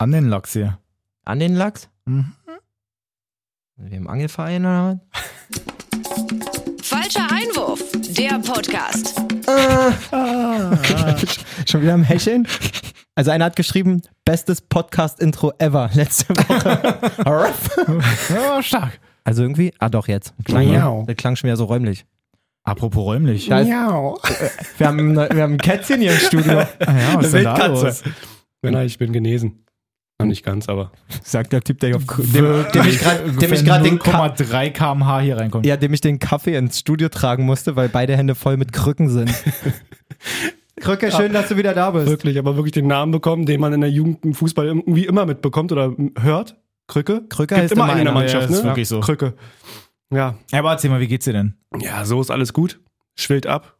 An den Lachs hier. An den Lachs? Mhm. Wir im Angelverein oder was? Falscher Einwurf, der Podcast. Schon wieder am Hecheln? Also einer hat geschrieben, bestes Podcast-Intro ever letzte Woche. Ja, stark. also irgendwie, ah doch jetzt. Klang, Miau. das klang schon wieder so räumlich. Apropos räumlich. Da ist, wir, haben, wir haben ein Kätzchen hier im Studio. Ah ja, was ist denn da Wildkatze. los? Nein, ich bin genesen. Noch nicht ganz, aber. Sagt der Typ, der auf dem, dem ich gerade dem ich ungefähr grad den, Ka 0,3 km/h hier reinkommt. ja, dem ich den Kaffee ins Studio tragen musste, weil beide Hände voll mit Krücken sind. Krücke, schön, dass du wieder da bist. Wirklich, aber wirklich den Namen bekommen, den man in der Jugend im Fußball irgendwie immer mitbekommt oder hört. Krücke. Krücke Gibt heißt immer immer einen in der einer. Mannschaft, Ja, ist ne? wirklich so. Krücke. Ja. Aber erzähl mal, wie geht's dir denn? Ja, so ist alles gut. Schwillt ab.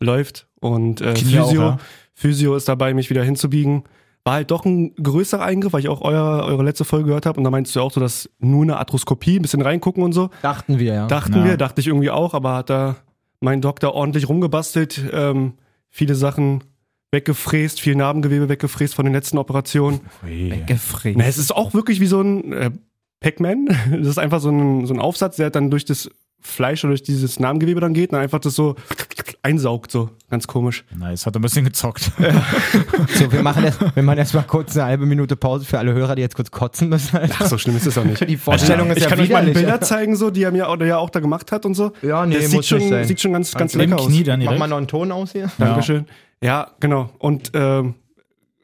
Läuft. Und äh, Knie auch, Physio, ja. Physio ist dabei, mich wieder hinzubiegen. War halt doch ein größerer Eingriff, weil ich auch euer, eure letzte Folge gehört habe. Und da meinst du auch so, dass nur eine Arthroskopie, ein bisschen reingucken und so. Dachten wir, ja. Dachten Ja. wir, dachte ich irgendwie auch, aber hat da mein Doktor ordentlich rumgebastelt, ähm, viele Sachen weggefräst, viel Narbengewebe weggefräst von den letzten Operationen. Gefräst. Na, es ist auch wirklich wie so ein äh, Pac-Man. Das ist einfach so ein, so ein Aufsatz, der dann durch das Fleisch oder durch dieses Narbengewebe dann geht und einfach das so einsaugt, so ganz komisch. Nice, hat ein bisschen gezockt. So, wir machen, jetzt, wir machen jetzt mal kurz eine halbe Minute Pause für alle Hörer, die jetzt kurz kotzen müssen. Alter. Ach, so schlimm ist es auch nicht. Die Vorstellung ist ich ja kann euch mal. Bilder zeigen, so, die er mir oder ja auch da gemacht hat und so. Ja, nee, das muss sieht schon, sieht schon ganz, ganz lecker aus. Knie dann Mach mal noch einen Ton aus hier. Dankeschön. Ja, genau. Und ähm,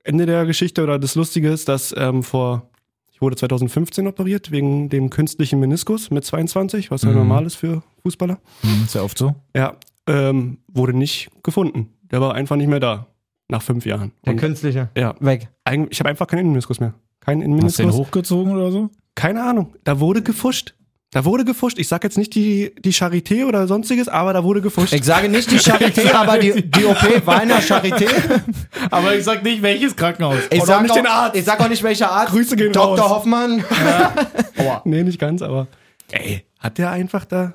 Ende der Geschichte oder das Lustige ist, dass ähm, vor, ich wurde 2015 operiert wegen dem künstlichen Meniskus mit 22, was ja Mhm. normal ist für Fußballer. Hm, ist ja oft so. Ja, ähm, wurde nicht gefunden. Der war einfach nicht mehr da. Nach fünf Jahren. Der Und, künstliche. ja, Weg. eigentlich- ich habe einfach keinen Innenmeniskus mehr. Keinen Hast du den Innenmeniskus. hochgezogen oder so? Keine Ahnung. Da wurde gefuscht. Da wurde gefuscht. Ich sag jetzt nicht die, die Charité oder sonstiges, aber da wurde gefuscht. Ich sage nicht die Charité, aber die, die OP war in der Charité. Aber ich sag nicht, welches Krankenhaus. Ich Oder sag, nicht auch, den Arzt. ich sag auch nicht, welcher Arzt. Grüße gehen Dr. raus. Hoffmann. Nee, nicht ganz, aber. Ey, hat der einfach da.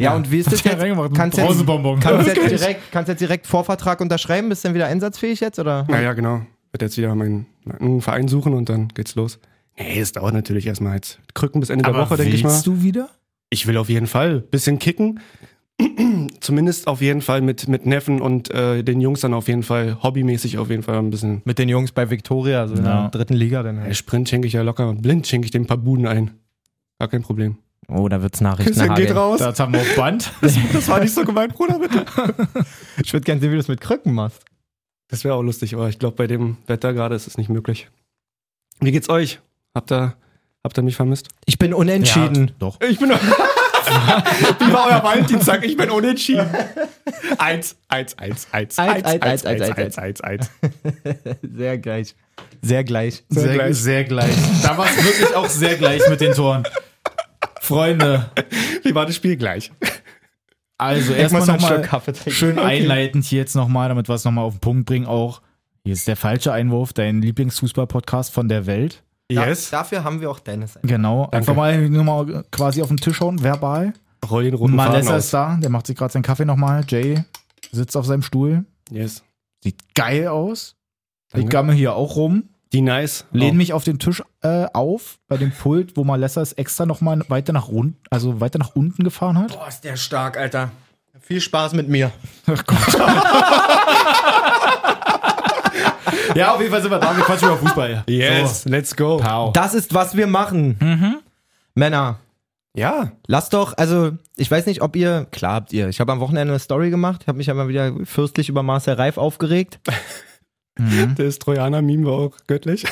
Ja, und wie ist das Der jetzt? reingemacht, Kannst ein jetzt, kannst, jetzt direkt, kannst jetzt direkt Vorvertrag unterschreiben? Bist du dann wieder einsatzfähig jetzt? Oder? Naja, genau. Wird jetzt wieder meinen, meinen Verein suchen und dann geht's los. Nee, es dauert natürlich erstmal jetzt. Krücken bis Ende der Aber Woche, denke ich mal. willst du wieder? Ich will auf jeden Fall bisschen kicken. Zumindest auf jeden Fall mit, mit Neffen und äh, den Jungs dann auf jeden Fall hobbymäßig auf jeden Fall ein bisschen. Mit den Jungs bei Victoria, also in Ja. der dritten Liga. Dann. Äh, Sprint schenke ich ja locker und blind schenke ich dem ein paar Buden ein. Gar kein Problem. Oh, da wird's Nachrichten Christian geht raus. Das haben wir auf Band. Das war nicht so gemeint, Bruder, bitte. Ich würde gerne sehen, wie du das mit Krücken machst. Das wäre auch lustig, aber ich glaube, bei dem Wetter gerade ist es nicht möglich. Wie geht's euch? Habt ihr, habt ihr mich vermisst? Ich bin unentschieden. Ja, doch. Ich bin. Wie war euer Valentinstag? Ich bin unentschieden. Eins, eins, eins, eins, Eins, eins, eins, eins, eins, eins, eins. Sehr gleich. Sehr gleich. Sehr Sehr, gleich. sehr gleich. Da war es wirklich auch sehr gleich mit den Toren. Freunde, Wie war das Spiel gleich? also Ich erstmal nochmal schön einleitend hier jetzt nochmal, damit wir es nochmal auf den Punkt bringen auch. Hier ist der falsche Einwurf, dein Lieblingsfußball-Podcast von der Welt. Yes. Dafür haben wir auch Dennis. Genau. Einfach mal nur mal quasi auf den Tisch hauen, verbal. Roll den roten Malessa ist da, der macht sich gerade seinen Kaffee nochmal. Jay sitzt auf seinem Stuhl. Yes. Sieht geil aus. Ich Danke. gamme hier auch rum. Die nice. Lehne Oh. mich auf den Tisch äh, auf, bei dem Pult, wo Malessa es extra nochmal weiter nach unten, also weiter nach unten gefahren hat. Boah, ist der stark, Alter. Viel Spaß mit mir. Ja, auf jeden Fall sind wir da. Wir quatschen über Fußball. Yes, let's go. So. Pow. Das ist, was wir machen. Männer, Ja. lasst doch, also, ich weiß nicht, ob ihr, klar habt ihr, ich habe am Wochenende eine Story gemacht, habe mich aber wieder fürstlich über Marcel Reif aufgeregt. Das Trojaner-Meme war auch göttlich.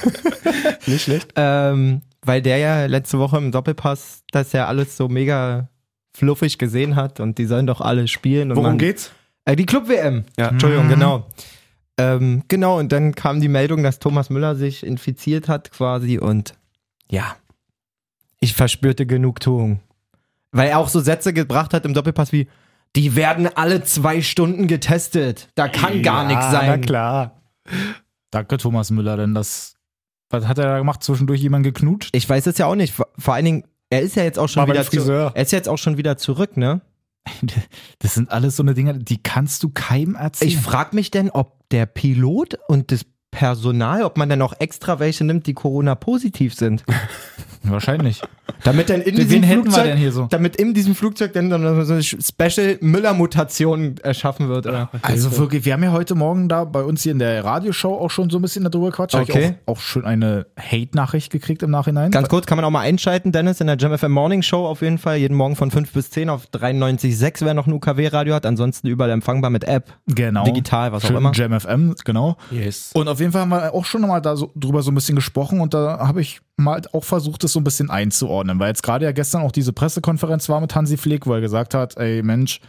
Nicht schlecht. Ähm, weil der ja letzte Woche im Doppelpass das ja alles so mega fluffig gesehen hat und die sollen doch alle spielen. Und Worum man, geht's? Äh, die Club-WM. Ja. Entschuldigung, Mhm. genau. Ähm, genau, und dann kam die Meldung, dass Thomas Müller sich infiziert hat quasi und ja, ich verspürte Genugtuung. Weil er auch so Sätze gebracht hat im Doppelpass wie, die werden alle zwei Stunden getestet. Da kann gar Ja, nichts Na sein. klar. Danke, Thomas Müller, denn das. Was hat er da gemacht? Zwischendurch jemand geknutscht? Ich weiß es ja auch nicht. Vor allen Dingen, er ist ja jetzt auch schon War wieder zu, Friseur. er ist jetzt auch schon wieder zurück, ne? Das sind alles so eine Dinge, die kannst du keinem erzählen. Ich frage mich denn, ob der Pilot und das Personal, ob man dann auch extra welche nimmt, die Corona-positiv sind. Wahrscheinlich. Damit dann in Wen diesem hätten wir Flugzeug, denn hier so? damit in diesem Flugzeug dann so eine Special Müller-Mutation erschaffen wird. Oder? Also wirklich, wir haben ja heute Morgen da bei uns hier in der Radioshow auch schon so ein bisschen darüber gequatscht. Okay. Ich auch, auch schon eine Hate-Nachricht gekriegt im Nachhinein. Ganz kurz kann man auch mal einschalten, Dennis, in der Jam FM Morning Show auf jeden Fall. Jeden Morgen von 5 bis 10 auf 93.6, wer noch ein UKW-Radio hat. Ansonsten überall empfangbar mit App. genau. digital, was auch Schön immer. Jam FM, genau. Yes. Und auf jeden Fall haben wir auch schon mal da so, drüber so ein bisschen gesprochen und da habe ich mal auch versucht, das so ein bisschen einzuordnen, weil jetzt gerade ja gestern auch diese Pressekonferenz war mit Hansi Flick, wo er gesagt hat, ey Mensch,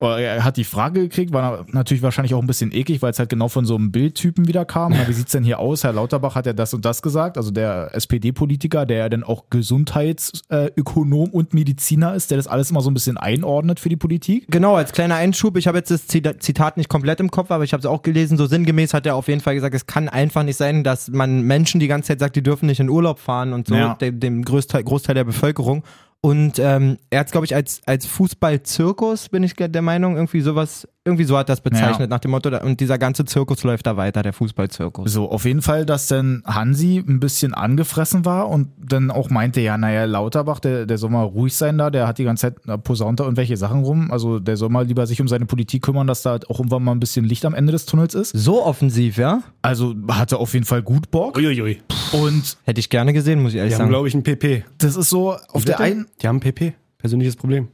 er hat die Frage gekriegt, war natürlich wahrscheinlich auch ein bisschen eklig, weil es halt genau von so einem Bildtypen wieder kam. Na, wie sieht's denn hier aus? Herr Lauterbach hat ja das und das gesagt, also der SPD-Politiker, der ja dann auch Gesundheitsökonom und Mediziner ist, der das alles immer so ein bisschen einordnet für die Politik. Genau, als kleiner Einschub, ich habe jetzt das Zita- Zitat nicht komplett im Kopf, aber ich habe es auch gelesen, so sinngemäß hat er auf jeden Fall gesagt, es kann einfach nicht sein, dass man Menschen die ganze Zeit sagt, die dürfen nicht in Urlaub fahren und so, Ja. dem, dem Großteil, Großteil der Bevölkerung. Und ähm, er hat glaube ich, als, als Fußball-Zirkus, bin ich der Meinung, irgendwie sowas, irgendwie so hat das bezeichnet, Ja. nach dem Motto, und dieser ganze Zirkus läuft da weiter, der Fußball-Zirkus. So, auf jeden Fall, dass dann Hansi ein bisschen angefressen war und dann auch meinte, ja, naja, Lauterbach, der, der soll mal ruhig sein da, der hat die ganze Zeit na, posaunt da irgendwelche Sachen rum. Also der soll mal lieber sich um seine Politik kümmern, dass da halt auch irgendwann mal ein bisschen Licht am Ende des Tunnels ist. So offensiv, ja? Also hatte auf jeden Fall gut Bock. Uiuiui. Und Hätte ich gerne gesehen, muss ich ehrlich Die haben, sagen. glaube ich, ein PP. das ist so, auf der einen, Die haben ein PP. Persönliches Problem.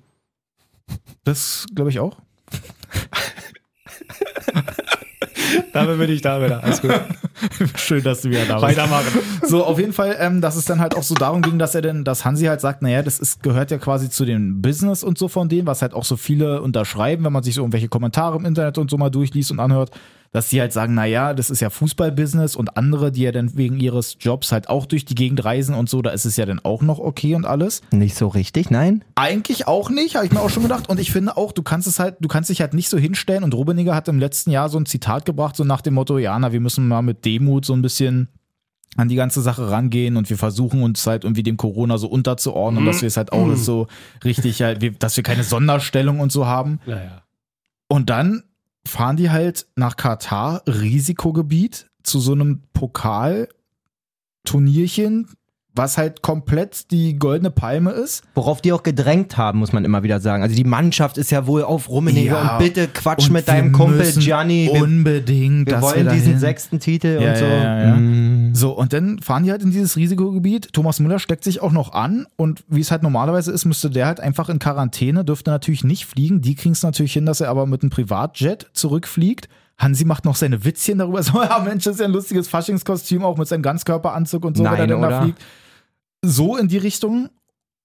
das glaube ich auch. Dafür bin ich da wieder. Alles gut. Schön, dass du wieder da bist. Weitermachen. So, auf jeden Fall, ähm, dass es dann halt auch so darum ging, dass er denn, dass Hansi halt sagt, naja, das ist, gehört ja quasi zu dem Business und so von denen, was halt auch so viele unterschreiben, wenn man sich so irgendwelche Kommentare im Internet und so mal durchliest und anhört, dass die halt sagen, naja, das ist ja Fußballbusiness und andere, die ja dann wegen ihres Jobs halt auch durch die Gegend reisen und so, da ist es ja dann auch noch okay und alles. Nicht so richtig, nein? Eigentlich auch nicht, habe ich mir auch schon gedacht. Und ich finde auch, du kannst es halt, du kannst dich halt nicht so hinstellen. Und Rubeniger hat im letzten Jahr so ein Zitat gebracht, so nach dem Motto, ja, na, wir müssen mal mit Demut so ein bisschen an die ganze Sache rangehen und wir versuchen uns halt irgendwie dem Corona so unterzuordnen, dass wir es halt auch alles so richtig halt, dass wir keine Sonderstellung und so haben. Naja. Und dann fahren die halt nach Katar, Risikogebiet, zu so einem Pokalturnierchen, was halt komplett die goldene Palme ist. Worauf die auch gedrängt haben, muss man immer wieder sagen. Also die Mannschaft ist ja wohl auf Rummenigge Ja, und bitte Quatsch Und mit wir deinem Kumpel Gianni. Wir, Unbedingt, wir dass wollen wir diesen sechsten Titel Ja, und so. ja. Mm. So, und dann fahren die halt in dieses Risikogebiet. Thomas Müller steckt sich auch noch an und wie es halt normalerweise ist, müsste der halt einfach in Quarantäne, dürfte natürlich nicht fliegen. Die kriegen es natürlich hin, dass er aber mit einem Privatjet zurückfliegt. Hansi macht noch seine Witzchen darüber. So, ja, Mensch, das ist ja ein lustiges Faschingskostüm, auch mit seinem Ganzkörperanzug und so, wenn er Nein, dann da fliegt. So in die Richtung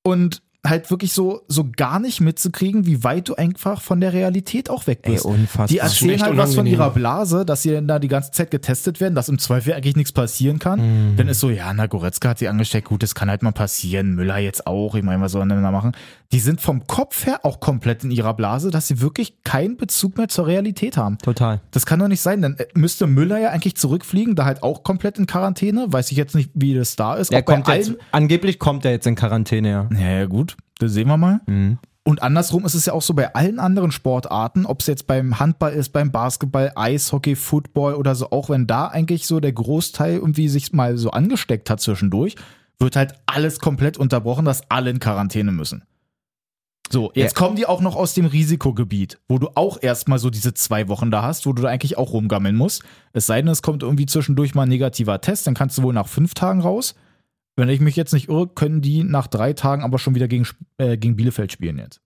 und halt wirklich so, so gar nicht mitzukriegen, wie weit du einfach von der Realität auch weg Ey, bist. unfassbar. Die erzählen halt was von ihrer Blase, dass sie dann da die ganze Zeit getestet werden, dass im Zweifel eigentlich nichts passieren kann. Mhm. Dann ist so, ja, na, Goretzka hat sie angesteckt, gut, das kann halt mal passieren, Müller jetzt auch, ich meine, was sollen denn da machen? Die sind vom Kopf her auch komplett in ihrer Blase, dass sie wirklich keinen Bezug mehr zur Realität haben. Total. Das kann doch nicht sein, dann äh, müsste Müller ja eigentlich zurückfliegen, da halt auch komplett in Quarantäne, weiß ich jetzt nicht, wie das da ist. Der bei kommt jetzt, allen- angeblich kommt er jetzt in Quarantäne, ja. ja, ja, gut, das sehen wir mal. Mhm. Und andersrum ist es ja auch so bei allen anderen Sportarten, ob es jetzt beim Handball ist, beim Basketball, Eishockey, Football oder so, auch wenn da eigentlich so der Großteil irgendwie sich mal so angesteckt hat zwischendurch, wird halt alles komplett unterbrochen, dass alle in Quarantäne müssen. So, jetzt kommen die auch noch aus dem Risikogebiet, wo du auch erstmal so diese zwei Wochen da hast, wo du da eigentlich auch rumgammeln musst. Es sei denn, es kommt irgendwie zwischendurch mal ein negativer Test, dann kannst du wohl nach fünf Tagen raus. Wenn ich mich jetzt nicht irre, können die nach drei Tagen aber schon wieder gegen, äh, gegen Bielefeld spielen jetzt.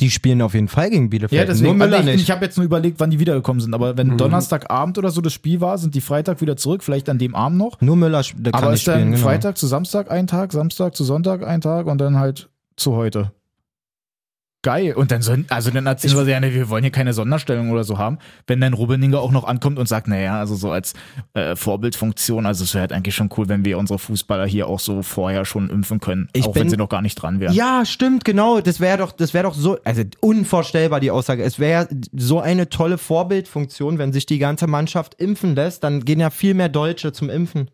Die spielen auf jeden Fall gegen Bielefeld. Ja, deswegen, Nur Müller also ich, nicht. ich habe jetzt nur überlegt, wann die wiedergekommen sind. Aber wenn Mhm. Donnerstagabend oder so das Spiel war, sind die Freitag wieder zurück, vielleicht an dem Abend noch. Nur Müller kann aber nicht ist dann spielen. Genau. Freitag zu Samstag ein Tag, Samstag zu Sonntag ein Tag und dann halt zu heute. Geil. Und dann sollen, also dann erzählen wir, ja, nee, wir wollen hier keine Sonderstellung oder so haben. Wenn dann Rubeninger auch noch ankommt und sagt, naja, also so als äh, Vorbildfunktion, also es wäre halt eigentlich schon cool, wenn wir unsere Fußballer hier auch so vorher schon impfen können, Ich auch wenn bin- sie noch gar nicht dran wären. Ja, stimmt, genau. Das wäre doch, das wäre doch so, also unvorstellbar die Aussage. Es wäre so eine tolle Vorbildfunktion, wenn sich die ganze Mannschaft impfen lässt, dann gehen ja viel mehr Deutsche zum Impfen.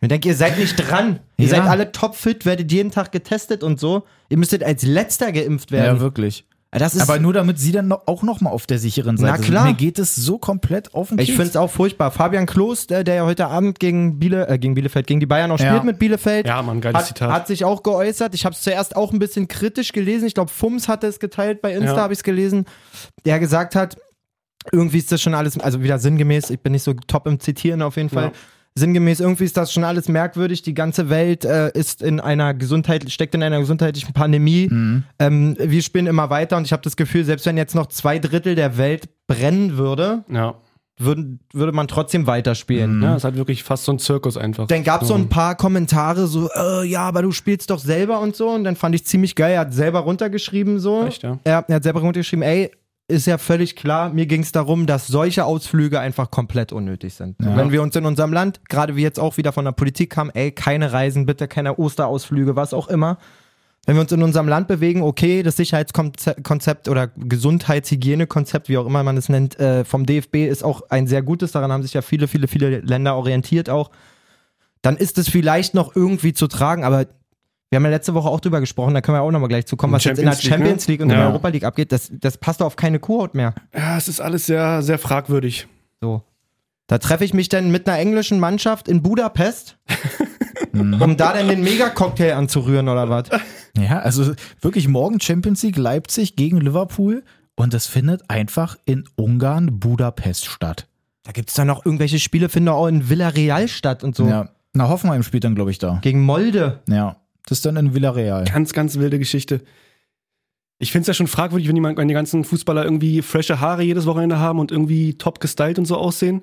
Ich denke, ihr seid nicht dran. Ihr Ja. seid alle topfit, werdet jeden Tag getestet und so. Ihr müsstet als letzter geimpft Ja, werden. wirklich. Das ist, Aber nur damit sie dann noch, auch nochmal auf der sicheren Seite Na klar. sind. Mir geht es so komplett auf den ich finde es auch furchtbar. Fabian Klos, der, der ja heute Abend gegen, Biele, äh, gegen Bielefeld, gegen die Bayern auch Ja. spielt mit Bielefeld, Ja, Mann, geiles hat, Zitat. hat sich auch geäußert. Ich habe es zuerst auch ein bisschen kritisch gelesen. Ich glaube, Fums hatte es geteilt bei Insta, Ja. habe ich es gelesen. Der gesagt hat, irgendwie ist das schon alles, also wieder sinngemäß, ich bin nicht so top im Zitieren auf jeden Fall. Ja. Sinngemäß, irgendwie ist das schon alles merkwürdig. Die ganze Welt äh, ist in einer Gesundheit, steckt in einer gesundheitlichen Pandemie. Mhm. Ähm, wir spielen immer weiter und ich habe das Gefühl, selbst wenn jetzt noch zwei Drittel der Welt brennen würde, Ja. würden, würde man trotzdem weiterspielen. ja, es ist halt wirklich fast so ein Zirkus einfach. Dann gab es so Mhm. ein paar Kommentare, so, äh, ja, aber du spielst doch selber und so. Und dann fand ich ziemlich geil. Er hat selber runtergeschrieben, so. Echt, ja? Er, er hat selber runtergeschrieben, ey, ist ja völlig klar, mir ging es darum, dass solche Ausflüge einfach komplett unnötig sind. Ja. Wenn wir uns in unserem Land, gerade wie jetzt auch wieder von der Politik kam, ey, keine Reisen, bitte keine Osterausflüge, was auch immer. Wenn wir uns in unserem Land bewegen, okay, das Sicherheitskonzept oder Gesundheitshygienekonzept, wie auch immer man es nennt, äh, vom DFB ist auch ein sehr gutes. Daran haben sich ja viele, viele, viele Länder orientiert auch. Dann ist es vielleicht noch irgendwie zu tragen, aber wir haben ja letzte Woche auch drüber gesprochen, da können wir auch nochmal gleich zu kommen, was jetzt in der Champions League, ne? Champions League und in der Ja. Europa League abgeht. Das, das passt doch auf keine Kuhhaut mehr. Ja, es ist alles sehr, sehr fragwürdig. So. Da treffe ich mich dann mit einer englischen Mannschaft in Budapest, um da dann den Mega-Cocktail anzurühren oder was? Ja, also wirklich morgen Champions League Leipzig gegen Liverpool und das findet einfach in Ungarn Budapest statt. Da gibt es dann noch irgendwelche Spiele, finden auch in Villarreal statt und so. Ja. Na, Hoffenheim spielt dann, glaube ich, da. Gegen Molde. Ja. Das ist dann in Villarreal. Ganz, ganz wilde Geschichte. Ich finde es ja schon fragwürdig, wenn die, wenn die ganzen Fußballer irgendwie frische Haare jedes Wochenende haben und irgendwie top gestylt und so aussehen.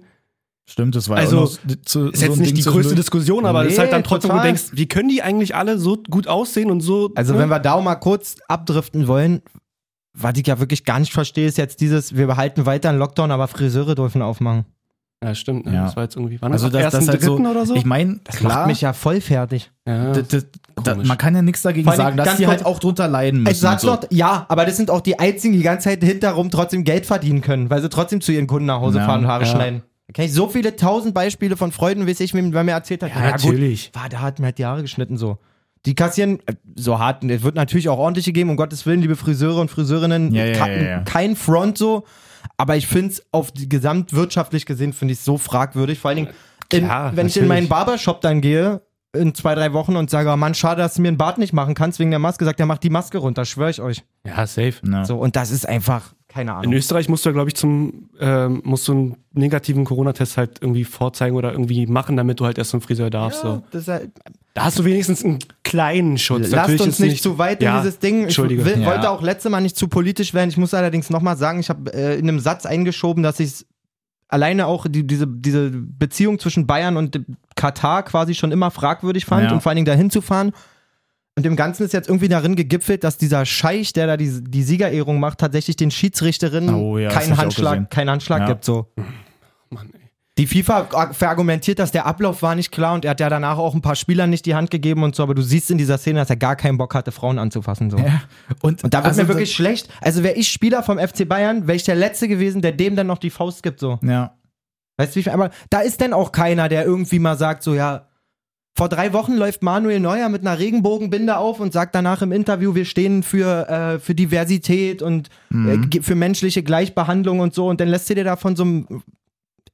Stimmt, das war Also, auch zu, Ist so jetzt ein nicht Ding die größte. Diskussion, aber es ist Nee, halt dann trotzdem, wo du total. denkst, wie können die eigentlich alle so gut aussehen und so. Also, ne? wenn wir da auch mal kurz abdriften wollen, was ich ja wirklich gar nicht verstehe, ist jetzt dieses, wir behalten weiter einen Lockdown, aber Friseure dürfen aufmachen. Ja, stimmt. Ne? Ja. Das war jetzt irgendwie, wann Also, das, das halt so, dritten oder so? ich meine, Das klar, macht mich ja voll fertig. ja. d- d- da, Komisch. man kann ja nichts dagegen allem sagen, dass die halt auch drunter leiden müssen. Ich sag's so. noch, ja, aber das sind auch die einzigen, die die ganze Zeit hinterrum trotzdem Geld verdienen können, weil sie trotzdem zu ihren Kunden nach Hause Ja, fahren und Haare ja. schneiden. Da kenne ich so viele tausend Beispiele von Freunden, wie es ich mir, wer mir erzählt hat. Ja, ja, natürlich. Gut, war, da hat mir halt die Haare geschnitten so. Die kassieren äh, so hart, es wird natürlich auch ordentliche geben, um Gottes Willen, liebe Friseure und Friseurinnen, kein Front so, aber ich finde es auf die gesamtwirtschaftlich gesehen, finde ich so fragwürdig, vor allen Dingen, in, Klar, wenn ich in natürlich. meinen Barbershop dann gehe, in zwei, drei Wochen und sage, oh Mann, schade, dass du mir einen Bart nicht machen kannst wegen der Maske, sagt er, mach die Maske runter, schwöre ich euch. ja, safe. Ja. So, und das ist einfach, keine In Ahnung. Österreich musst du ja, glaube ich, zum, ähm, musst du einen negativen Corona-Test halt irgendwie vorzeigen oder irgendwie machen, damit du halt erst zum Friseur darfst. Ja, So. das ist halt, Da hast du wenigstens einen kleinen Schutz. lasst Natürlich uns nicht, zu weit in Ja, dieses Ding. Ich will, Ja. wollte auch letzte Mal nicht zu politisch werden. Ich muss allerdings nochmal sagen, ich habe äh, in einem Satz eingeschoben, dass ich alleine auch die, diese, diese Beziehung zwischen Bayern und Katar quasi schon immer fragwürdig fand Ja. und vor allen Dingen dahin zu fahren. Und dem Ganzen ist jetzt irgendwie darin gegipfelt, dass dieser Scheich, der da die, die Siegerehrung macht, tatsächlich den Schiedsrichterinnen Oh ja, keinen Handschlag, keinen Handschlag gibt. So. Die FIFA ar- verargumentiert, dass der Ablauf war nicht klar und er hat ja danach auch ein paar Spielern nicht die Hand gegeben und so, aber du siehst in dieser Szene, dass er gar keinen Bock hatte, Frauen anzufassen. So. Ja. Und, Und da wird also mir wirklich schlecht. Also wäre ich Spieler vom FC Bayern, wäre ich der Letzte gewesen, der dem dann noch die Faust gibt. So. Ja. Weißt du, wie viel? Aber da ist dann auch keiner, der irgendwie mal sagt, so ja, vor drei Wochen läuft Manuel Neuer mit einer Regenbogenbinde auf und sagt danach im Interview, wir stehen für, äh, für Diversität und äh, ge- für menschliche Gleichbehandlung und so. Und dann lässt du dir da von so einem.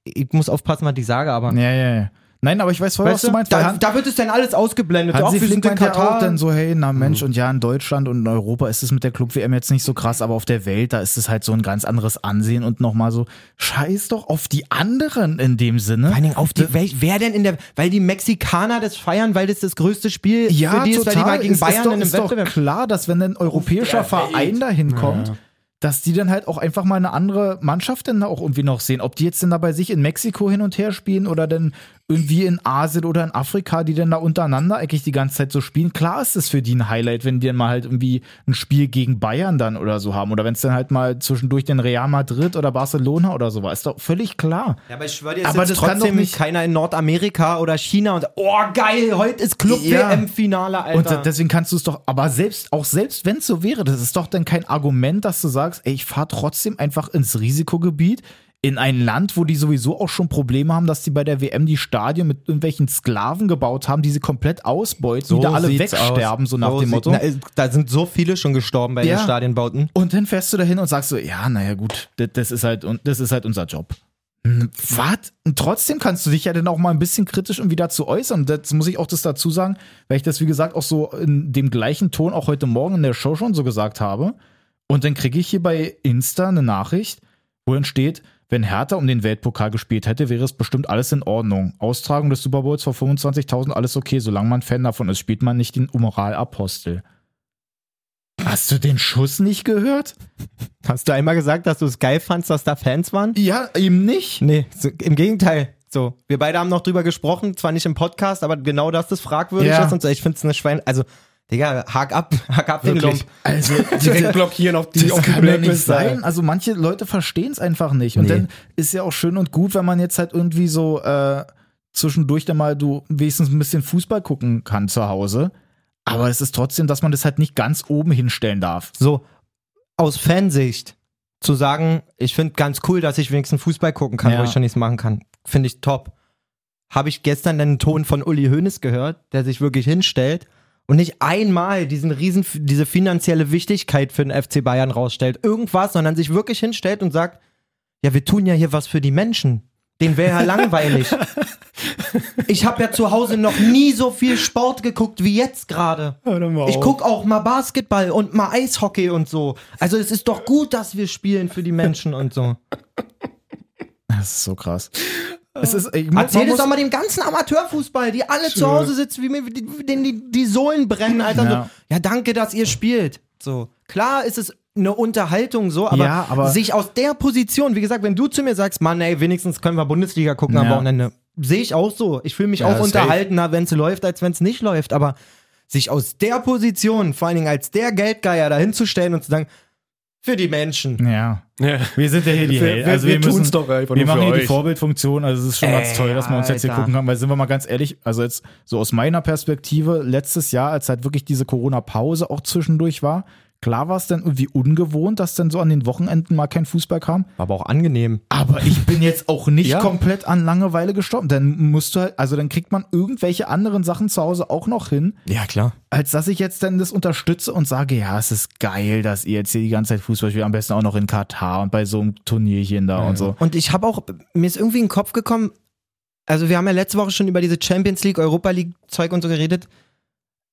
Ich muss aufpassen, was ich sage, aber. Ja, ja, ja. Nein, aber ich weiß voll, was Weißt du du, meinst. da, Han- da wird es dann alles ausgeblendet. Hansi Auch wir sind in meint ja Katar. auch dann so, hey, na Mensch, und ja, in Deutschland und in Europa ist es mit der Club-WM jetzt nicht so krass, aber auf der Welt, da ist es halt so ein ganz anderes Ansehen und nochmal so, scheiß doch auf die anderen in dem Sinne. Vor allen Dingen auf die, wer, wer denn in der, weil die Mexikaner das feiern, weil das das größte Spiel ja, für die ist, weil die total. mal gegen Es Bayern ist doch, in einem ist doch Wettbewerb. klar, dass wenn ein europäischer Verein dahin kommt, dass die dann halt auch einfach mal eine andere Mannschaft dann da auch irgendwie noch sehen. Ob die jetzt denn da bei sich in Mexiko hin und her spielen oder dann irgendwie in Asien oder in Afrika, die dann da untereinander eigentlich die ganze Zeit so spielen. Klar ist es für die ein Highlight, wenn die dann mal halt irgendwie ein Spiel gegen Bayern dann oder so haben. Oder wenn es dann halt mal zwischendurch den Real Madrid oder Barcelona oder so war. Ist doch völlig klar. Ja, aber ich schwöre dir, Aber das kann trotzdem nicht- keiner in Nordamerika oder China und oh geil, heute ist Ja. Club-WM-Finale, Alter. Und deswegen kannst du es doch, aber selbst, auch selbst wenn es so wäre, das ist doch dann kein Argument, dass du sagst, ey, ich fahre trotzdem einfach ins Risikogebiet. In ein Land, wo die sowieso auch schon Probleme haben, dass die bei der WM die Stadien mit irgendwelchen Sklaven gebaut haben, die sie komplett ausbeuten, die da alle wegsterben, aus. so nach dem sieht- Motto. Na, da sind so viele schon gestorben bei Ja. den Stadienbauten. Und dann fährst du dahin und sagst so, ja, naja gut, das, das ist halt und das ist halt unser Job. Hm, Was? Und trotzdem kannst du dich ja dann auch mal ein bisschen kritisch irgendwie dazu äußern. Das muss ich auch das dazu sagen, weil ich das, wie gesagt, auch so in dem gleichen Ton auch heute Morgen in der Show schon so gesagt habe. Und dann kriege ich hier bei Insta eine Nachricht, wo dann steht, wenn Hertha um den Weltpokal gespielt hätte, wäre es bestimmt alles in Ordnung. Austragung des Super Bowls vor 25.000, alles okay, solange man Fan davon ist, spielt man nicht den Moralapostel. Hast du den Schuss nicht gehört? Hast du einmal gesagt, dass du es geil fandst, dass da Fans waren? Ja, eben nicht. Nee, so, im Gegenteil. So, wir beide haben noch drüber gesprochen, zwar nicht im Podcast, aber genau, das fragwürdig Ja. ist und so. Ich finde es eine Schwein. Also, Digga, hack ab, hack ab den Wirklich. Lump. Also, Direkt blockieren auf die, das auf die kann ja nicht Blacklist. sein. Also manche Leute verstehen es einfach nicht. Und Nee. dann ist ja auch schön und gut, wenn man jetzt halt irgendwie so äh, zwischendurch dann mal du wenigstens ein bisschen Fußball gucken kann zu Hause. Aber es ist trotzdem, dass man das halt nicht ganz oben hinstellen darf. So, aus Fansicht zu sagen, ich finde ganz cool, dass ich wenigstens Fußball gucken kann, Ja. wo ich schon nichts machen kann. Finde ich top. Habe ich gestern den Ton von Uli Hoeneß gehört, der sich wirklich hinstellt und nicht einmal diesen riesen, diese finanzielle Wichtigkeit für den FC Bayern rausstellt, irgendwas, sondern sich wirklich hinstellt und sagt, ja, wir tun ja hier was für die Menschen. Den wäre ja langweilig. Ich habe ja zu Hause noch nie so viel Sport geguckt wie jetzt gerade. Ich auf. guck auch mal Basketball und mal Eishockey und so. Also es ist doch gut, dass wir spielen für die Menschen und so. Das ist so krass. Es ist, ich, Erzähl muss- doch mal dem ganzen Amateurfußball, die alle zu Hause sitzen, wie mir die- denen die, die Sohlen brennen, Alter. Ja. So, ja, danke, dass ihr spielt. So. Klar ist es eine Unterhaltung so, aber, Ja, aber- sich aus der Position, wie gesagt, wenn du zu mir sagst, Mann, ey, wenigstens können wir Bundesliga gucken am Ja. Wochenende, sehe ich auch so. Ich fühle mich Ja, auch unterhaltener, wenn es läuft, als wenn es nicht läuft. Aber sich aus der Position, vor allen Dingen als der Geldgeier dahinzustellen und zu sagen, für die Menschen. Ja. Ja. Wir sind ja hier die Wir- Hel- wir- Also wir wir, müssen, tun's doch einfach Wir nur machen für hier die euch. Vorbildfunktion. Also es ist schon ganz Ey, toll, dass wir uns jetzt hier Alter. gucken haben. Weil sind wir mal ganz ehrlich, also jetzt so aus meiner Perspektive, letztes Jahr, als halt wirklich diese Corona-Pause auch zwischendurch war, klar war es dann irgendwie ungewohnt, dass dann so an den Wochenenden mal kein Fußball kam. War aber auch angenehm. Aber ich bin jetzt auch nicht Ja. komplett an Langeweile gestorben. Dann musst du halt, also dann kriegt man irgendwelche anderen Sachen zu Hause auch noch hin, Ja, klar. als dass ich jetzt dann das unterstütze und sage, ja, es ist geil, dass ihr jetzt hier die ganze Zeit Fußball spielt, am besten auch noch in Katar und bei so einem Turnierchen da und so. Und ich habe auch, mir ist irgendwie in den Kopf gekommen, also wir haben ja letzte Woche schon über diese Champions League, Europa League Zeug und so geredet.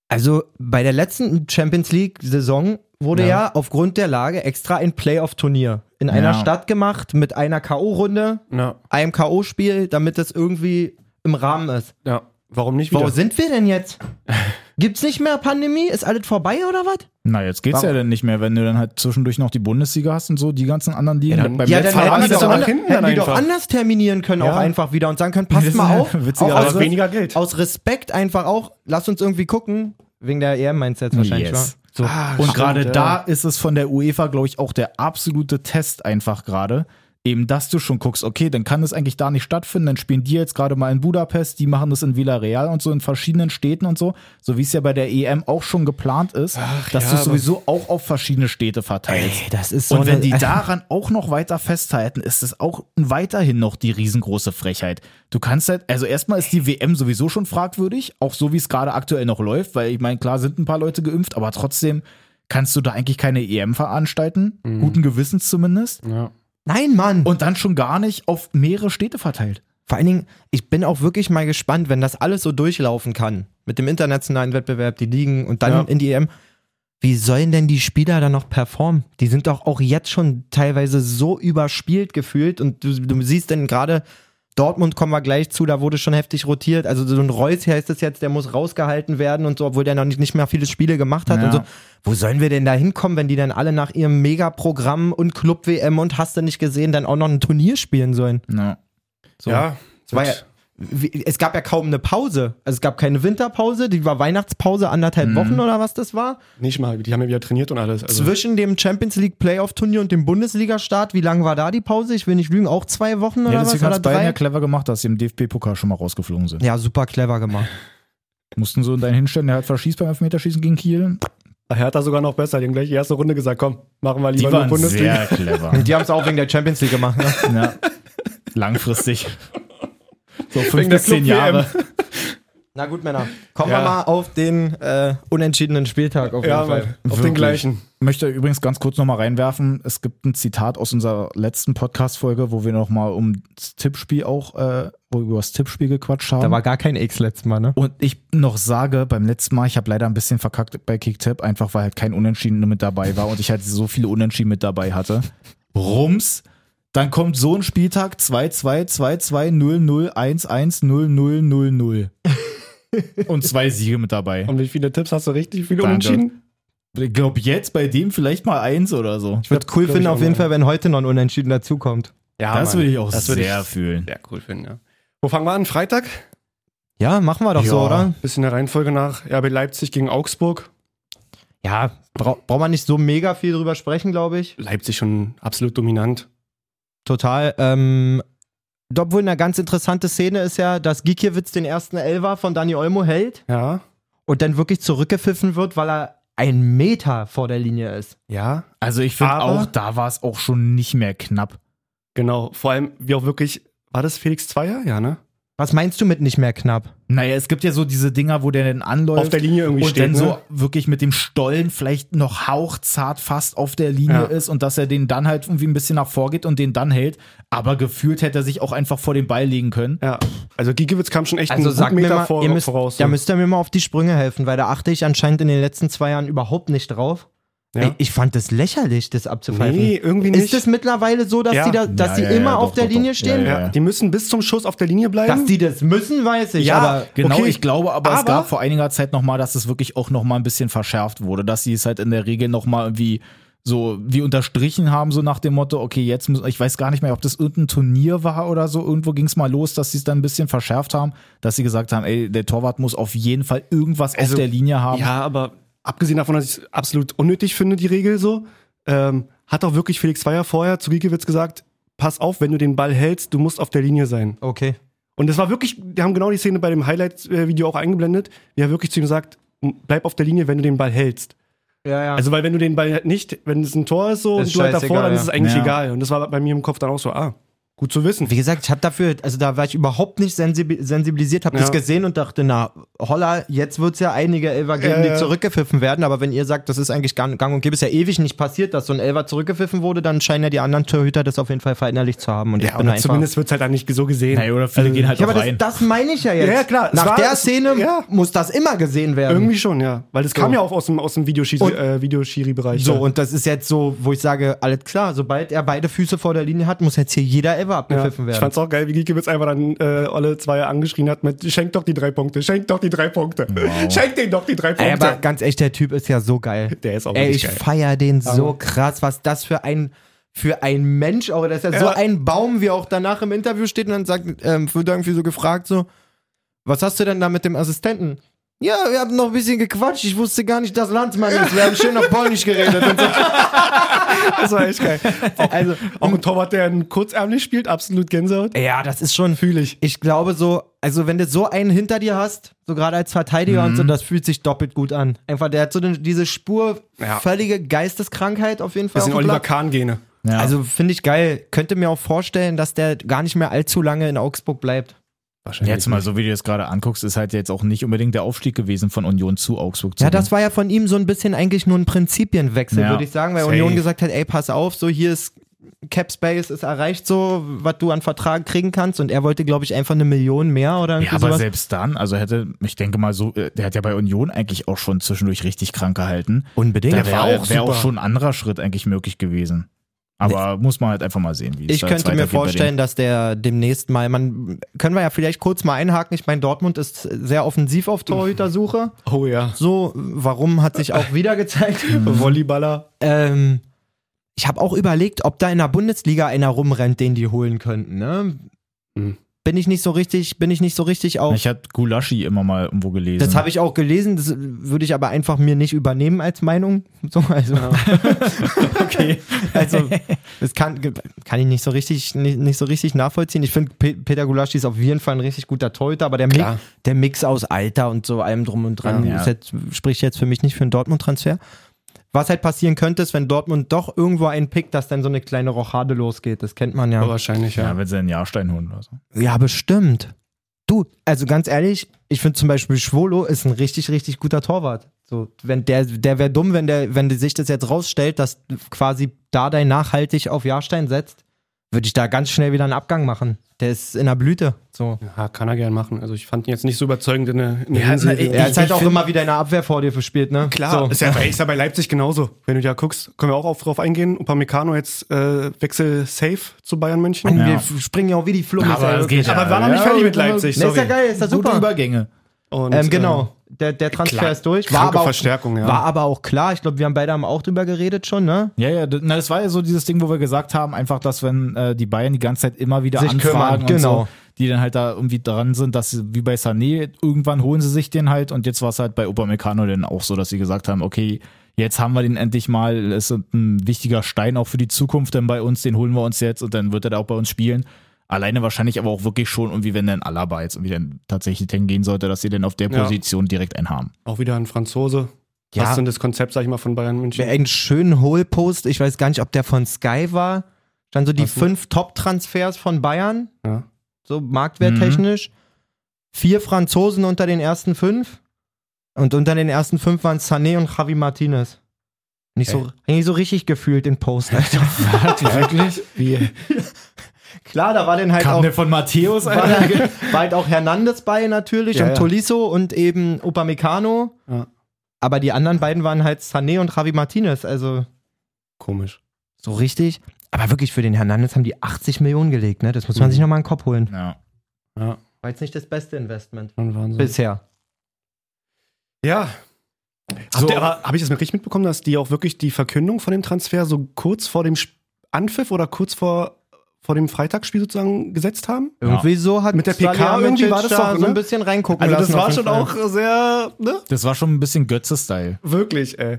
Also bei der letzten Champions League Saison wurde ja, Ja. aufgrund der Lage extra ein Playoff-Turnier in einer Ja. Stadt gemacht mit einer K.O.-Runde, Ja. einem K.O.-Spiel, damit das irgendwie im Rahmen ist. ja. Warum nicht wieder? Wo sind wir denn jetzt? Gibt's nicht mehr Pandemie? Ist alles vorbei oder was? Na, jetzt geht's Warum? ja dann nicht mehr, wenn du dann halt zwischendurch noch die Bundesliga hast und so, die ganzen anderen Ligen. Ja, dann- Beim Ja, dann hätten die, doch, an, nach hinten hätten dann die doch anders terminieren können, Ja. auch einfach wieder und sagen können, passt mal auf. witziger, auch aus, weniger Geld. aus Respekt einfach auch, lasst uns irgendwie gucken. Wegen der EM meinst du jetzt wahrscheinlich, Yes. So. Ah, Und gerade ja. da ist es von der UEFA, glaube ich, auch der absolute Test einfach gerade. Eben, dass du schon guckst, okay, dann kann es eigentlich da nicht stattfinden, dann spielen die jetzt gerade mal in Budapest, die machen das in Villarreal und so in verschiedenen Städten und so, so wie es ja bei der EM auch schon geplant ist, dass ja, du sowieso auch auf verschiedene Städte verteilst. Ey, das ist so und wenn die daran auch noch weiter festhalten, ist es auch weiterhin noch die riesengroße Frechheit. Du kannst halt, also erstmal ist die WM sowieso schon fragwürdig, auch so wie es gerade aktuell noch läuft, weil ich meine, klar sind ein paar Leute geimpft, aber trotzdem kannst du da eigentlich keine EM veranstalten, guten Gewissens zumindest, Ja. Nein, Mann. und dann schon gar nicht auf mehrere Städte verteilt. Vor allen Dingen, ich bin auch wirklich mal gespannt, wenn das alles so durchlaufen kann. Mit dem internationalen Wettbewerb, die Ligen und dann Ja. in die EM. Wie sollen denn die Spieler dann noch performen? Die sind doch auch jetzt schon teilweise so überspielt gefühlt und du, du siehst denn gerade Dortmund kommen wir gleich zu, da wurde schon heftig rotiert. Also so ein Reus heißt es jetzt, der muss rausgehalten werden und so, obwohl der noch nicht, nicht mehr viele Spiele gemacht hat Ja. und so. Wo sollen wir denn da hinkommen, wenn die dann alle nach ihrem Megaprogramm und Club-WM und hast du nicht gesehen, dann auch noch ein Turnier spielen sollen? Ja. So. Ja. Es, war ja, es gab ja kaum eine Pause. Also es gab keine Winterpause, die war Weihnachtspause, anderthalb Wochen oder was das war. Nicht mal. Die haben ja wieder trainiert und alles. Also, Zwischen dem Champions League Playoff Turnier und dem Bundesliga-Start, wie lang war da die Pause? Ich will nicht lügen, auch zwei Wochen oder Ja, was? deswegen Oder hat Bayern drei? ja clever gemacht, dass sie im DFB-Pokal schon mal rausgeflogen sind. Ja, super clever gemacht. Mussten so in deinen hinstellen, der hat verschießt beim Elfmeterschießen gegen Kiel. Hertha sogar noch besser. Die haben gleich die erste Runde gesagt, komm, machen wir Die lieber nur waren Bundesliga. sehr clever. Und die haben es auch wegen der Champions League gemacht. Ne? ja. Langfristig. So fünf bis zehn. Jahre. Na gut, Männer. Kommen Ja. wir mal auf den äh, unentschiedenen Spieltag auf jeden Ja, Fall. Auf Wirklich. den gleichen. möchte übrigens ganz kurz nochmal reinwerfen. Es gibt ein Zitat aus unserer letzten Podcast-Folge, wo wir nochmal um das Tippspiel auch, äh, wo wir über das Tippspiel gequatscht haben. Da war gar kein X letztes Mal, ne? Und ich noch sage, beim letzten Mal, ich habe leider ein bisschen verkackt bei Kicktipp, einfach weil halt kein Unentschieden mit dabei war und ich halt so viele Unentschieden mit dabei hatte. Rums. Dann kommt so ein Spieltag 2-2, 2-2, 0-0, 1-1, 0-0, 0-0. Und zwei Siege mit dabei. Und wie viele Tipps hast du richtig? Wie viele Danke. Unentschieden? Ich glaube jetzt bei dem vielleicht mal eins oder so. Ich würde cool finden auf jeden. Fall, wenn heute noch ein Unentschieden dazukommt. Ja, das würde ich auch Das würde sehr ich fühlen. sehr cool finden, ja. Wo fangen wir an? Freitag? Ja, machen wir doch so, Ja, oder? Bisschen der Reihenfolge nach. RB Leipzig gegen Augsburg. Ja, bra braucht man nicht so mega viel drüber sprechen, glaube ich. Leipzig schon absolut dominant. Total. Ähm, obwohl eine ganz interessante Szene ist ja, dass Gikiewicz den ersten Elfer von Dani Olmo hält Ja, und dann wirklich zurückgepfiffen wird, weil er ein Meter vor der Linie ist. ja, Also ich finde auch, da war es auch schon nicht mehr knapp. genau. Vor allem, wie auch wirklich, war das Felix Zweier? Ja, ne? Was meinst du mit nicht mehr knapp? Naja, es gibt ja so diese Dinger, wo der dann anläuft. Auf der Linie irgendwie und steht, dann ne? so wirklich mit dem Stollen vielleicht noch hauchzart fast auf der Linie Ja. ist und dass er den dann halt irgendwie ein bisschen nach vorgeht und den dann hält. Aber gefühlt hätte er sich auch einfach vor den Ball legen können. Ja, also Gigiewicz kam schon echt Also einen sag guten mir Meter mal, vor, ihr müsst, voraus. da müsst ihr mir mal auf die Sprünge helfen, weil da achte ich anscheinend in den letzten zwei Jahren überhaupt nicht drauf. Ja. Ey, ich fand das lächerlich, das abzupfeifen. nee, irgendwie nicht. Ist es mittlerweile so, dass Ja. die da, dass Ja, die ja, immer ja, auf doch, der doch, Linie doch. stehen? Ja, ja, die müssen bis zum Schuss auf der Linie bleiben. Dass die das müssen, weiß ich, Ja, aber Genau, Okay. ich glaube aber, es Aber- gab vor einiger Zeit nochmal, dass es wirklich auch nochmal ein bisschen verschärft wurde, dass sie es halt in der Regel nochmal irgendwie so wie unterstrichen haben, so nach dem Motto, okay, jetzt muss, ich weiß gar nicht mehr, ob das irgendein Turnier war oder so, irgendwo ging es mal los, dass sie es dann ein bisschen verschärft haben, dass sie gesagt haben, ey, der Torwart muss auf jeden Fall irgendwas auf Also, der Linie haben. Ja, aber abgesehen davon, dass ich es absolut unnötig finde, die Regel so, ähm, hat auch wirklich Felix Zweier vorher zu Gigiewicz gesagt, pass auf, wenn du den Ball hältst, du musst auf der Linie sein. okay. Und das war wirklich, wir haben genau die Szene bei dem Highlight-Video auch eingeblendet, wie er wirklich zu ihm sagt, bleib auf der Linie, wenn du den Ball hältst. Ja, ja. Also, weil wenn du den Ball nicht, wenn es ein Tor ist so Ist und du halt davor, scheißegal, dann ja. ist es eigentlich Ja. egal. Und das war bei mir im Kopf dann auch so, ah, gut zu wissen. Wie gesagt, ich habe dafür, also da war ich überhaupt nicht sensibi- sensibilisiert, habe Ja. das gesehen und dachte, na, holla, jetzt wird's ja einige Elfer geben, ja. die zurückgepfiffen werden, aber wenn ihr sagt, das ist eigentlich gang, gang und gäbe, ist ja ewig nicht passiert, dass so ein Elfer zurückgepfiffen wurde, dann scheinen ja die anderen Torhüter das auf jeden Fall verinnerlicht zu haben und ich Ja, bin oder einfach... zumindest wird es halt dann nicht so gesehen. Naja, oder viele gehen halt ja, aber rein. das, das meine ich ja jetzt. Ja, ja, klar. Nach war- der Szene ja. muss das immer gesehen werden. Irgendwie schon, ja. Weil das kam ja auch aus dem, aus dem Videoschiri- Und- äh, Videoschiri-Bereich. So, und das ist jetzt so, wo ich sage, alles klar, sobald er beide Füße vor der Linie hat, muss jetzt hier jeder Elfer ja. abgepfiffen Ich werden. fand's auch geil, wie Giekewitz einfach dann äh, alle zwei angeschrien hat mit Schenk doch die drei Punkte, schenk doch die drei Punkte. Schenk den doch die drei Ey, Punkte. aber ganz echt, der Typ ist ja so geil. Der ist auch Ey, ich geil. feier den so Aber- krass, was das für ein für ein Mensch auch, das ist ja, so Ja. ein Baum, wie er auch danach im Interview steht und dann sagt, ähm, wird irgendwie so gefragt so, was hast du denn da mit dem Assistenten? Ja, wir haben noch ein bisschen gequatscht, ich wusste gar nicht, dass Landsmann ist, wir haben schön auf Polnisch geredet und so. Das war echt geil. Auch, Also, auch ein Torwart, der einen kurzärmlich spielt, absolut Gänsehaut. ja, das ist schon, Fühle ich. ich glaube so, also wenn du so einen hinter dir hast, so gerade als Verteidiger und so, das fühlt sich doppelt gut an. Einfach, der hat so diese Spur, Ja. völlige Geisteskrankheit auf jeden Fall. Das sind Oliver. Kahn-Gene. Ja. Also finde ich geil. Könnte mir auch vorstellen, dass der gar nicht mehr allzu lange in Augsburg bleibt. Wahrscheinlich. Jetzt mal so, wie du das gerade anguckst, ist halt jetzt auch nicht unbedingt der Aufstieg gewesen von Union zu Augsburg. Zu Ja, das war ja von ihm so ein bisschen eigentlich nur ein Prinzipienwechsel, Ja. würde ich sagen, weil Safe. Union gesagt hat, ey, pass auf, so hier ist Cap Space ist erreicht so, was du an Vertrag kriegen kannst und er wollte, glaube ich, einfach eine Million mehr oder Ja, aber sowas. selbst dann, also hätte, ich denke mal so, äh, der hat ja bei Union eigentlich auch schon zwischendurch richtig krank gehalten. Unbedingt. Der wäre auch wär auch schon ein anderer Schritt eigentlich möglich gewesen. Aber muss man halt einfach mal sehen, wie es Ich da könnte mir vorstellen, dass der demnächst mal, man können wir ja vielleicht kurz mal einhaken. Ich meine, Dortmund ist sehr offensiv auf Torhütersuche. Oh ja. So, warum hat sich auch wieder gezeigt. Volleyballer. Ähm, ich habe auch überlegt, ob da in der Bundesliga einer rumrennt, den die holen könnten. Ne? Hm. Bin ich nicht so richtig, bin ich nicht so richtig auf. Ich hatte Gulaschi immer mal irgendwo gelesen. Das habe ich auch gelesen, das würde ich aber einfach mir nicht übernehmen als Meinung. So, also, okay. Also, das kann, kann ich nicht so richtig, nicht, nicht so richtig nachvollziehen. Ich finde, Pe Peter Gulaschi ist auf jeden Fall ein richtig guter Torhüter, aber der, Mix, der Mix aus Alter und so allem drum und dran Ja. jetzt, spricht jetzt für mich nicht für einen Dortmund-Transfer. Was halt passieren könnte, ist, wenn Dortmund doch irgendwo einen pickt, dass dann so eine kleine Rochade losgeht. Das kennt man ja. Aber wahrscheinlich, ja. Ja, wenn sie einen Jahrstein holen oder so. Ja, bestimmt. Du, also ganz ehrlich, ich finde zum Beispiel Schwolo ist ein richtig, richtig guter Torwart. So, wenn der, der wäre dumm, wenn der, wenn sich das jetzt rausstellt, dass quasi Dardai nachhaltig auf Jahrstein setzt, würde ich da ganz schnell wieder einen Abgang machen. Der ist in der Blüte. So. Ja, kann er gern machen. Also ich fand ihn jetzt nicht so überzeugend in der, in der Ja, Hinsicht. na, ich- Er ist halt auch immer wieder in der Abwehr vor dir verspielt, ne? Klar, So. ist, ja bei, ist ja bei Leipzig genauso. Wenn du ja guckst, können wir auch auf, drauf eingehen. Upamecano jetzt äh, Wechsel safe zu Bayern München. Ja. Wir springen ja auch wie die Flummis. Aber wirklich. geht ja. Aber war noch nicht fertig mit Leipzig, Ne, ist ja sorry. geil, ist ja Gute super. Übergänge. Und, Ähm, genau. Der, der Transfer klar, ist durch. kranke aber auch, Verstärkung, ja. War aber auch klar. Ich glaube, wir haben beide haben auch drüber geredet schon, ne? Ja, ja, das, na, das war ja so dieses Ding, wo wir gesagt haben, einfach, dass wenn äh, die Bayern die ganze Zeit immer wieder Sich anfragen kümmern, und genau. so, die dann halt da irgendwie dran sind, dass sie, wie bei Sané, irgendwann holen sie sich den halt und jetzt war es halt bei Upamecano dann auch so, dass sie gesagt haben, okay, jetzt haben wir den endlich mal, es ist ein wichtiger Stein auch für die Zukunft dann bei uns, den holen wir uns jetzt und dann wird er da auch bei uns spielen. Alleine wahrscheinlich aber auch wirklich schon irgendwie, wenn dann Alaba jetzt irgendwie dann tatsächlich hingehen sollte, dass sie dann auf der Ja. Position direkt einen haben. auch wieder ein Franzose. Ja. Was ist denn das Konzept, sag ich mal, von Bayern München? Einen schönen Hohlpost. Ich weiß gar nicht, ob der von Sky war. Stand so die Was denn? fünf Top-Transfers von Bayern, Ja. so marktwerttechnisch. Vier Franzosen unter den ersten fünf. Und unter den ersten fünf waren Sané und Javi Martinez. Nicht so, nicht so richtig gefühlt den Post, Alter. Wirklich? Wie? Klar, da war dann halt Kam auch der von Matthäus, war, war halt auch Hernandez bei natürlich Ja, und ja. Tolisso und eben Upamecano. Ja. Aber die anderen beiden waren halt Sané und Javi Martinez. Also Komisch. so richtig. Aber wirklich für den Hernandez haben die 80 Millionen gelegt, ne? Das muss man Mhm. sich nochmal in den Kopf holen. Ja. Ja, War jetzt nicht das beste Investment. Bisher. Ja. So. Habe ich das mit richtig mitbekommen, dass die auch wirklich die Verkündung von dem Transfer so kurz vor dem Anpfiff oder kurz vor, vor dem Freitagsspiel sozusagen gesetzt haben? Irgendwie so hat Mit der PK Salihamidzic irgendwie war das da doch, so ein ne? bisschen reingucken Also das war schon Fall. auch sehr, ne? Das war schon ein bisschen Götze-Style. Wirklich, ey.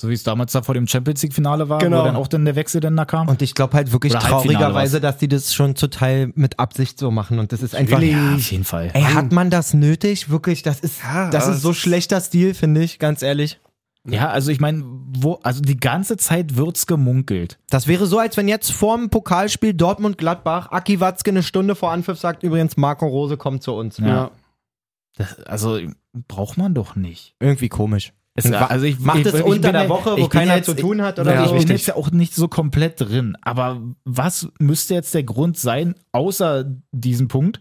So wie es damals da vor dem Champions League-Finale war, Genau. wo dann auch dann der Wechsel dann da kam. Und ich glaube halt wirklich Oder traurigerweise, dass die das schon zum Teil mit Absicht so machen. Und das ist einfach. ja, auf jeden Fall. Ey, hat man das nötig? Wirklich, das ist, Ja, das ist so schlechter Stil, finde ich, ganz ehrlich. Ja, also ich meine, wo, also die ganze Zeit wird's gemunkelt. Das wäre so, als wenn jetzt vorm Pokalspiel Dortmund-Gladbach Aki Watzke eine Stunde vor Anpfiff sagt, übrigens, Marco Rose kommt zu uns. Ja. Ja. Das, also braucht man doch nicht. Irgendwie komisch. Es, also ich, Macht ich, es ich unter bin der ja- Woche, wo ich bin keiner jetzt, zu tun hat, Oder ich so? bin Richtig. jetzt ja auch nicht so komplett drin. Aber was müsste jetzt der Grund sein, außer diesem Punkt,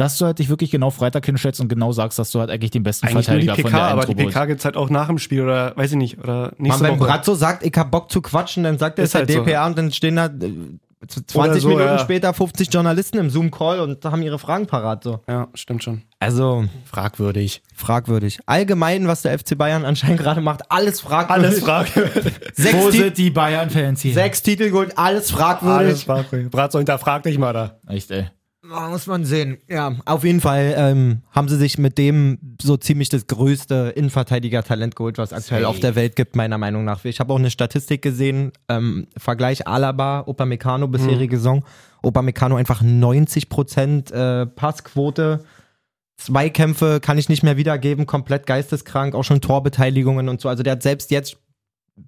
dass du halt dich wirklich genau Freitag hinstellst und genau sagst, dass du halt eigentlich den besten Eigentlich nur die Verteidiger von PK, der aber die PK gibt's halt auch nach dem Spiel oder weiß ich nicht, oder Man, nächste wenn Woche. Brazzo sagt, ich hab Bock zu quatschen, dann sagt er es Ist halt halt so. DPA und dann stehen da äh, 20 Oder so, Minuten ja. später 50 Journalisten im Zoom-Call und haben ihre Fragen parat. So. Ja, stimmt schon. Also, Fragwürdig. fragwürdig. Allgemein, was der FC Bayern anscheinend gerade macht, alles fragwürdig. Alles fragwürdig. Sechs, Wo Ti sind die Bayern-Fans hier? sechs Titel geholt, alles fragwürdig. Alles fragwürdig. Brazzo hinterfragt dich mal da. Echt, ey. Ah, Muss man sehen. Ja, auf jeden Fall ähm, haben sie sich mit dem so ziemlich das größte Innenverteidiger-Talent geholt, was aktuell Safe. auf der Welt gibt, meiner Meinung nach. Ich habe auch eine Statistik gesehen, ähm, Vergleich Alaba, Upamecano, bisherige Saison. Upamecano einfach 90% äh, Passquote. Zweikämpfe kann ich nicht mehr wiedergeben, komplett geisteskrank, auch schon Torbeteiligungen und so. Also der hat selbst jetzt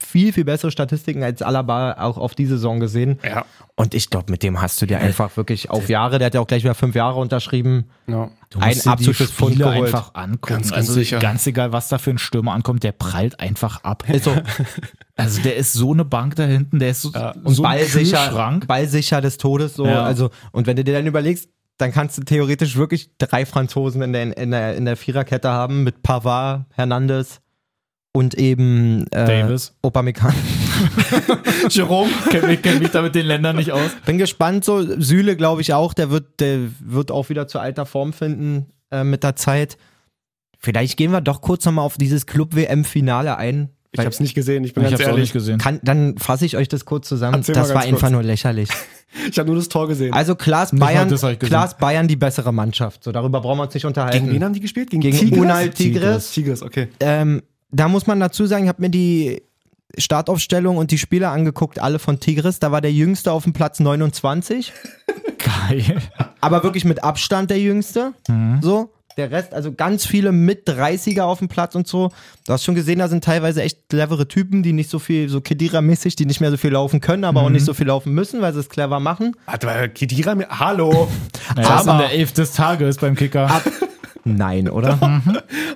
viel, viel bessere Statistiken als Alaba auch auf die Saison gesehen. Ja. Und ich glaube, mit dem hast du dir einfach wirklich auf Jahre, der hat ja auch gleich wieder fünf Jahre unterschrieben. ja. Du Ein absolutes Pfund geholt. einfach angucken. Ganz, ganz also sicher. ganz egal, was da für ein Stürmer ankommt, der prallt einfach ab. So. Also der ist so eine Bank da hinten, der ist so, Und so ein ballsicher, Kühlschrank. ballsicher des Todes. So. Ja. Also, und wenn du dir dann überlegst, dann kannst du theoretisch wirklich drei Franzosen in der, in der, in der Viererkette haben mit Pavard, Hernandez und eben äh, Davis. Upamecano. Jerome, kenn mich, kenn mich da mit den Ländern nicht aus. Bin gespannt, so Süle glaube ich auch, der wird, der wird auch wieder zu alter Form finden äh, mit der Zeit. Vielleicht gehen wir doch kurz nochmal auf dieses Club-WM-Finale ein. Ich weil- hab's nicht gesehen, ich bin Ich ganz hab's auch ehrlich. nicht gesehen. Kann, dann fasse ich euch das kurz zusammen. Erzähl das war einfach kurz. nur lächerlich. Ich habe nur das Tor gesehen. Also mal Bayern, ist Bayern die bessere Mannschaft. So darüber brauchen wir uns nicht unterhalten. Gegen wen haben die gespielt? Gegen, Gegen Tigres? Unal Tigres. Tigres, okay. Ähm, da muss man dazu sagen, ich habe mir die Startaufstellung und die Spieler angeguckt, alle von Tigris. Da war der Jüngste auf dem Platz 29, Geil. aber wirklich mit Abstand der Jüngste. Mhm. So. der Rest, also ganz viele mit 30er auf dem Platz und so. Du hast schon gesehen, da sind teilweise echt clevere Typen, die nicht so viel, so Kedira-mäßig, die nicht mehr so viel laufen können, aber auch nicht so viel laufen müssen, weil sie es clever machen. Warte mal, Kedira, hallo. Naja, das ist in Aber- der Elf des Tages beim Kicker. Nein, oder?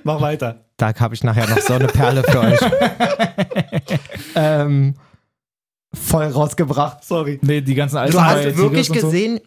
Mach weiter. Da habe ich nachher noch so eine Perle für euch. ähm, voll rausgebracht. Sorry. Nee, die ganzen alten Du hast wirklich so. gesehen,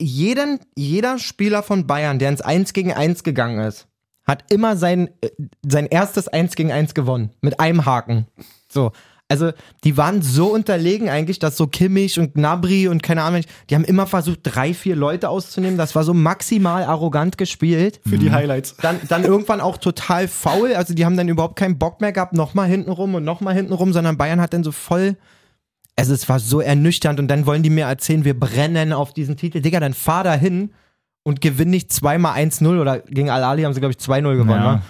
jeden, jeder Spieler von Bayern, der ins 1 gegen 1 gegangen ist, hat immer sein, äh, sein erstes 1 gegen 1 gewonnen. Mit einem Haken. So. Also, die waren so unterlegen eigentlich, dass so Kimmich und Gnabry und keine Ahnung, die haben immer versucht, drei, vier Leute auszunehmen. Das war so maximal arrogant gespielt. Für die Highlights. Dann, dann irgendwann auch total faul. Also, die haben dann überhaupt keinen Bock mehr gehabt, nochmal hinten rum und nochmal hinten rum, sondern Bayern hat dann so voll. Also, es war so ernüchternd und dann wollen die mir erzählen, wir brennen auf diesen Titel. Digga, dann fahr da hin und gewinn nicht zweimal 1-0 oder gegen Al-Ali haben sie, glaube ich, 2-0 gewonnen. Ja.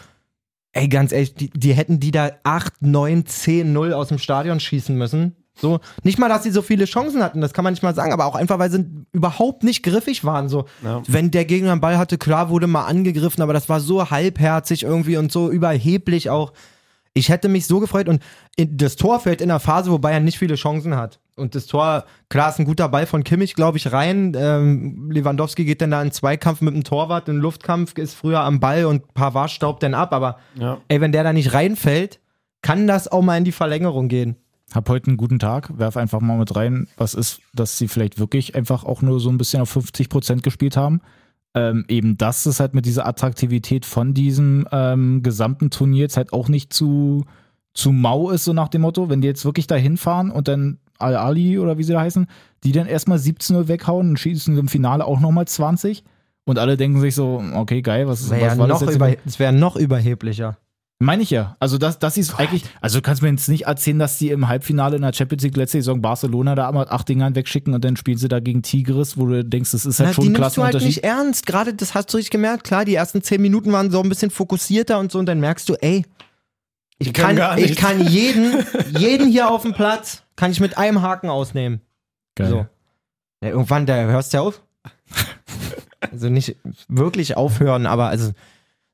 Ey, ganz ehrlich, die, die hätten die da 8, 9, 10, 0 aus dem Stadion schießen müssen. So, nicht mal, dass sie so viele Chancen hatten, das kann man nicht mal sagen, aber auch einfach, weil sie überhaupt nicht griffig waren. So, Ja. wenn der Gegner einen Ball hatte, klar wurde mal angegriffen, aber das war so halbherzig irgendwie und so überheblich auch. Ich hätte mich so gefreut und das Tor fällt in einer Phase, wo Bayern nicht viele Chancen hat. Und das Tor, klar, ist ein guter Ball von Kimmich, glaube ich, rein. Ähm, Lewandowski geht dann da in Zweikampf mit dem Torwart, in Luftkampf, ist früher am Ball und Pavard staubt dann ab. Aber Ja. ey, wenn der da nicht reinfällt, kann das auch mal in die Verlängerung gehen. Hab heute einen guten Tag, werf einfach mal mit rein, was ist, dass sie vielleicht wirklich einfach auch nur so ein bisschen auf 50 Prozent gespielt haben. Ähm, eben das ist halt mit dieser Attraktivität von diesem ähm, gesamten Turnier jetzt halt auch nicht zu, zu mau ist, so nach dem Motto, wenn die jetzt wirklich da hinfahren und dann Al-Ali oder wie sie da heißen, die dann erstmal 17-0 weghauen und schießen im Finale auch nochmal 20 und alle denken sich so, okay, geil, was, Wäre was ja war das noch, jetzt? über, das wär noch überheblicher. Meine ich ja. Also das, das ist eigentlich, also du kannst mir jetzt nicht erzählen, dass die im Halbfinale in der Champions League letzte Saison Barcelona da mal acht Dingern wegschicken und dann spielen sie da gegen Tigris, wo du denkst, das ist halt Na, schon die ein nimmst du halt nicht ernst. Gerade das hast du richtig gemerkt. Klar, die ersten zehn Minuten waren so ein bisschen fokussierter und so und dann merkst du, ey, ich Die kann, ich kann jeden, jeden hier auf dem Platz, kann ich mit einem Haken ausnehmen. Geil. So. Ja, irgendwann, da hörst du auf. also nicht wirklich aufhören, aber also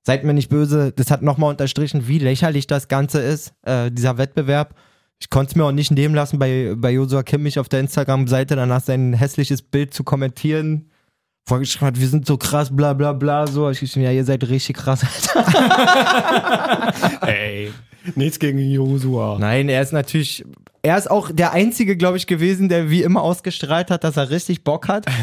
seid mir nicht böse, das hat nochmal unterstrichen, wie lächerlich das Ganze ist, äh, dieser Wettbewerb. Ich konnte es mir auch nicht nehmen lassen, bei, bei Josua Kimmich auf der Instagram-Seite danach sein hässliches Bild zu kommentieren. Vorgeschrieben hat, wir sind so krass, bla bla bla, so. Ich geschrieben, ja, ihr seid richtig krass, Alter. Ey. Nichts gegen Josua. Nein, er ist natürlich, er ist auch der Einzige, glaube ich, gewesen, der wie immer ausgestrahlt hat, dass er richtig Bock hat.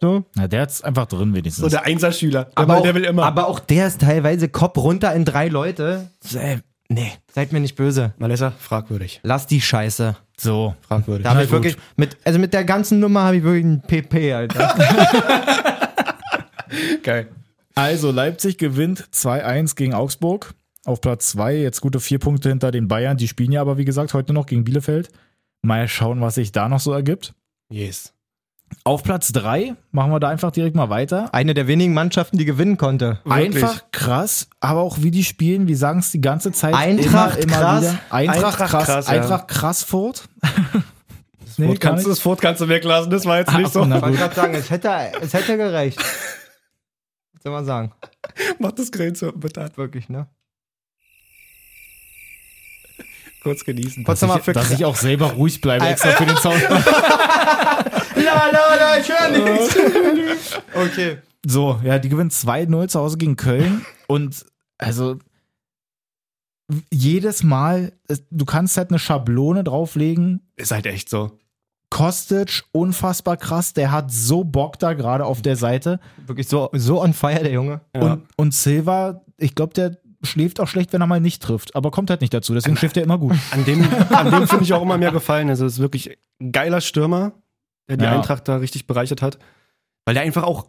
So. Na, der hat's einfach drin wenigstens. So der Einserschüler. Der, Aber, will- auch, der will immer. aber auch der ist teilweise Kopf runter in drei Leute. So, ey, nee, seid mir nicht böse. Malessa, fragwürdig. Lass die Scheiße. so. Fragwürdig. Da habe ich gut. wirklich, mit, also mit der ganzen Nummer habe ich wirklich einen PP, Alter. Geil. Also Leipzig gewinnt 2-1 gegen Augsburg. Auf Platz 2, jetzt gute vier Punkte hinter den Bayern. Die spielen ja aber, wie gesagt, heute noch gegen Bielefeld. Mal schauen, was sich da noch so ergibt. Yes. Auf Platz 3 machen wir da einfach direkt mal weiter. Eine der wenigen Mannschaften, die gewinnen konnte. Wirklich. Einfach krass, aber auch wie die spielen, wir sagen es die ganze Zeit. Eintracht immer, immer krass. Wieder. Eintracht, Eintracht krass. krass, ja. Eintracht krass Furt. Das, Nee, gar kannst, du- nicht. das Wort kannst du weglassen, das war jetzt nicht Ach, so. na Ich wollte gerade sagen, es hätte, es hätte gereicht. Was soll man sagen? Mach das Grenze bitte. Wirklich, ne? Kurz genießen. Dass, ich, für dass ich auch selber ruhig bleibe, extra für den Sound. La, la, la, ich höre nichts. Okay. So, ja, die gewinnen 2-0 zu Hause gegen Köln. Und also jedes Mal, du kannst halt eine Schablone drauflegen. Ist halt echt so. Kostic, unfassbar krass, der hat so Bock da gerade auf der Seite. Wirklich so, so on fire, der Junge. Ja. Und, und Silva, ich glaube, der schläft auch schlecht, wenn er mal nicht trifft. Aber kommt halt nicht dazu, deswegen schläft er immer gut. An dem, an dem finde ich auch immer mehr gefallen. Also, es ist wirklich ein geiler Stürmer, der die Ja. Eintracht da richtig bereichert hat. Weil der einfach auch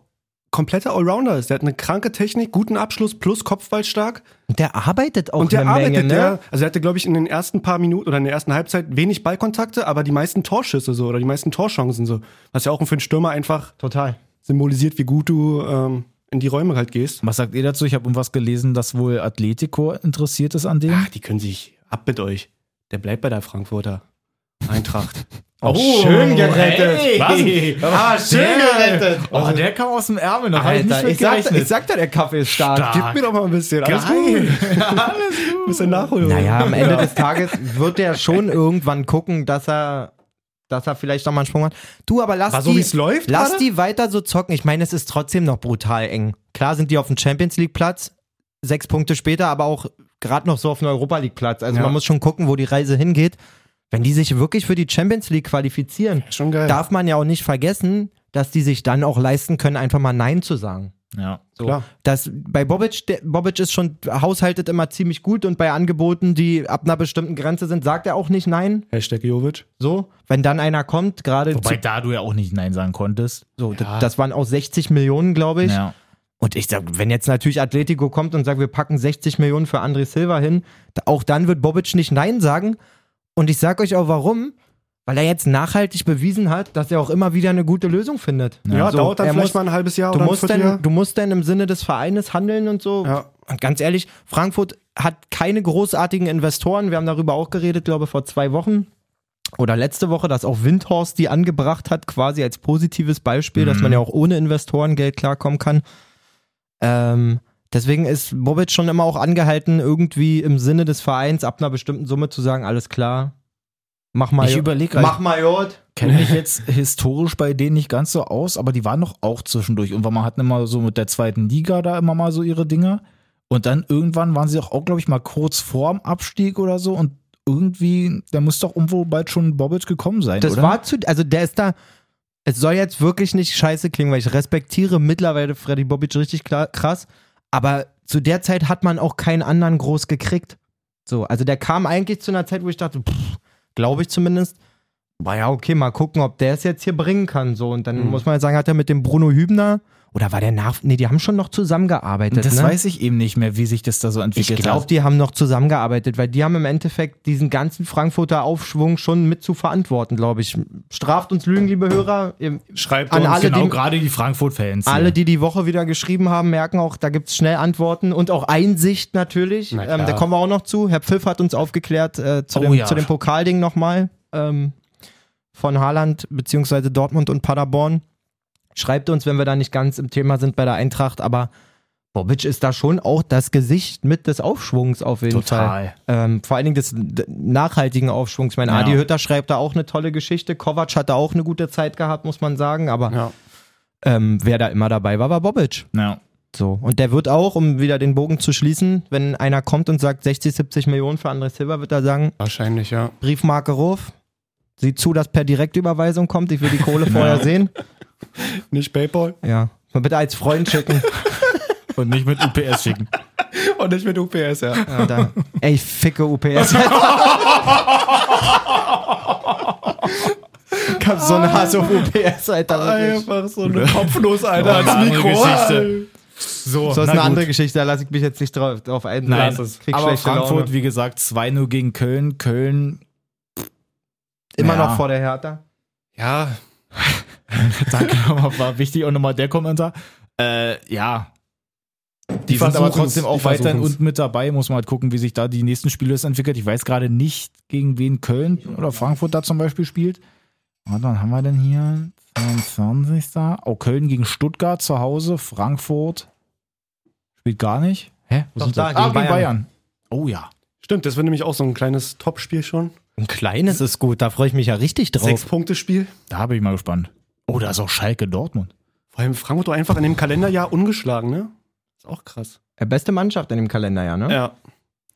kompletter Allrounder ist. Der hat eine kranke Technik, guten Abschluss plus Kopfball stark. Und der arbeitet auch Und der eine arbeitet, Menge, ne? der, also er hatte, glaube ich, in den ersten paar Minuten oder in der ersten Halbzeit wenig Ballkontakte, aber die meisten Torschüsse so oder die meisten Torchancen so. Was ja auch für einen Stürmer einfach Total. symbolisiert, wie gut du ähm, in die Räume halt gehst. Was sagt ihr dazu? Ich habe irgendwas gelesen, dass wohl Atletico interessiert ist an dem. Ach, die können sich ab mit euch. Der bleibt bei der Frankfurter Eintracht. Oh, schön gerettet. Hey. Was? Ah, schön gerettet. Oh, der kam aus dem Ärmel. Da ich nicht Alter, mit ich sag, ich sag dir, der Kaffee ist stark. Stark. Gib mir doch mal ein bisschen. Alles Geil. gut. Alles gut. Bisschen nachholen. Naja, am Ende des Tages wird er schon irgendwann gucken, dass er, dass er vielleicht noch mal einen Sprung hat. Du, aber lass War so, die, läuft lass gerade? die weiter so zocken. Ich meine, es ist trotzdem noch brutal eng. Klar sind die auf dem Champions League Platz, sechs Punkte später, aber auch gerade noch so auf dem Europa League Platz. Also Ja. man muss schon gucken, wo die Reise hingeht. Wenn die sich wirklich für die Champions League qualifizieren, Schon geil. darf man ja auch nicht vergessen, dass die sich dann auch leisten können, einfach mal Nein zu sagen. Ja. So. Klar. Das, bei Bobic, der, Bobic ist schon, haushaltet immer ziemlich gut und bei Angeboten, die ab einer bestimmten Grenze sind, sagt er auch nicht Nein. Hashtag Jovic. So, wenn dann einer kommt, gerade Wobei zu- da du ja auch nicht Nein sagen konntest. so, d- das waren auch 60 Millionen, glaube ich. Ja. Und ich sag, wenn jetzt natürlich Atletico kommt und sagt, wir packen 60 Millionen für André Silva hin, da, auch dann wird Bobic nicht Nein sagen. Und ich sag euch auch warum. Weil er jetzt nachhaltig bewiesen hat, dass er auch immer wieder eine gute Lösung findet. Ja, So, dauert dann vielleicht muss- mal ein halbes Jahr Du oder ein musst, Vierteljahr. dann, du musst dann im Sinne des Vereines handeln und so. Ja. Und ganz ehrlich, Frankfurt hat keine großartigen Investoren. Wir haben darüber auch geredet, glaube ich, vor zwei Wochen. Oder letzte Woche, dass auch Windhorst die angebracht hat, quasi als positives Beispiel, dass man ja auch ohne Investorengeld klarkommen kann. Ähm, deswegen ist Bobic schon immer auch angehalten, irgendwie im Sinne des Vereins ab einer bestimmten Summe zu sagen, alles klar, mach mal, Ich überlege, mach mal Jod. kenne mich jetzt historisch bei denen nicht ganz so aus, aber die waren doch auch zwischendurch. Und man hatten immer so mit der zweiten Liga da immer mal so ihre Dinge. Und dann irgendwann waren sie auch, auch glaube ich, mal kurz vorm Abstieg oder so. Und irgendwie, da muss doch irgendwo bald schon Bobic gekommen sein, Das oder? war zu, also der ist da, es soll jetzt wirklich nicht scheiße klingen, weil ich respektiere mittlerweile Freddy Bobic richtig klar, krass, aber zu der Zeit hat man auch keinen anderen groß gekriegt. So, also der kam eigentlich zu einer Zeit, wo ich dachte, glaube ich zumindest, war ja okay, mal gucken, ob der es jetzt hier bringen kann. So, und dann Mhm. muss man jetzt sagen, hat er mit dem Bruno Hübner, oder war der nach, nee, die haben schon noch zusammengearbeitet. das ne? weiß ich eben nicht mehr, wie sich das da so Ich entwickelt glaube, hat. die haben noch zusammengearbeitet, weil die haben im Endeffekt diesen ganzen Frankfurter Aufschwung schon mit zu verantworten, glaube ich. Straft uns Lügen, liebe Hörer. Schreibt An uns. alle, Genau, die- gerade die Frankfurt-Fans. Alle, die die Woche wieder geschrieben haben, merken auch, da gibt es schnell Antworten und auch Einsicht natürlich. Na Ähm, da kommen wir auch noch zu. Herr Pfiff hat uns aufgeklärt äh, zu, Oh dem, ja. zu dem Pokalding nochmal ähm, von Haaland beziehungsweise Dortmund und Paderborn. Schreibt uns, wenn wir da nicht ganz im Thema sind bei der Eintracht, aber Bobic ist da schon auch das Gesicht mit des Aufschwungs auf jeden Fall. Total. Ähm, vor allen Dingen des nachhaltigen Aufschwungs. Ich meine, Ja. Adi Hütter schreibt da auch eine tolle Geschichte. Kovac hat da auch eine gute Zeit gehabt, muss man sagen. Aber Ja. ähm, wer da immer dabei war, war Bobic. Ja. So. Und der wird auch, um wieder den Bogen zu schließen, wenn einer kommt und sagt 60, 70 Millionen für André Silva, wird er sagen, Wahrscheinlich, ja. Briefmarke Ruf. Sieh zu, dass per Direktüberweisung kommt. Ich will die Kohle vorher sehen. Nicht Paypal. Ja. Mal bitte als Freund schicken. Und nicht mit UPS schicken. Und nicht mit UPS, ja. Ja, da. Ey, ficke UPS. Gab so eine Hass auf UPS, Alter. wirklich. Einfach so eine kopflos, Alter, Oh, eine ans andere Mikro. Geschichte. So, So ist eine gut. andere Geschichte, da lasse ich mich jetzt nicht drauf, drauf ein. Nein, es. Krieg aber Frankfurt, Laune. wie gesagt, 2-0 gegen Köln. Köln, Immer Ja. noch vor der Hertha. Ja, danke nochmal, war wichtig. Und nochmal der Kommentar. Äh, ja. Die, sind aber trotzdem auch die weiterhin unten mit dabei. Muss man halt gucken, wie sich da die nächsten Spiele jetzt entwickelt. Ich weiß gerade nicht, gegen wen Köln oder Frankfurt da zum Beispiel spielt. Und dann haben wir denn hier 22. Oh, Köln gegen Stuttgart zu Hause. Frankfurt spielt gar nicht. Hä? Wo Doch, sind da, das? gegen Ah, gegen Bayern. Bayern. Oh ja. stimmt, das wird nämlich auch so ein kleines Topspiel schon. Ein kleines ist gut, da freue ich mich ja richtig drauf. Sechs-Punkte-Spiel. Da bin ich mal gespannt. Oh, da ist auch Schalke Dortmund. Vor allem Frankfurt doch einfach in dem Kalenderjahr ungeschlagen, ne? Ist auch krass. Äh, Beste Mannschaft in dem Kalender, ja, ne? Ja.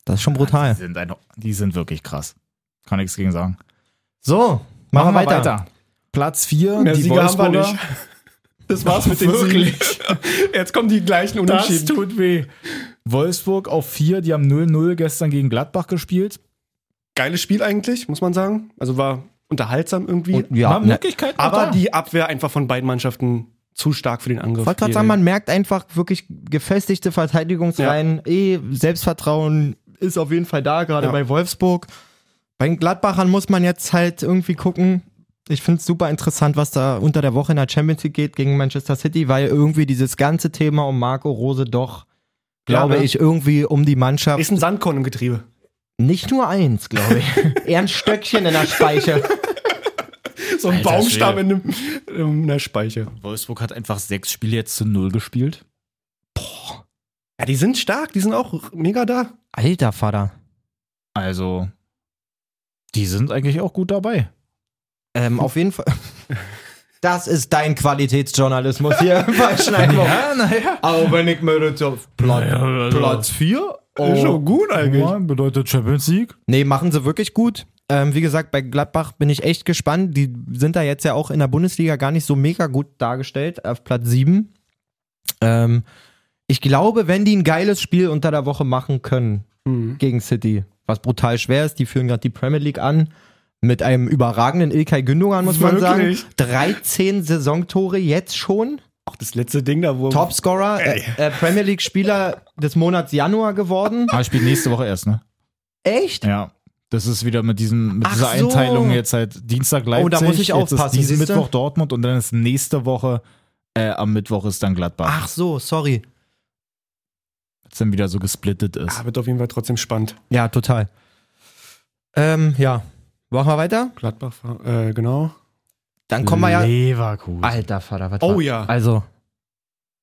Das ist schon brutal. Die sind, ein, die sind wirklich krass. Kann nichts gegen sagen. So, machen, wir weiter. Platz 4, Mehr die Sieger haben wir nicht. Das war's mit den Wirklich? Siegen. Jetzt kommen die gleichen Das Unentschieden. tut weh. Wolfsburg auf 4, die haben 0-0 gestern gegen Gladbach gespielt. Geiles Spiel eigentlich, muss man sagen. Also war unterhaltsam irgendwie. Und, ja, Haben ne, Möglichkeiten aber da. die Abwehr einfach von beiden Mannschaften zu stark für den Angriff. Ich wollte gerade sagen, man merkt einfach wirklich gefestigte Verteidigungsreihen. Eh, Selbstvertrauen ist auf jeden Fall da, gerade Ja. bei Wolfsburg. Bei den Gladbachern muss man jetzt halt irgendwie gucken. Ich finde es super interessant, was da unter der Woche in der Champions League geht gegen Manchester City, weil irgendwie dieses ganze Thema um Marco Rose doch, glaube ne? ich, irgendwie um die Mannschaft. Ist ein Sandkorn im Getriebe. Nicht nur eins, glaube ich. Eher ein Stöckchen in der Speiche. so ein Alter Baumstamm in, einem, in der Speiche. Wolfsburg hat einfach sechs Spiele jetzt zu null gespielt. Boah. Ja, die sind stark, die sind auch mega da. Alter Vater. Also, die sind eigentlich auch gut dabei. Ähm, auf jeden Fall. Das ist dein Qualitätsjournalismus hier bei Schneidmob. Ja, naja. Aber wenn ich mir jetzt auf also Platz 4 Oh, ist schon oh, gut eigentlich. Ja, bedeutet Champions League? Nee, machen sie wirklich gut. Ähm, wie gesagt, bei Gladbach bin ich echt gespannt. Die sind da jetzt ja auch in der Bundesliga gar nicht so mega gut dargestellt, auf Platz 7. Ähm, ich glaube, wenn die ein geiles Spiel unter der Woche machen können mhm. gegen City, was brutal schwer ist, die führen gerade die Premier League an. Mit einem überragenden Ilkay Gündogan, muss Wirklich? man sagen. 13 Saisontore jetzt schon. Auch das letzte Ding da, wo. Topscorer, äh, äh, Premier League Spieler des Monats Januar geworden. Aber spielt nächste Woche erst, ne? Echt? Ja. Das ist wieder mit, diesem, mit Ach dieser so. Einteilung jetzt halt Dienstag Leipzig. Oh, da muss ich jetzt aufpassen, Ist diesen? Mittwoch Dortmund und dann ist nächste Woche, äh, am Mittwoch ist dann Gladbach. Ach so, sorry. Als dann wieder so gesplittet ist. Ah, wird auf jeden Fall trotzdem spannend. Ja, total. Ähm, ja. Machen wir weiter? Gladbach, äh, genau. Dann kommen wir ja. Leverkusen. Alter Vater, was Oh war- ja. Also.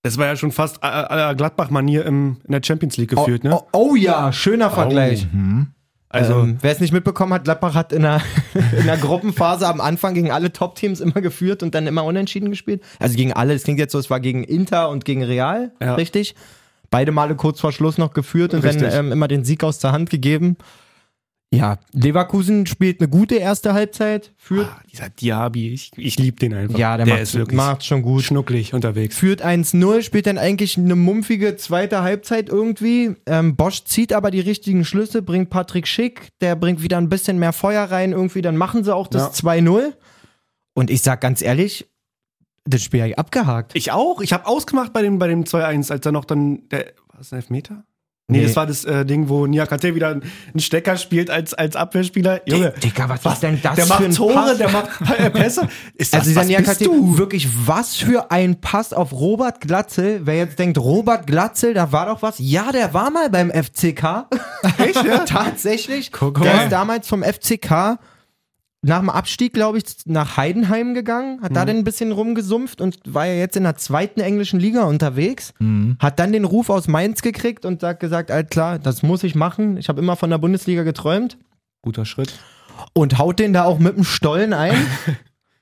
Das war ja schon fast äh, äh, Gladbach-Manier im- in der Champions League geführt, oh, ne? oh, oh ja, schöner Vergleich. Mhm. Also, ähm, wer es nicht mitbekommen hat, Gladbach hat in der, in der Gruppenphase am Anfang gegen alle Top-Teams immer geführt und dann immer unentschieden gespielt. Also gegen alle, es klingt jetzt so, es war gegen Inter und gegen Real, Ja. richtig? Beide Male kurz vor Schluss noch geführt und dann Richtig. ähm, immer den Sieg aus der Hand gegeben. Ja, Leverkusen spielt eine gute erste Halbzeit, führt, ah, dieser Diaby, ich, ich liebe den einfach. ja, der, der macht, ist wirklich macht schon gut. schnucklig unterwegs. Führt 1-0, spielt dann eigentlich eine mumpfige zweite Halbzeit irgendwie. Ähm, Bosch zieht aber die richtigen Schlüsse, bringt Patrick Schick, der bringt wieder ein bisschen mehr Feuer rein irgendwie, dann machen sie auch das 2-0. Und ich sag ganz ehrlich, das Spiel habe ich abgehakt. Ich auch. Ich habe ausgemacht bei dem, bei dem 2-1, als er noch dann. Der, war das ein Elfmeter? Nee, Nee. das war das äh, Ding, wo Niakate wieder einen Stecker spielt als, als Abwehrspieler. Junge, Digga, was, ist denn das der für macht ein Tore, Pass? der macht äh, Pässe. Ist das, Also dieser Niakate, wirklich, was für ein Pass auf Robert Glatzel. Wer jetzt denkt, Robert Glatzel, da war doch was. Ja, der war mal beim FCK. Echt, ja? Tatsächlich. Guck der mal. ist damals vom FCK nach dem Abstieg, glaube ich, nach Heidenheim gegangen, hat da Mhm. dann ein bisschen rumgesumpft und war ja jetzt in der zweiten englischen Liga unterwegs. Mhm. Hat dann den Ruf aus Mainz gekriegt und hat gesagt, alt klar, das muss ich machen. Ich habe immer von der Bundesliga geträumt Guter Schritt. und haut den da auch mit dem Stollen ein.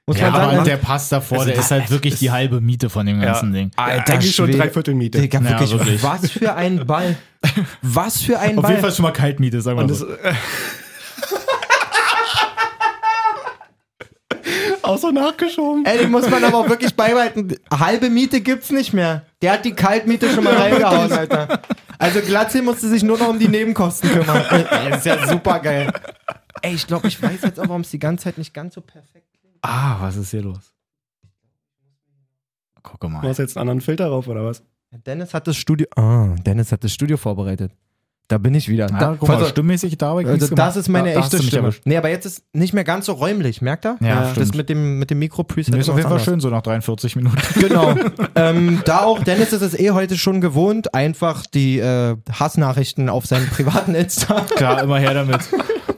Muss Ja, man sagen. aber der Pass davor, Also der das- ist halt wirklich die halbe Miete von dem ganzen Ding. Alter Eigentlich schon dreiviertel Miete. Digga, Ja, wirklich, wirklich. was für ein Ball. Was für ein Auf Ball. jeden Fall schon mal Kaltmiete, sagen wir mal so. auch so nachgeschoben. Ey, den muss man aber auch wirklich beibehalten. Halbe Miete gibt's nicht mehr. Der hat die Kaltmiete schon mal reingehauen, Alter. Also Glatzel musste sich nur noch um die Nebenkosten kümmern. Ey, das ist ja super geil. Ey, ich glaube, ich weiß jetzt auch, warum es die ganze Zeit nicht ganz so perfekt klingt. Ah, was ist hier los? Guck Du mal. hast jetzt einen anderen Filter drauf, oder was? Dennis hat das Studio. Ah, Dennis hat das Studio vorbereitet. Da bin ich wieder. Ja, da, guck mal, also, stimmmäßig da habe ich also das ist meine Da- echte Stimme. erwischt. Nee, aber jetzt ist nicht mehr ganz so räumlich, merkt er? Ja, das stimmt. mit dem, mit dem Mikro-Preset Nee, ist auf jeden Fall schön, so nach 43 Minuten. Genau. ähm, da auch, Dennis ist es eh heute schon gewohnt, einfach die äh, Hassnachrichten auf seinem privaten Insta. Klar, immer her damit.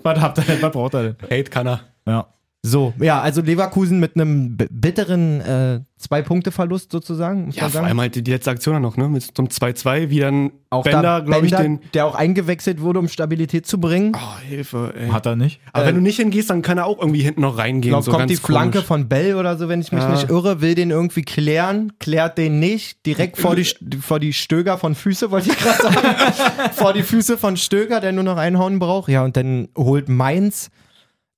was habt ihr denn? Was braucht er denn? Hate kann er. Ja. So, ja, also Leverkusen mit einem bitteren äh, Zwei-Punkte-Verlust sozusagen. Ja, vor allem halt die letzte Aktion dann noch, ne? Mit zum 2-2, wie dann auch Bender, da glaube ich, den. der auch eingewechselt wurde, um Stabilität zu bringen. Oh, Hilfe, ey. Hat er nicht? Aber wenn du nicht hingehst, dann kann er auch irgendwie hinten noch Ich reingehen. glaube, so kommt ganz die Flanke komisch. von Bell oder so, wenn ich mich Ja. nicht irre, will den irgendwie klären, klärt den nicht, direkt vor die, vor die Stöger von Füße, wollte ich gerade sagen, vor die Füße von Stöger, der nur noch einhauen braucht. Ja, und dann holt Mainz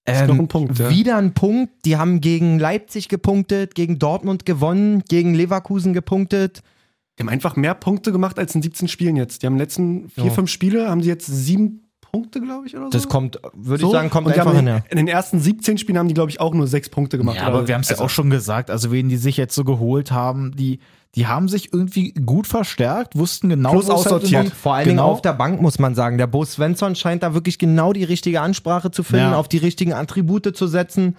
ähm, noch ein Punkt, ja. wieder einen Punkt. Die haben gegen Leipzig gepunktet, gegen Dortmund gewonnen, gegen Leverkusen gepunktet. Die haben einfach mehr Punkte gemacht als in 17 Spielen jetzt. Die haben in den letzten vier, Ja. fünf Spiele, haben sie jetzt sieben Punkte, glaube ich, oder so. Das kommt, würde So? ich sagen, kommt Und einfach hin. in, in den ersten 17 Spielen haben die, glaube ich, auch nur sechs Punkte gemacht. Ja, aber wir haben es ja also, auch schon gesagt, also wen die sich jetzt so geholt haben, die, die haben sich irgendwie gut verstärkt, wussten genau, Plus wo halt aussortiert. Vor allen Dingen genau. auf der Bank muss man sagen. Der Bo Svensson scheint da wirklich genau die richtige Ansprache zu finden, Ja. auf die richtigen Attribute zu setzen.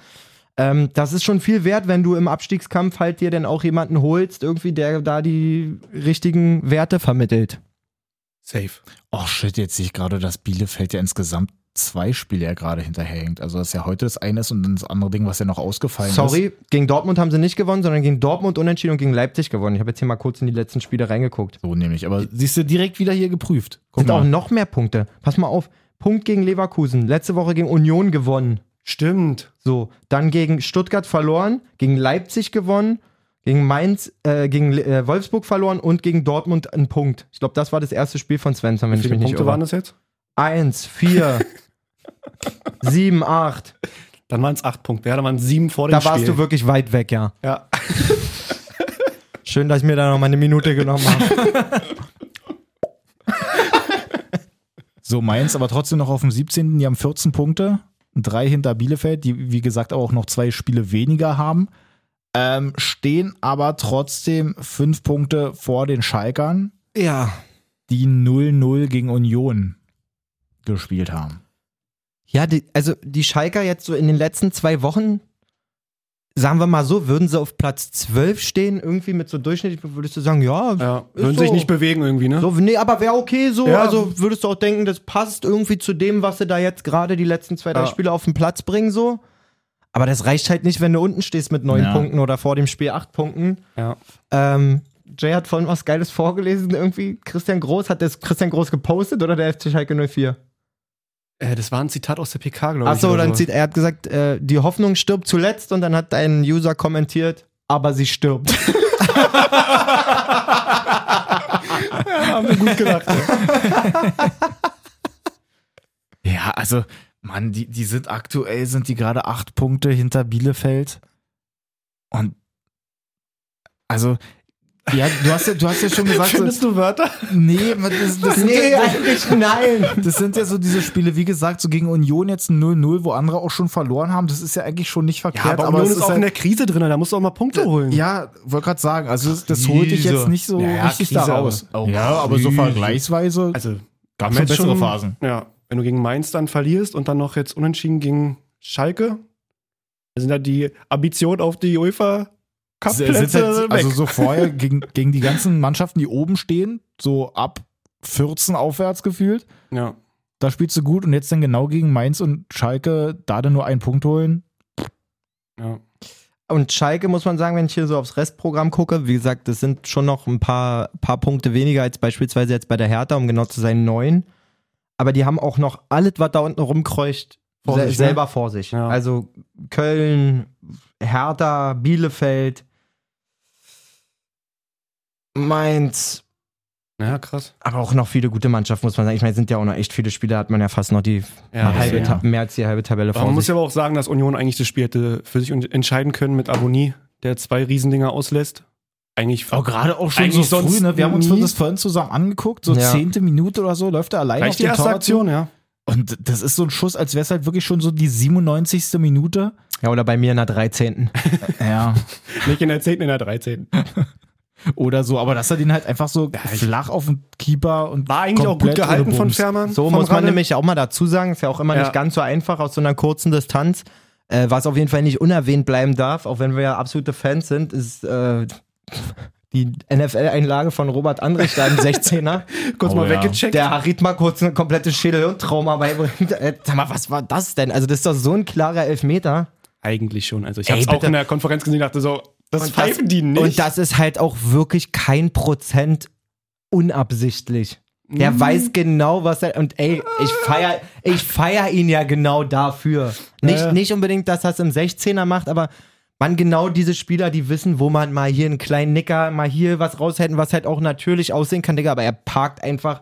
Ähm, das ist schon viel wert, wenn du im Abstiegskampf halt dir dann auch jemanden holst, irgendwie, der da die richtigen Werte vermittelt. Safe. Oh shit, jetzt sehe ich gerade, dass Bielefeld ja insgesamt zwei Spiele ja gerade hinterherhängt. Also, dass ja heute das eine ist und dann das andere Ding, was ja noch ausgefallen ist. Sorry, gegen Dortmund haben sie nicht gewonnen, sondern gegen Dortmund unentschieden und gegen Leipzig gewonnen. Ich habe jetzt hier mal kurz in die letzten Spiele reingeguckt. So nämlich. Aber siehst du direkt wieder hier geprüft. Guck Sind auch mal. noch mehr Punkte. Pass mal auf. Punkt gegen Leverkusen. Letzte Woche gegen Union gewonnen. Stimmt. So, dann gegen Stuttgart verloren, gegen Leipzig gewonnen, gegen Mainz, äh, gegen äh, Wolfsburg verloren und gegen Dortmund einen Punkt. Ich glaube, das war das erste Spiel von Svensson, wenn Wie ich viele mich nicht Punkte waren irre. das jetzt? Eins, vier, sieben, acht. Dann waren es acht Punkte. Ja, da waren sieben vor dem Da Spiel. warst du wirklich weit weg, ja. Ja. Schön, dass ich mir da noch mal eine Minute genommen habe. So, Mainz aber trotzdem noch auf dem 17. Die haben 14 Punkte. Drei hinter Bielefeld, die, wie gesagt, auch noch zwei Spiele weniger haben. Ähm, stehen aber trotzdem fünf Punkte vor den Schalkern, ja. die 0-0 gegen Union gespielt haben. Ja, die, also die Schalker jetzt so in den letzten zwei Wochen, sagen wir mal so, würden sie auf Platz 12 stehen, irgendwie mit so durchschnittlich, würdest du sagen, ja, ja. Würden so. sich nicht bewegen irgendwie, ne? So, nee, aber wäre okay so. Ja. Also würdest du auch denken, das passt irgendwie zu dem, was sie da jetzt gerade die letzten zwei, drei Ja. Spiele auf den Platz bringen, so. Aber das reicht halt nicht, wenn du unten stehst mit neun Ja. Punkten oder vor dem Spiel acht Punkten. Ja. Ähm, Jay hat vorhin was Geiles vorgelesen, irgendwie. Christian Groß, hat das Christian Groß gepostet oder der FC Schalke 04? Äh, das war ein Zitat aus der PK, glaube ich. Achso, dann so. zieht, er hat gesagt, äh, die Hoffnung stirbt zuletzt und dann hat ein User kommentiert, aber sie stirbt. haben wir gut gedacht. Ja, also, Mann, die, die sind aktuell, sind die gerade acht Punkte hinter Bielefeld. Und also, ja, du hast ja, du hast ja schon gesagt, so, Findest du Wörter? nee, das, das, nee, ja, eigentlich nein. das sind ja so diese Spiele, wie gesagt, so gegen Union jetzt ein 0-0, wo andere auch schon verloren haben. Das ist ja eigentlich schon nicht verkehrt. Ja, aber Union es ist auch in halt, der Krise drin, da musst du auch mal Punkte holen. Ja, wollte gerade sagen, also das, das holt dich jetzt nicht so Ja, ja, richtig Krise, da raus. aber- Oh, ja, aber so vergleichsweise Also, gab es schon bessere Phasen. Ja, wenn du gegen Mainz dann verlierst und dann noch jetzt unentschieden gegen Schalke, dann sind da die Ambitionen auf die UEFA Plätze jetzt, weg. also so vorher gegen, gegen die ganzen Mannschaften, die oben stehen, so ab 14 aufwärts gefühlt. ja. Da spielst du gut und jetzt dann genau gegen Mainz und Schalke da dann nur einen Punkt holen. ja. Und Schalke muss man sagen, wenn ich hier so aufs Restprogramm gucke, wie gesagt, das sind schon noch ein paar, paar Punkte weniger als beispielsweise jetzt bei der Hertha, um genau zu sein, neun. Aber die haben auch noch alles, was da unten rumkreucht, Vor sich, ne? selber vor sich. Ja. Also Köln, Hertha, Bielefeld, Mainz, Ja, krass. aber auch noch viele gute Mannschaften, muss man sagen. Ich meine, es sind ja auch noch echt viele Spiele, hat man ja fast noch die Ja, halbe, ja. Mehr als die halbe Tabelle Aber vor man muss ja aber auch sagen, dass Union eigentlich das Spiel hätte für sich entscheiden können mit Aboni, der zwei Riesendinger auslässt. Eigentlich Auch gerade auch schon Eigentlich so früh, sonst ne? Wir haben uns das vorhin zusammen angeguckt, so Ja. zehnte Minute oder so, läuft er allein gleich auf die erste Aktion, zu. ja. Und das ist so ein Schuss, als wäre es halt wirklich schon so die 97. Minute. Ja, oder bei mir in der 13. Ja. Nicht in der 10., in der 13. Oder so, aber dass er den halt einfach so ich- flach auf den Keeper und War eigentlich auch gut gehalten von. Fährmann. So muss man Ralle. nämlich auch mal dazu sagen, ist ja auch immer Ja. nicht ganz so einfach aus so einer kurzen Distanz. Äh, was auf jeden Fall nicht unerwähnt bleiben darf, auch wenn wir ja absolute Fans sind, ist äh, die NFL-Einlage von Robert Andrich da im 16er. kurz Oh, mal ja. weggecheckt. Der Harit mal kurz eine komplette Schädelhirntrauma beibringt. Äh, sag mal, was war das denn? Also das ist doch so ein klarer Elfmeter. Eigentlich schon. Also ich habe es auch in der Konferenz gesehen, dachte so, das Und pfeifen die nicht. Und das ist halt auch wirklich kein Prozent unabsichtlich. Der Mhm. weiß genau, was er. Und ey, ich feier, ich feier ihn ja genau dafür. Nicht, Ja. nicht unbedingt, dass er es im 16er macht, aber man genau diese Spieler, die wissen, wo man mal hier einen kleinen Nicker, mal hier was raushält, was halt auch natürlich aussehen kann, Digga, aber er parkt einfach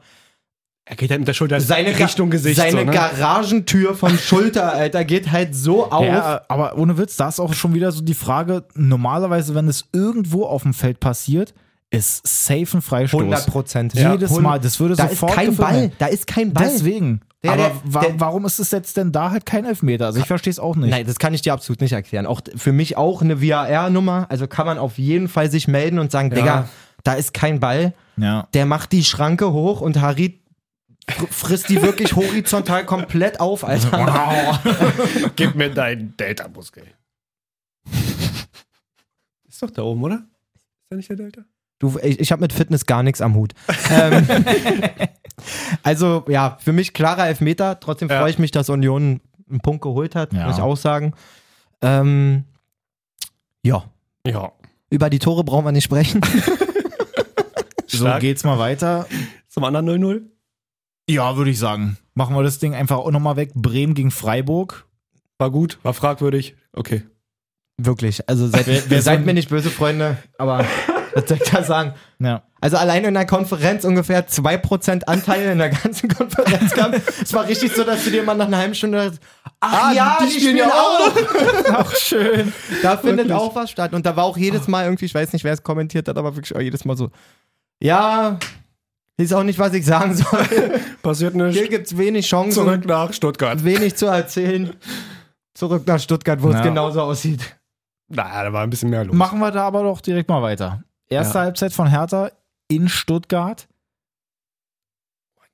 er geht halt mit der Schulter seine, Richtung Gesicht. seine so, ne? Garagentür vom Schulter, Alter, geht halt so auf. Ja, aber ohne Witz, da ist auch schon wieder so die Frage, normalerweise, wenn es irgendwo auf dem Feld passiert, ist safe ein Freistoß. 100 Prozent. Jedes Mal, das würde Da ist sofort kein gefilmt Ball, da ist kein Ball. Deswegen. Der- aber der- wa der- warum ist es jetzt denn da halt kein Elfmeter? Also ich verstehe es auch nicht. Nein, das kann ich dir absolut nicht erklären. Auch für mich auch eine VAR-Nummer. Also kann man auf jeden Fall sich melden und sagen, Digga, da ist kein Ball. Ja. Der macht die Schranke hoch und Harit frisst die wirklich horizontal komplett auf, Alter. Gib mir deinen Delta-Muskel. Ist doch da oben, oder? Ist da nicht der Delta? Du, ich, ich habe mit Fitness gar nichts am Hut. ähm, Also, ja, für mich klarer Elfmeter. Trotzdem Ja. freue ich mich, dass Union einen Punkt geholt hat, Ja. muss ich auch sagen. Ähm, ja, Ja. über die Tore brauchen wir nicht sprechen. So geht's mal weiter. Zum anderen 0-0. Ja, würde ich sagen. Machen wir das Ding einfach auch nochmal weg. Bremen gegen Freiburg. War gut, war fragwürdig. Okay. Wirklich. Also seid, Wer- wer seid mir nicht böse, Freunde, aber was soll ich da sagen? Ja. Also allein in der Konferenz ungefähr 2% Anteil in der ganzen Konferenz gab. Es war richtig so, dass du dir mal nach einer halben Stunde ach Ah, ja, die, spielen ja auch. Ach, schön. Da findet Wirklich. auch was statt. Und da war auch jedes Mal irgendwie, ich weiß nicht, wer es kommentiert hat, aber wirklich auch jedes Mal so, ja, ist auch nicht, was ich sagen soll. Passiert Hier nicht. gibt's wenig Chancen, Zurück nach Stuttgart. wenig zu erzählen. Zurück nach Stuttgart, wo es Ja. genauso aussieht. Na, da war ein bisschen mehr los. Machen wir da aber doch direkt mal weiter. Erste Ja. Halbzeit von Hertha in Stuttgart.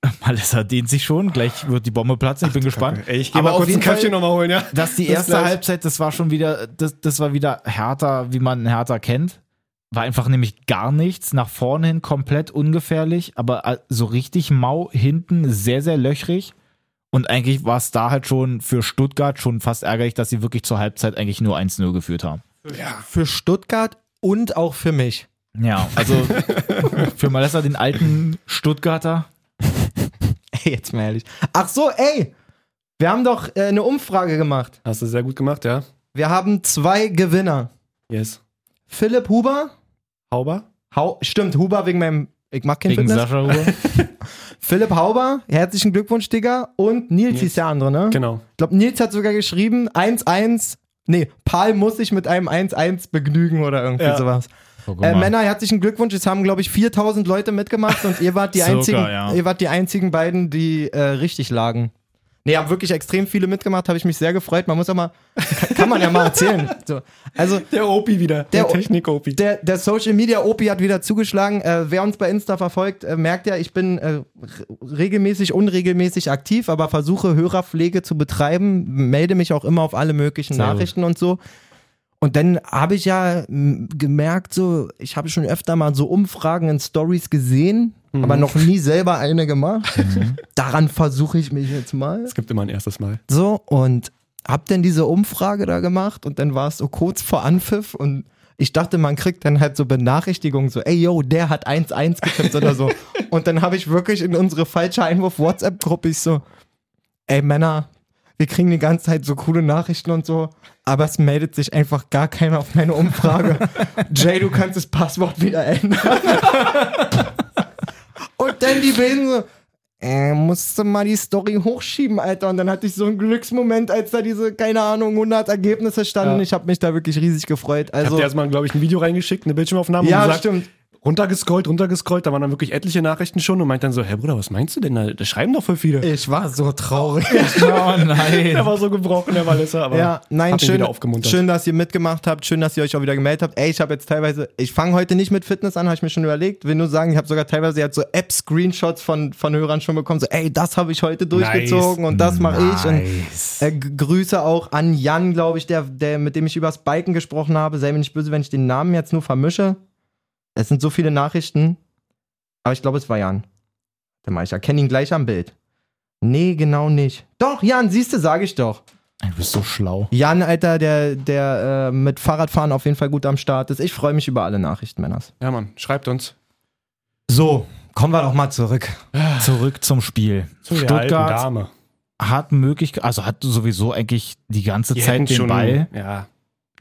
Malessa dehnt sich schon. Gleich wird die Bombe platzen. Ich bin gespannt. Ey, ich geh Aber mal kurz ein Käffchen nochmal holen, ja? Dass die erste gleich. Halbzeit, das war schon wieder, das, das war wieder Hertha, wie man Hertha kennt. War einfach nämlich gar nichts. Nach vorne hin komplett ungefährlich, aber äh, so richtig mau hinten sehr, sehr löchrig. Und eigentlich war es da halt schon für Stuttgart schon fast ärgerlich, dass sie wirklich zur Halbzeit eigentlich nur 1-0 geführt haben. Ja. Für Stuttgart und auch für mich. Ja, also für Malessa den alten Stuttgarter. Ey, jetzt mal ehrlich. Ach so, ey, wir haben doch äh, eine Umfrage gemacht. Hast du sehr gut gemacht, ja? Wir haben zwei Gewinner. Yes. Philipp Huber. Hauber? Hau stimmt, Huber wegen meinem, ich mag kein Wegen Fitness. Sascha Ruhe. Philipp Hauber, herzlichen Glückwunsch, Digga. Und Nils, Nils. hieß der andere, ne? Genau. Ich glaube, Nils hat sogar geschrieben, 1-1. Nee, Paul muss sich mit einem 1-1 begnügen oder irgendwie Ja. sowas. Oh, Äh. Männer, herzlichen Glückwunsch. Es haben, glaube ich, 4000 Leute mitgemacht und ihr wart die, Circa, einzigen, ja. ihr wart die einzigen beiden, die äh, richtig lagen. Nee, haben wirklich extrem viele mitgemacht, habe ich mich sehr gefreut. Man muss auch mal, kann, man ja mal erzählen. So, also, Der Opi wieder. Der Der, Technik-Opi. der, der Social Media Opi hat wieder zugeschlagen. Äh, wer uns bei Insta verfolgt, äh, merkt ja, ich bin äh, re- regelmäßig, unregelmäßig aktiv, aber versuche Hörerpflege zu betreiben, melde mich auch immer auf alle möglichen. Nachrichten und so. Und dann habe ich ja gemerkt, so, ich habe schon öfter mal so Umfragen in Stories gesehen, Mhm. aber noch nie selber eine gemacht. Daran versuche ich mich jetzt mal. Es gibt immer ein erstes Mal. So, und hab dann diese Umfrage da gemacht und dann war es so kurz vor Anpfiff und ich dachte, man kriegt dann halt so Benachrichtigungen, so, ey, yo, der hat 1-1 getippt oder so. Und dann habe ich wirklich in unsere falsche Einwurf-WhatsApp-Gruppe ich so, ey, Männer, wir kriegen die ganze Zeit so coole Nachrichten und so, aber es meldet sich einfach gar keiner auf meine Umfrage. Jay, du kannst das Passwort wieder ändern. und dann die beiden so, äh, musste mal die Story hochschieben, Alter. Und dann hatte ich so einen Glücksmoment, als da diese, keine Ahnung, 100 Ergebnisse standen. Ja. Ich habe mich da wirklich riesig gefreut. Ich hab Also, dir erstmal, glaube ich, ein Video reingeschickt, eine Bildschirmaufnahme ja, und gesagt, stimmt. Runtergescrollt, runtergescrollt, da waren dann wirklich etliche Nachrichten schon und meint dann so, hä Bruder, was meinst du denn da? Da schreiben doch voll viele. Ich war so traurig. Oh nein. Der war so gebrochen, der Walliser, aber Ja, nein, schön, wieder aufgemuntert. schön, dass ihr mitgemacht habt, schön, dass ihr euch auch wieder gemeldet habt. Ey, ich habe jetzt teilweise, ich fange heute nicht mit Fitness an, habe ich mir schon überlegt. Will nur sagen, ich habe sogar teilweise jetzt so App-Screenshots von, von Hörern schon bekommen, so, ey, das habe ich heute durchgezogen und das mache ich. Und äh, Grüße auch an Jan, glaube ich, der, der, mit dem ich übers Biken gesprochen habe. Sei mir nicht böse, wenn ich den Namen jetzt nur vermische. Es sind so viele Nachrichten. Aber ich glaube, es war Jan. Warte mal, ich erkenne ihn gleich am Bild. Nee, genau nicht. Doch, Jan, siehst du, sage ich doch. Du bist so schlau. Jan, Alter, der, der äh, mit Fahrradfahren auf jeden Fall gut am Start ist. Ich freue mich über alle Nachrichten, Männers. Ja, Mann, schreibt uns. So, kommen wir doch mal zurück. Zurück zum Spiel. Zu der alten Stuttgart Dame. hat Möglichkeit, also hat sowieso eigentlich die ganze Die Zeit den schon, Ball. Ja,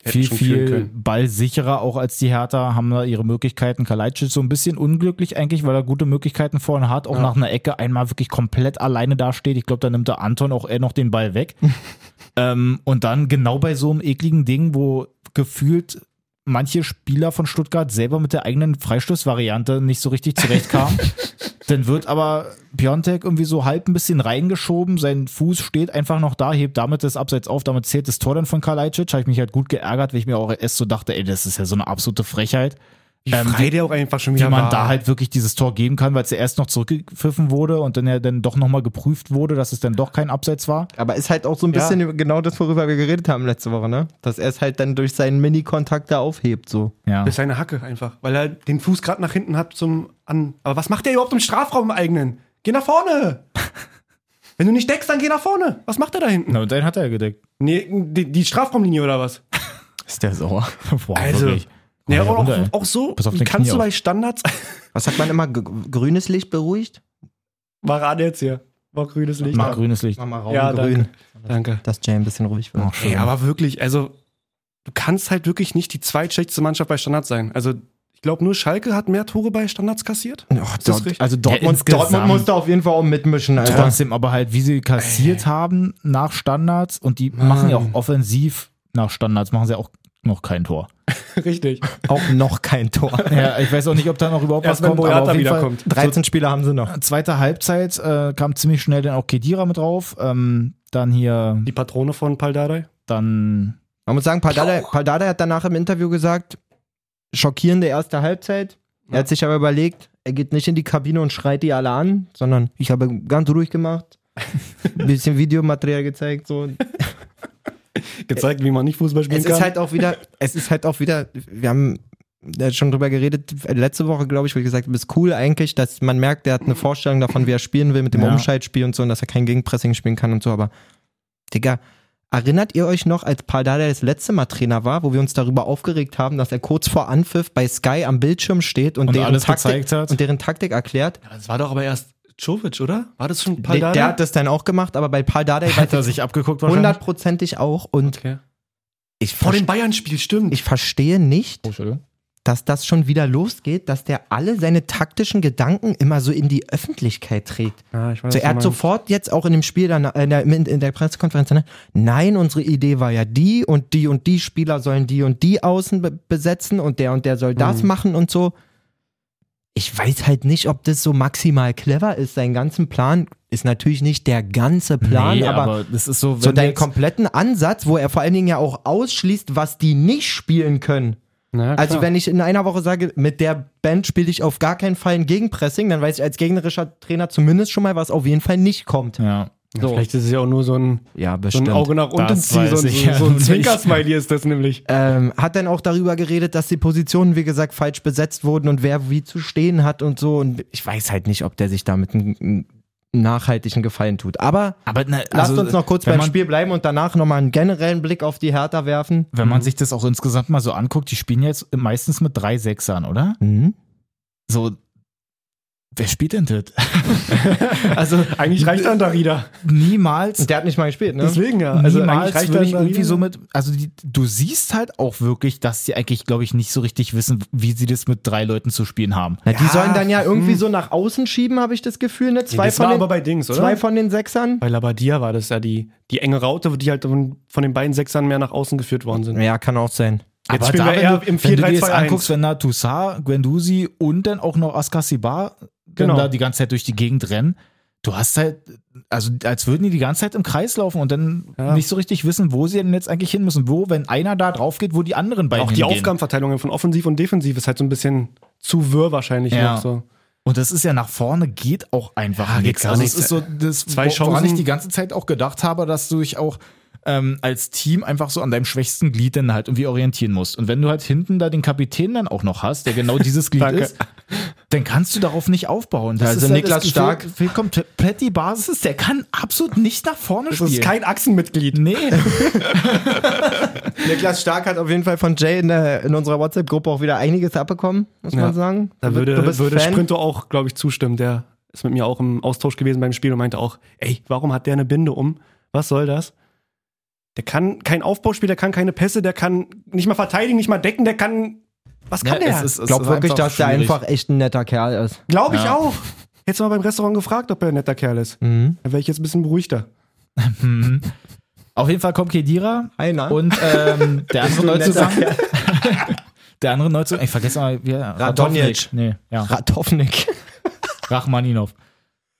Viel, viel ballsicherer auch als die Hertha, haben da ihre Möglichkeiten. Kalajdzic so ein bisschen unglücklich eigentlich, weil er gute Möglichkeiten vorne hat, auch Ja. nach einer Ecke einmal wirklich komplett alleine dasteht. Ich glaube, da nimmt der Anton auch eher noch den Ball weg. ähm, und dann genau bei so einem ekligen Ding, wo gefühlt manche Spieler von Stuttgart selber mit der eigenen Freistoßvariante nicht so richtig zurechtkamen. Dann wird aber Piontek irgendwie so halb ein bisschen reingeschoben, sein Fuß steht einfach noch da, hebt damit das Abseits auf, damit zählt das Tor dann von Kalajdzic. Habe ich mich halt gut geärgert, weil ich mir auch erst so dachte, ey, das ist ja so eine absolute Frechheit. Wie ähm, frei der auch einfach schon Wie wieder man war. da halt wirklich dieses Tor geben kann, weil es ja erst noch zurückgepfiffen wurde und dann ja dann doch nochmal geprüft wurde, dass es dann doch kein Abseits war. Aber ist halt auch so ein Ja. bisschen über- genau das, worüber wir geredet haben letzte Woche, ne? Dass er es halt dann durch seinen Mini-Kontakt da aufhebt, so. Ja. Ist seine Hacke einfach, weil er den Fuß gerade nach hinten hat zum an. Aber was macht der überhaupt im Strafraum im eigenen? Geh nach vorne! Wenn du nicht deckst, dann geh nach vorne. Was macht er da hinten? Na, und den hat er gedeckt. Nee, die, die Strafraumlinie oder was? Ist der sauer? Boah, Also, wirklich. Ja, aber runter, ey. auch, auch so, Pass auf dein kannst Knie du bei. Standards. Was sagt man immer? Grünes Licht beruhigt? War gerade jetzt hier. War grünes Licht. Mach grünes Licht. Mach mal Raum Ja, grün. Danke. Dass Jay ein bisschen ruhig wird. Ey, aber wirklich, also, du kannst halt wirklich nicht die zweitschlechteste Mannschaft bei Standards sein. Also, ich glaube, nur Schalke hat mehr Tore bei Standards kassiert. Oh, das dort, richtig? also Dortmund, insgesamt. Dortmund musste auf jeden Fall auch mitmischen, Alter. Trotzdem aber halt, wie sie kassiert haben nach Standards und die machen ja auch offensiv nach Standards, machen sie auch noch kein Tor. Richtig. Auch noch kein Tor. Ja, ich weiß auch nicht, ob da noch überhaupt Erst was wenn kommt, aber auf Boyata jeden Fall, wiederkommt. 13 Spieler haben sie noch. zweite Halbzeit äh, kam ziemlich schnell dann auch Kedira mit drauf. Ähm, dann hier, Die Patrone von Paldadei. dann Man muss sagen, Paldada hat danach im Interview gesagt, schockierende erste Halbzeit. Er hat sich aber überlegt, er geht nicht in die Kabine und schreit die alle an, sondern ich habe ganz ruhig gemacht. Ein bisschen Videomaterial gezeigt, so. Gezeigt, wie man nicht Fußball spielen Es kann. ist halt auch wieder, es ist halt auch wieder, wir haben ja schon drüber geredet, letzte Woche, glaube ich, wo ich gesagt habe, ist cool eigentlich, dass man merkt, der hat eine Vorstellung davon, wie er spielen will mit dem Ja. Umschaltspiel und so und dass er kein Gegenpressing spielen kann und so, aber Digga, erinnert ihr euch noch, als Paldada das letzte Mal Trainer war, wo wir uns darüber aufgeregt haben, dass er kurz vor Anpfiff bei Sky am Bildschirm steht und, Und deren, alles Taktik, und deren Taktik erklärt? das war doch aber erst Czovic, oder? War das schon Der, Paldadei? der hat das dann auch gemacht, aber bei Paldada hat er sich abgeguckt hundertprozentig auch und okay. ich, Vor dem Bayern-Spiel, stimmt. ich verstehe nicht, Oh, dass das schon wieder losgeht, dass der alle seine taktischen Gedanken immer so in die Öffentlichkeit trägt. ja, ich weiß, So, er hat sofort jetzt auch in dem Spiel, dann, in, der, in der Pressekonferenz, ne, nein, unsere Idee war ja die und die und die Spieler sollen die und die Außen be besetzen und der und der soll das Mhm. machen und so. Ich weiß halt nicht, ob das so maximal clever ist. Sein ganzen Plan ist natürlich nicht der ganze Plan, nee, aber, aber, das ist so, so deinen kompletten Ansatz, wo er vor allen Dingen ja auch ausschließt, was die nicht spielen können. Na, Also wenn ich in einer Woche sage, mit der Band spiele ich auf gar keinen Fall ein Gegenpressing, dann weiß ich als gegnerischer Trainer zumindest schon mal, was auf jeden Fall nicht kommt. ja. Ja, Vielleicht ist es ja auch nur so ein, Ja, so ein Auge nach unten ziehen, so so, ja so ein. Zwinker-Smiley ist das nämlich. ähm, hat dann auch darüber geredet, dass die Positionen, wie gesagt, falsch besetzt wurden und wer wie zu stehen hat und so. Und ich weiß halt nicht, ob der sich damit einen, einen nachhaltigen Gefallen tut. Aber Aber lasst also, uns noch kurz beim man, Spiel bleiben und danach nochmal einen generellen Blick auf die Hertha werfen. Wenn man sich das auch insgesamt mal so anguckt, die spielen jetzt meistens mit drei Sechsern, oder? Mhm. So, wer spielt denn das? also Eigentlich reicht dann Darida. niemals Und der hat nicht mal gespielt, ne? Deswegen ja. Also Niemals eigentlich reicht würde ich dann irgendwie so mit, also die, du siehst halt auch wirklich, dass sie eigentlich, glaube ich, nicht so richtig wissen, wie sie das mit drei Leuten zu spielen haben. Na, die Ja, sollen dann ja irgendwie hm. so nach außen schieben, habe ich das Gefühl, ne? Zwei, das von war den, aber bei Dings, oder? zwei von den Sechsern. Bei Labadia war das ja die, die enge Raute, die halt von, von den beiden Sechsern mehr nach außen geführt worden sind. Ja, kann auch sein. Jetzt spielen wir wenn eher du, im wenn du dir jetzt 4-3-2-1. anguckst, wenn da Toussaint, Guendouzi und dann auch noch Askasibar Genau. da die ganze Zeit durch die Gegend rennen, du hast halt, also als würden die die ganze Zeit im Kreis laufen und dann Ja. nicht so richtig wissen, wo sie denn jetzt eigentlich hin müssen. Wo, wenn einer da drauf geht, wo die anderen beiden Auch die hingehen. Aufgabenverteilung von Offensiv und Defensiv ist halt so ein bisschen zu wirr wahrscheinlich Ja. noch so. Und das ist ja nach vorne geht auch einfach Ja, geht nichts. gar Also nichts. es ist so das, Zwei wo- woran Chancen. ich die ganze Zeit auch gedacht habe, dass du dich auch ähm, als Team einfach so an deinem schwächsten Glied dann halt irgendwie orientieren musst. Und wenn du halt hinten da den Kapitän dann auch noch hast, der genau dieses Glied ist, dann kannst du darauf nicht aufbauen. Das Also ist halt Niklas das Stark- Fehlt, fehlt komplett die Basis. Der kann absolut nicht nach vorne Das spielen. ist kein Achsenmitglied. nee. Niklas Stark hat auf jeden Fall von Jay in, der, in unserer WhatsApp-Gruppe auch wieder einiges abbekommen, muss Ja. man sagen. Da würde, du bist würde Fan. Sprinto auch, glaube ich, zustimmen. Der ist mit mir auch im Austausch gewesen beim Spiel und meinte auch, ey, warum hat der eine Binde um? Was soll das? Der kann kein Aufbauspiel, der kann keine Pässe, der kann nicht mal verteidigen, nicht mal decken, der kann. Was kann Ja, der? es ist- es Ich glaube wirklich, dass der schwierig. einfach echt ein netter Kerl ist. Glaube ich Ja. auch. Jetzt mal beim Restaurant gefragt, ob er ein netter Kerl ist. Mhm. Dann wäre ich jetzt ein bisschen beruhigter. Mhm. Auf jeden Fall kommt Kedira Einer. und ähm, der andere Neuzugang. der andere Neuzugang, ich vergesse mal, wie er- Radonjic. Nee, ja. Ratovnik. Rachmaninov.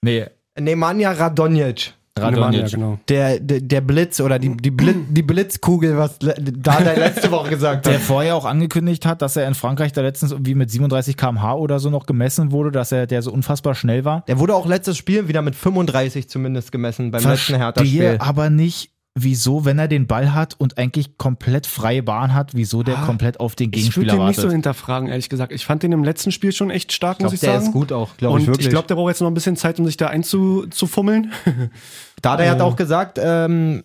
Nee, Nemanja Radonjic. Radonjic. Ja, genau. Der, der, der Blitz oder die, die, Blitz, die Blitzkugel, was da der letzte Woche gesagt Der hat. vorher auch angekündigt hat, dass er in Frankreich da letztens irgendwie mit 37 km/h oder so noch gemessen wurde, dass er der so unfassbar schnell war. Der wurde auch letztes Spiel wieder mit 35 zumindest gemessen beim letzten Verstehe Hertha-Spiel. aber nicht, wieso, wenn er den Ball hat und eigentlich komplett freie Bahn hat, wieso der Ah, komplett auf den Ich würde Gegenspieler den nicht so wartet. hinterfragen, ehrlich gesagt. Ich fand den im letzten Spiel schon echt stark, Ich muss glaube, ich der sagen. ist gut auch, glaube Und ich wirklich. ich glaube, der braucht jetzt noch ein bisschen Zeit, um sich da einzufummeln. Dada hat Also- auch gesagt, ähm,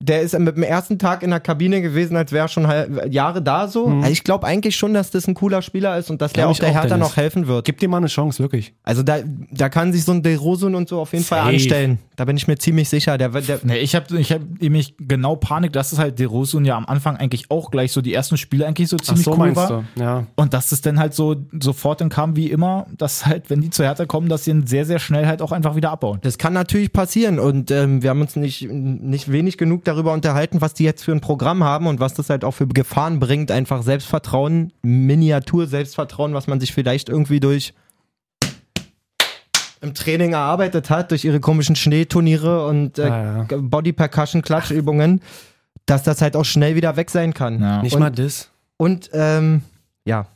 der ist mit dem ersten Tag in der Kabine gewesen, als wäre er schon halb, Jahre da so. Mhm. Also ich glaube eigentlich schon, dass das ein cooler Spieler ist und dass der auch der auch, Hertha Dennis. noch helfen wird. Gib dir mal eine Chance, wirklich. Also da, da kann sich so ein De Rosun und so auf jeden Fall Safe. anstellen. Da bin ich mir ziemlich sicher. Der, der, Nee, ich habe ich hab nämlich genau Panik, dass es halt De Rosun ja am Anfang eigentlich auch gleich so die ersten Spiele eigentlich so ziemlich cool war. du? Ja. Und dass es dann halt so sofort dann kam wie immer, dass halt, wenn die zu Hertha kommen, dass sie ihn sehr, sehr schnell halt auch einfach wieder abbauen. Das kann natürlich passieren und ähm, wir haben uns nicht, nicht wenig genug darüber unterhalten, was die jetzt für ein Programm haben und was das halt auch für Gefahren bringt. Einfach Selbstvertrauen, Miniatur-Selbstvertrauen, was man sich vielleicht irgendwie durch im Training erarbeitet hat, durch ihre komischen Schneeturniere und äh, Ja, ja. Body-Percussion-Klatschübungen, dass das halt auch schnell wieder weg sein kann. Ja. Nicht Und- mal das. Und ähm, ja,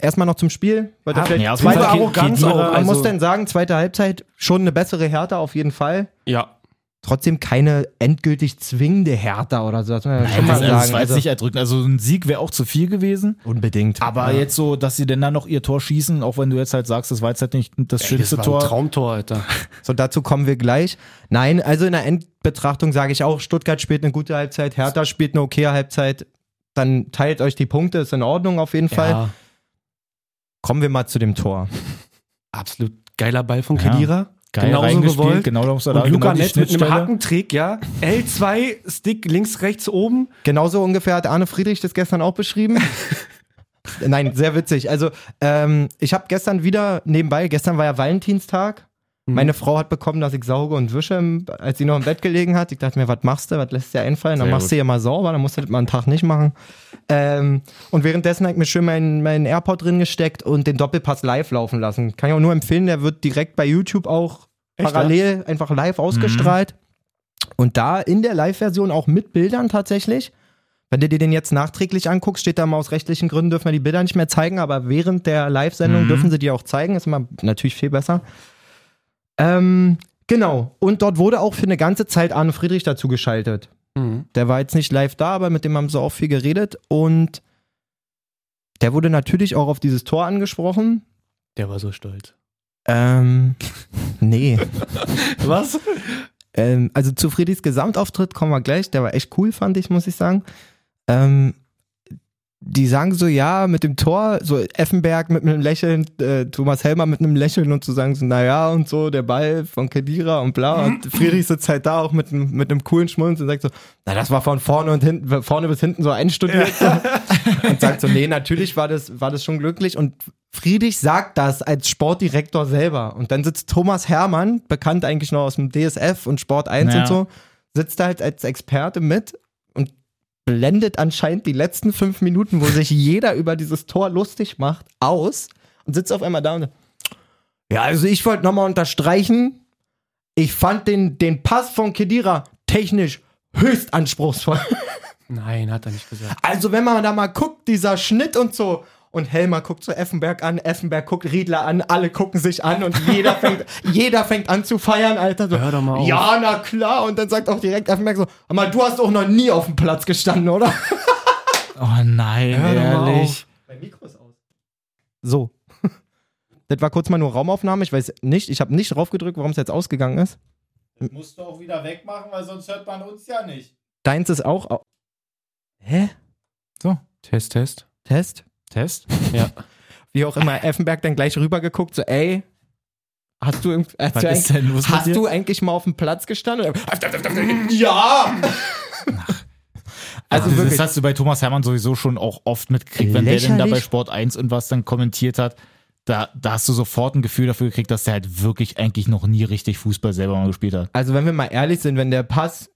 erstmal noch zum Spiel. Ihr Ja, vielleicht ja, zweite Arroganz auch. man Also, muss denn sagen, zweite Halbzeit schon eine bessere Härte auf jeden Fall. ja. Trotzdem keine endgültig zwingende Härte oder so. Das muss man ja schon mal Also, das sagen. war jetzt Also, nicht erdrückend. Also ein Sieg wäre auch zu viel gewesen. unbedingt. Aber ja. jetzt so, dass sie denn dann noch ihr Tor schießen, auch wenn du jetzt halt sagst, das war jetzt halt nicht das Ey, schönste das war ein Tor. Traumtor, Alter. So, dazu kommen wir gleich. Nein, also in der Endbetrachtung sage ich auch, Stuttgart spielt eine gute Halbzeit, Hertha spielt eine okaye Halbzeit. Dann teilt euch die Punkte, ist in Ordnung auf jeden Fall. Ja. Kommen wir mal zu dem Tor. Absolut geiler Ball von Ja. Geil Genauso gewollt. genau Und da Luca genau Netz mit einem. Hackentrick, ja. L2, Stick links, rechts, oben. Genauso ungefähr hat Arne Friedrich das gestern auch beschrieben. Nein, sehr witzig. Also, ähm, ich habe gestern wieder nebenbei, gestern war ja Valentinstag. Mhm. Meine Frau hat bekommen, dass ich sauge und wische, als sie noch im Bett gelegen hat. Ich dachte mir, was machst du? Was lässt dir einfallen? Dann Sehr machst gut. du ja mal sauber, dann musst du das mal einen Tag nicht machen. Ähm, und währenddessen habe ich mir schön meinen mein AirPod drin gesteckt und den Doppelpass live laufen lassen. Kann ich auch nur empfehlen, der wird direkt bei YouTube auch Echt, parallel einfach live ausgestrahlt. Und da in der Live-Version auch mit Bildern tatsächlich. Wenn du dir den jetzt nachträglich anguckst, steht da mal aus rechtlichen Gründen dürfen wir die Bilder nicht mehr zeigen, aber während der Live-Sendung Mhm. dürfen sie die auch zeigen. Ist immer natürlich viel besser. Ähm, genau. Und dort wurde auch für eine ganze Zeit Arne Friedrich dazu geschaltet. Mhm. Der war jetzt nicht live da, aber mit dem haben sie auch viel geredet. Und der wurde natürlich auch auf dieses Tor angesprochen. Der war so stolz. Ähm, nee. Was? Ähm, also zu Friedrichs Gesamtauftritt kommen wir gleich. Der war echt cool, fand ich, muss ich sagen. Ähm, die sagen so, ja, mit dem Tor, so Effenberg mit einem Lächeln, äh, Thomas Helmer mit einem Lächeln und zu sagen so, naja, und so, der Ball von Kedira und bla. Und Friedrich sitzt halt da auch mit, einem- mit einem coolen Schmunz und sagt so, na, das war von vorne und hinten, vorne bis hinten so einstudiert. So. Und sagt so, nee, natürlich war das, war das schon glücklich. Und Friedrich sagt das als Sportdirektor selber. Und dann sitzt Thomas Hermann, bekannt eigentlich noch aus dem DSF und Sport 1 Ja. und so, sitzt da halt als Experte mit blendet anscheinend die letzten fünf Minuten, wo sich jeder über dieses Tor lustig macht, aus und sitzt auf einmal da und sagt, ja, also ich wollte nochmal unterstreichen, ich fand den, den Pass von Kedira technisch höchst anspruchsvoll. Nein, hat er nicht gesagt. Also wenn man da mal guckt, dieser Schnitt und so. Und Helmer guckt so Effenberg an, Effenberg guckt Riedler an, alle gucken sich an und jeder fängt, jeder fängt an zu feiern, Alter. So, Hör doch mal auf. Ja, na klar. Und dann sagt auch direkt Effenberg so, aber du hast auch noch nie auf dem Platz gestanden, oder? Oh nein, Hör doch mal ehrlich. Mein Mikro ist aus. So. Das war kurz mal nur Raumaufnahme. Ich weiß nicht, ich habe nicht drauf gedrückt, warum es jetzt ausgegangen ist. Das musst du auch wieder wegmachen, weil sonst hört man uns ja nicht. Deins ist auch. au- Hä? Test, Test. Test? Test? Ja. Wie auch immer, Effenberg dann gleich rübergeguckt, so, ey, hast du, hast du, eigentlich, denn los mit hast du eigentlich mal auf dem Platz gestanden? Ja! Also Also wirklich, das hast du bei Thomas Hermann sowieso schon auch oft mitgekriegt, wenn der denn da bei. Sport 1 und was dann kommentiert hat. Da, da hast du sofort ein Gefühl dafür gekriegt, dass der halt wirklich eigentlich noch nie richtig Fußball selber mal gespielt hat. also wenn wir mal ehrlich sind, wenn der Pass,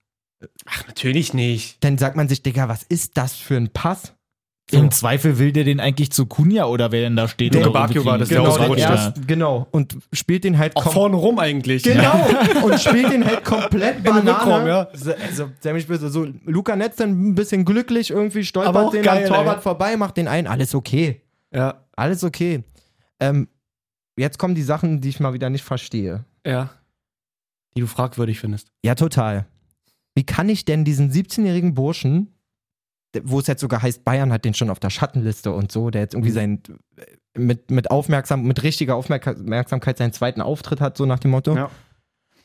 Ach, natürlich nicht. dann sagt man sich, Digga, was ist das für ein Pass? Im Zweifel will der den eigentlich zu Kunja oder wer denn da steht. Bacchio irgendwie war das, der Genau, den ist. ersten, genau. Und spielt den halt Auch vorne rum eigentlich. Genau, und spielt den halt komplett Banane. Rückraum, ja. So, Also, mich böse, so Luca Netz dann ein bisschen glücklich, irgendwie stolpert den geil, am Torwart ey. vorbei, macht den ein, alles okay. Ja, Alles okay. Ähm, jetzt kommen die Sachen, die ich mal wieder nicht verstehe. ja. Die du fragwürdig findest. Ja, total. Wie kann ich denn diesen 17-jährigen Burschen, der- wo es jetzt sogar heißt, Bayern hat den schon auf der Schattenliste und so, der jetzt irgendwie sein mit, mit aufmerksam, mit richtiger Aufmerksamkeit seinen zweiten Auftritt hat, so nach dem Motto. Ja.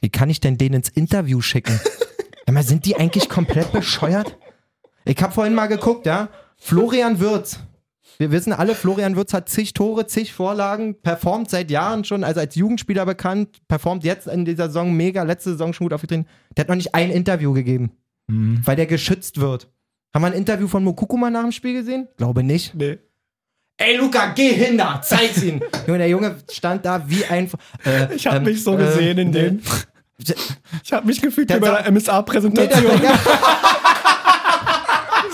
Wie kann ich denn den ins Interview schicken? Sag mal, sind die eigentlich komplett bescheuert? Ich habe vorhin mal geguckt, ja. Florian Würz. Wir wissen alle, Florian Würz hat zig Tore, zig Vorlagen, performt seit Jahren schon, also als Jugendspieler bekannt, performt jetzt in dieser Saison mega, letzte Saison schon gut aufgetreten. Der hat noch nicht ein Interview gegeben, Mhm. weil der geschützt wird. Haben wir ein Interview von Mokoko mal nach dem Spiel gesehen? Glaube nicht. Nee. Ey, Luca, geh hin da, zeig's ihn. Junge, der Junge stand da wie ein. Äh, Ich habe ähm, mich so äh, gesehen in dem. Ich habe mich gefühlt wie bei der Nee, MSA-Präsentation. der, Das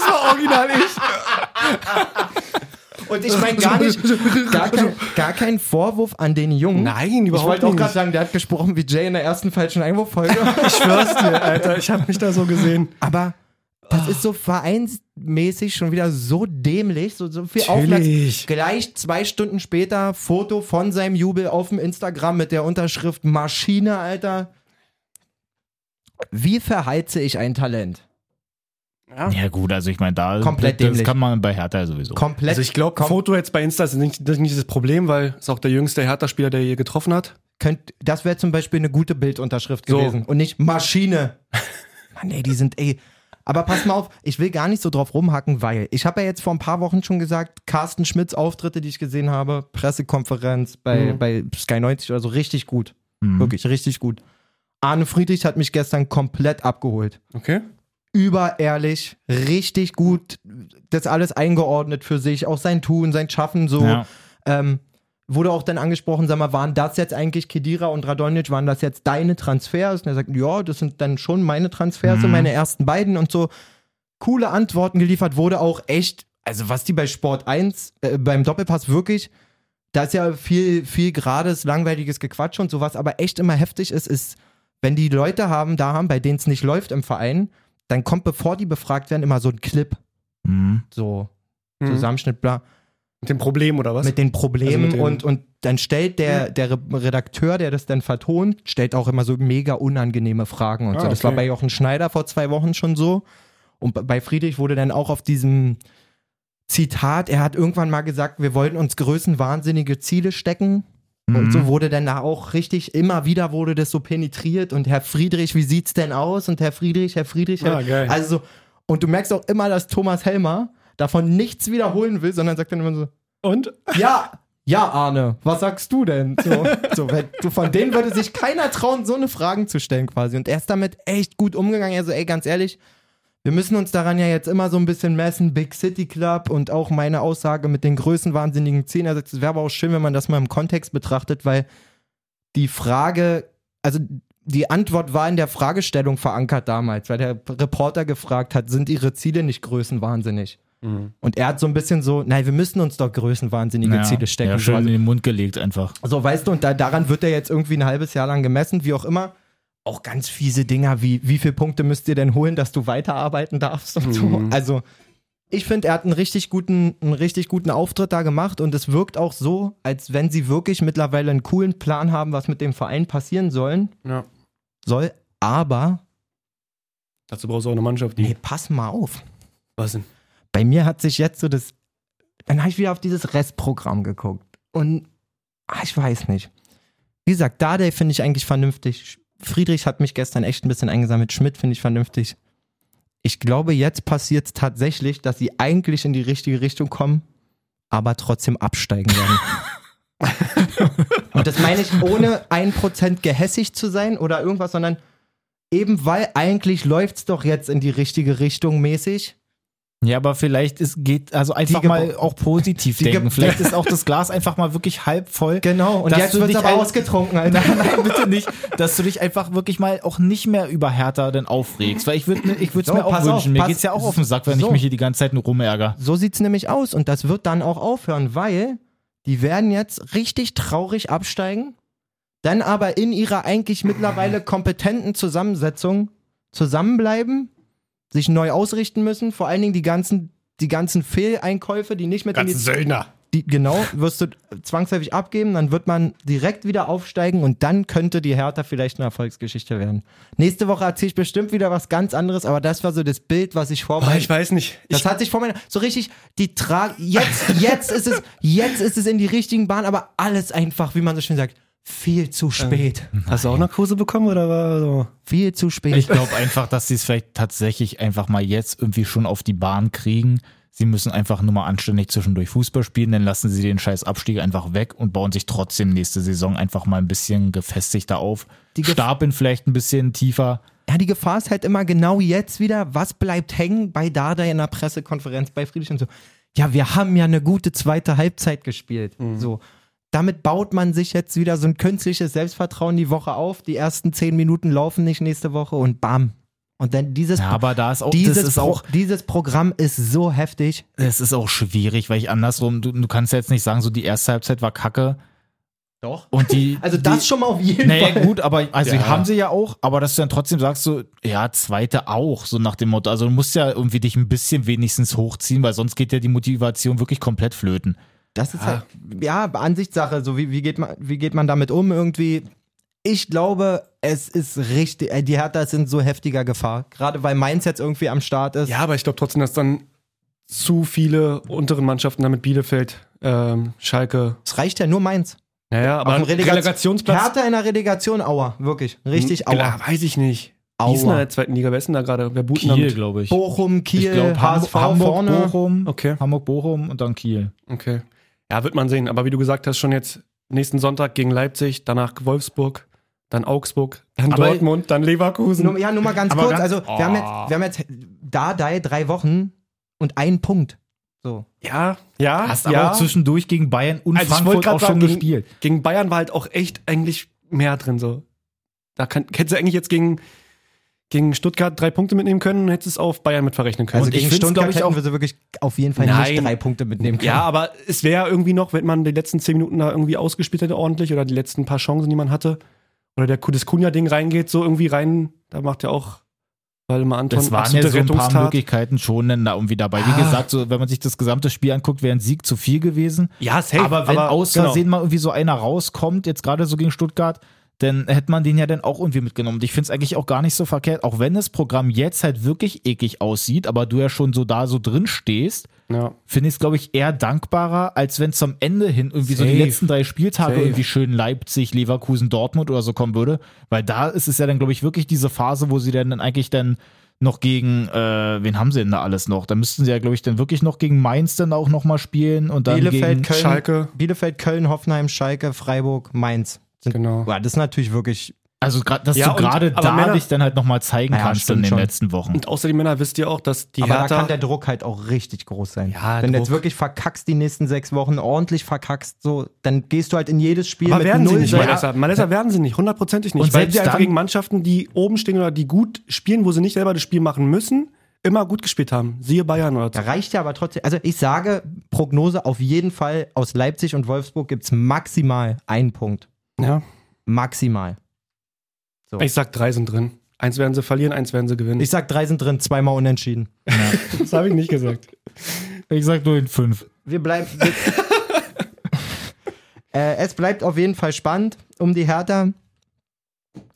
war original ich. und ich meine gar nicht, gar kein, gar kein Vorwurf an den Jungen. Nein, Ich überhaupt wollte auch nicht. gerade sagen, der hat gesprochen wie Jay in der ersten falschen Einwurffolge. Ich schwör's dir, Alter. Ich habe mich da so gesehen. Aber das ist so vereinsmäßig schon wieder so dämlich, so, so viel. Aufmerksamkeit. Gleich zwei Stunden später Foto von seinem Jubel auf dem Instagram mit der Unterschrift Maschine, Alter. Wie verheize ich ein Talent? Ja, gut, also ich meine, da Komplett das dämlich. kann man bei Hertha sowieso. Komplett. Also ich glaube, kom- Foto jetzt bei Insta ist nicht, das ist nicht das Problem, weil es auch der jüngste Hertha-Spieler, der hier getroffen hat. könnt, das wäre zum Beispiel eine gute Bildunterschrift So. gewesen und nicht Maschine. Mann, ey, die sind, ey. Aber pass mal auf, ich will gar nicht so drauf rumhacken, weil ich habe ja jetzt vor ein paar Wochen schon gesagt, Carsten Schmitz Auftritte, die ich gesehen habe, Pressekonferenz bei, Mhm. bei Sky 90 oder so, richtig gut. Mhm. Wirklich, richtig gut. Arne Friedrich hat mich gestern komplett abgeholt. Okay. Überehrlich, richtig gut, das alles eingeordnet für sich, auch sein Tun, sein Schaffen so. Ja. Ähm, wurde auch dann angesprochen, sag mal, waren das jetzt eigentlich Kedira und Radonjic, waren das jetzt deine Transfers? Und er sagt, ja, das sind dann schon meine Transfers, so Mhm. meine ersten beiden und so. Coole Antworten geliefert, wurde auch echt, also was die bei Sport 1, äh, beim Doppelpass wirklich, da ist ja viel, viel gerades, langweiliges Gequatsch und sowas, aber echt immer heftig ist, ist, wenn die Leute haben, da haben, bei denen es nicht läuft im Verein, dann kommt, bevor die befragt werden, immer so ein Clip, Mhm. so Mhm. Zusammenschnitt, bla Mit dem Problem oder was? mit den Problemen Also mit den- und, und dann stellt der, der Re- Redakteur, der das dann vertont, stellt auch immer so mega unangenehme Fragen und so. Ah, Das war okay. bei Jochen Schneider vor zwei Wochen schon so. Und bei- Friedrich wurde dann auch auf diesem Zitat, er hat irgendwann mal gesagt, wir wollten uns größenwahnsinnige Ziele stecken. Und Mhm. so wurde dann da auch richtig, immer wieder wurde das so penetriert und Herr Friedrich, wie sieht's denn aus? Und Herr Friedrich, Herr Friedrich, Herr, Ah, geil. also so, und du merkst auch immer, dass Thomas Helmer davon nichts wiederholen will, sondern sagt dann immer so, Und? ja, ja, Arne, was sagst du denn? So, so, weil du, von denen würde sich keiner trauen, so eine Fragen zu stellen quasi. Und er ist damit echt gut umgegangen. Er so, ey, ganz ehrlich, wir müssen uns daran ja jetzt immer so ein bisschen messen, Big City Club und auch meine Aussage mit den größenwahnsinnigen Zielen. Er sagt, es wäre aber auch schön, wenn man das mal im Kontext betrachtet, weil die Frage, also die Antwort war in der Fragestellung verankert damals, weil der Reporter gefragt hat, sind ihre Ziele nicht größenwahnsinnig? Mhm. Und er hat so ein bisschen so, nein, wir müssen uns doch größenwahnsinnige Ja, Ziele stecken. Ja, so, schön also, in den Mund gelegt einfach. so, weißt du, und da, daran wird er jetzt irgendwie ein halbes Jahr lang gemessen, wie auch immer. Auch ganz fiese Dinger wie, wie viele Punkte müsst ihr denn holen, dass du weiterarbeiten darfst und so. Mhm. Also, ich finde, er hat einen richtig guten, einen richtig guten Auftritt da gemacht und es wirkt auch so, als wenn sie wirklich mittlerweile einen coolen Plan haben, was mit dem Verein passieren sollen, Ja. soll. Aber, Dazu brauchst du auch eine Mannschaft, die. nee, pass mal auf. Was denn? Bei mir hat sich jetzt so das. Dann habe ich wieder auf dieses Restprogramm geguckt. Und ah, ich weiß nicht. Wie gesagt, Dardai finde ich eigentlich vernünftig. Friedrich hat mich gestern echt ein bisschen eingesammelt. Schmidt finde ich vernünftig. Ich glaube, jetzt passiert es tatsächlich, dass sie eigentlich in die richtige Richtung kommen, aber trotzdem absteigen werden. Und das meine ich ohne ein Prozent gehässig zu sein oder irgendwas, sondern eben weil eigentlich läuft es doch jetzt in die richtige Richtung mäßig. Ja, aber vielleicht ist, geht, also einfach mal auch positiv denken. Vielleicht ist auch das Glas einfach mal wirklich halb voll. Genau, und jetzt du wird es dich aber ausgetrunken, Alter. Nein, nein, bitte nicht, dass du dich einfach wirklich mal auch nicht mehr über Hertha denn aufregst. Weil ich würde ich würd's So, mir auch wünschen. auf, mir geht's ja auch auf den Sack, wenn so. ich mich hier die ganze Zeit nur rumärger. So sieht's nämlich aus und das wird dann auch aufhören, weil die werden jetzt richtig traurig absteigen, dann aber in ihrer eigentlich mittlerweile kompetenten Zusammensetzung zusammenbleiben, sich neu ausrichten müssen, vor allen Dingen die ganzen die ganzen Fehleinkäufe, die nicht mit in Ganzen die Söldner. die, genau, wirst du zwangsläufig abgeben, dann wird man direkt wieder aufsteigen und dann könnte die Hertha vielleicht eine Erfolgsgeschichte werden. Nächste Woche erzähle ich bestimmt wieder was ganz anderes, aber das war so das Bild, was ich vor Ah, meinem ich weiß nicht. das Ich, hat sich vor meiner, so richtig, die Tra jetzt, jetzt ist es, jetzt ist es in die richtigen Bahn, aber alles einfach, wie man so schön sagt, viel zu spät. hast du auch Narkose bekommen oder war so? Viel zu spät. Ich glaube einfach, dass sie es vielleicht tatsächlich einfach mal jetzt irgendwie schon auf die Bahn kriegen. Sie müssen einfach nur mal anständig zwischendurch Fußball spielen, dann lassen sie den scheiß Abstieg einfach weg und bauen sich trotzdem nächste Saison einfach mal ein bisschen gefestigter auf. Die Gef- Stapeln vielleicht ein bisschen tiefer. ja, die Gefahr ist halt immer genau jetzt wieder, was bleibt hängen bei Dada in der Pressekonferenz, bei Friedrich und so. Ja, wir haben ja eine gute zweite Halbzeit gespielt. So. Damit baut man sich jetzt wieder so ein künstliches Selbstvertrauen die Woche auf. Die ersten zehn Minuten laufen nicht nächste Woche und bam. Und dann dieses, Ja, aber da ist auch, dieses, das ist Pro- auch, dieses Programm ist so heftig. es ist auch schwierig, weil ich andersrum, du, du kannst ja jetzt nicht sagen, so die erste Halbzeit war kacke Doch. und die. Also die, das schon mal auf jeden Naja, Fall. gut, aber also Ja. haben sie ja auch, aber dass du dann trotzdem sagst, so, ja, zweite auch, so nach dem Motto. Also du musst ja irgendwie dich ein bisschen wenigstens hochziehen, weil sonst geht ja die Motivation wirklich komplett flöten. Das ist halt, ja, Ansichtssache. So, wie, wie, geht man, wie geht man damit um irgendwie? Ich glaube, es ist richtig, äh, die Hertha ist in so heftiger Gefahr. Gerade weil Mainz jetzt irgendwie am Start ist. Ja, aber ich glaube trotzdem, dass dann zu viele unteren Mannschaften damit Bielefeld, ähm, Schalke. Es reicht ja nur Mainz. Naja, aber ein Relegation- Relegationsplatz. Hertha in der Relegation, aua. Wirklich. Richtig aua. Ja, weiß ich nicht. Wie ist denn in Aua. der zweiten Liga? Wer ist denn da gerade? Wer booten damit? glaube ich. Bochum, Kiel, ich glaube, HSV Hamburg, vorne. Bochum, Okay. Hamburg, Bochum und dann Kiel. Okay. Ja, wird man sehen. Aber wie du gesagt hast, schon jetzt nächsten Sonntag gegen Leipzig, danach Wolfsburg, dann Augsburg, dann Aber- Dortmund, dann Leverkusen. Nur, ja, nur mal ganz Aber kurz. ganz- also, wir, haben jetzt, wir haben jetzt da, da drei Wochen und einen Punkt. So. ja, ja, Hast ja. aber auch zwischendurch gegen Bayern und Also Frankfurt auch schon sagen, gegen- gespielt. gegen Bayern war halt auch echt eigentlich mehr drin so. Da kann, hättest du eigentlich jetzt gegen, gegen Stuttgart drei Punkte mitnehmen können und hättest es auf Bayern mit verrechnen können. Also Und ich gegen Stuttgart ich, hätten auch- wir sie wirklich auf jeden Fall Nein. nicht drei Punkte mitnehmen können. ja, aber es wäre irgendwie noch, wenn man die letzten zehn Minuten da irgendwie ausgespielt hätte ordentlich oder die letzten paar Chancen, die man hatte, oder der das Kunja-Ding reingeht, so irgendwie rein, da macht ja auch Waldemar Anton Das waren ja so ein paar. Möglichkeiten schon da irgendwie dabei. Wie Ah. gesagt, so, wenn man sich das gesamte Spiel anguckt, wäre ein Sieg zu viel gewesen. Ja, safe. aber wenn aus genau. Versehen mal irgendwie so einer rauskommt, jetzt gerade so gegen Stuttgart, dann hätte man den ja dann auch irgendwie mitgenommen. Und ich finde es eigentlich auch gar nicht so verkehrt, auch wenn das Programm jetzt halt wirklich eklig aussieht, aber du ja schon so da so drin stehst, Ja. finde ich es, glaube ich, eher dankbarer, als wenn zum Ende hin irgendwie so die Safe. letzten drei Spieltage Safe. irgendwie schön Leipzig, Leverkusen, Dortmund oder so kommen würde. Weil da ist es ja dann, glaube ich, wirklich diese Phase, wo sie dann, dann eigentlich dann noch gegen, äh, wen haben sie denn da alles noch? Da müssten sie ja, glaube ich, dann wirklich noch gegen Mainz dann auch nochmal spielen und dann Bielefeld, gegen Köln, Schalke. Bielefeld, Köln, Hoffenheim, Schalke, Freiburg, Mainz. Sind, Genau. Boah, das ist natürlich wirklich. Also dass Ja, du gerade aber da Männer- dich dann halt nochmal zeigen Ja, kannst in den schon. letzten Wochen. Und außerdem, Männer, wisst ihr auch, dass die aber da Hertha... kann der Druck halt auch richtig groß sein. Ja, Wenn du Druck. jetzt wirklich verkackst die nächsten sechs Wochen, ordentlich verkackst, so, dann gehst du halt in jedes Spiel aber mit werden sie null nicht, Selbst- Malessa. Malessa werden sie nicht, hundertprozentig nicht. Und weil selbst sie einfach gegen Mannschaften, die oben stehen oder die gut spielen, wo sie nicht selber das Spiel machen müssen, immer gut gespielt haben. Siehe Bayern oder Da so. reicht ja aber trotzdem. Also ich sage, Prognose auf jeden Fall aus Leipzig und Wolfsburg gibt es maximal einen Punkt. Ja. Maximal. So. Ich sag, drei sind drin. Eins werden sie verlieren, eins werden sie gewinnen. Ich sag, drei sind drin, zweimal unentschieden. das habe ich nicht gesagt. Ich sag nur in fünf. Wir bleiben. Wir äh, es bleibt auf jeden Fall spannend um die Hertha.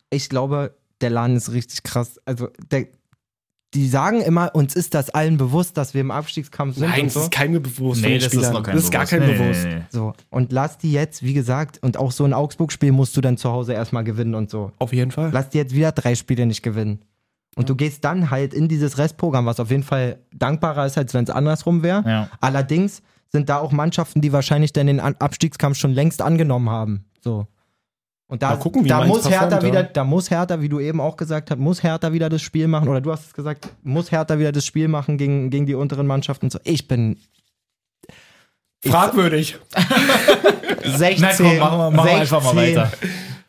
Ich glaube, der Laden ist richtig krass. Also, der, die sagen immer, uns ist das allen bewusst, dass wir im Abstiegskampf sind. Nein, und es so. ist kein bewusst. Nee, das ist noch kein Das ist gar kein Bewusst. Nee, bewusst. nee, nee. so. Und lass die jetzt, wie gesagt, und auch so ein Augsburg-Spiel musst du dann zu Hause erstmal gewinnen und so. Auf jeden Fall. Lass die jetzt wieder drei Spiele nicht gewinnen. Und du gehst dann halt in dieses Restprogramm, was auf jeden Fall dankbarer ist, als wenn es andersrum wäre. Ja. Allerdings sind da auch Mannschaften, die wahrscheinlich dann den Abstiegskampf schon längst angenommen haben. So. Und da, gucken, da muss Hertha performt, wieder, ja. da muss Hertha, wie du eben auch gesagt hast, muss Hertha wieder das Spiel machen, oder du hast es gesagt, muss Hertha wieder das Spiel machen gegen, gegen die unteren Mannschaften. So. Ich bin Fragwürdig. 16. Na komm, machen wir, machen wir einfach mal 16. weiter.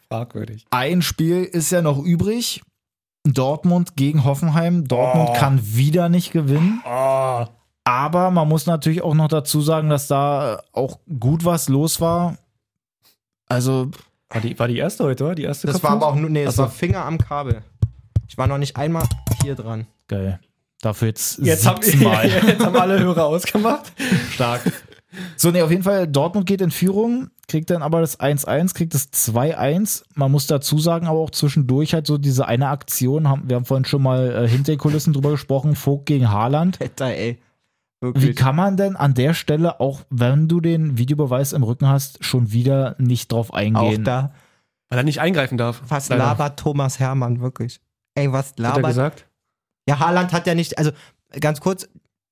Fragwürdig. Ein Spiel ist ja noch übrig. Dortmund gegen Hoffenheim. Dortmund Oh. kann wieder nicht gewinnen. Aber man muss natürlich auch noch dazu sagen, dass da auch gut was los war. Also, War die, war die erste heute, oder? Die erste Das war aber auch nur, nee, es so. war Finger am Kabel. Ich war noch nicht einmal hier dran. geil. Dafür jetzt, Jetzt haben, 17 Mal. jetzt haben alle Hörer ausgemacht. Stark. So, nee, auf jeden Fall, Dortmund geht in Führung, kriegt dann aber das 1-1, kriegt das 2-1. Man muss dazu sagen, aber auch zwischendurch halt so diese eine Aktion, haben, wir haben vorhin schon mal äh, hinter den Kulissen drüber gesprochen, Vogt gegen Haaland. Alter, ey. Wie Wirklich. kann man denn an der Stelle, auch wenn du den Videobeweis im Rücken hast, schon wieder nicht drauf Auch eingehen? da, Weil er nicht eingreifen darf. was Leider. labert Thomas Hermann, wirklich? Ey, was Hat er labert? gesagt? Ja, Haaland hat ja nicht, also ganz kurz,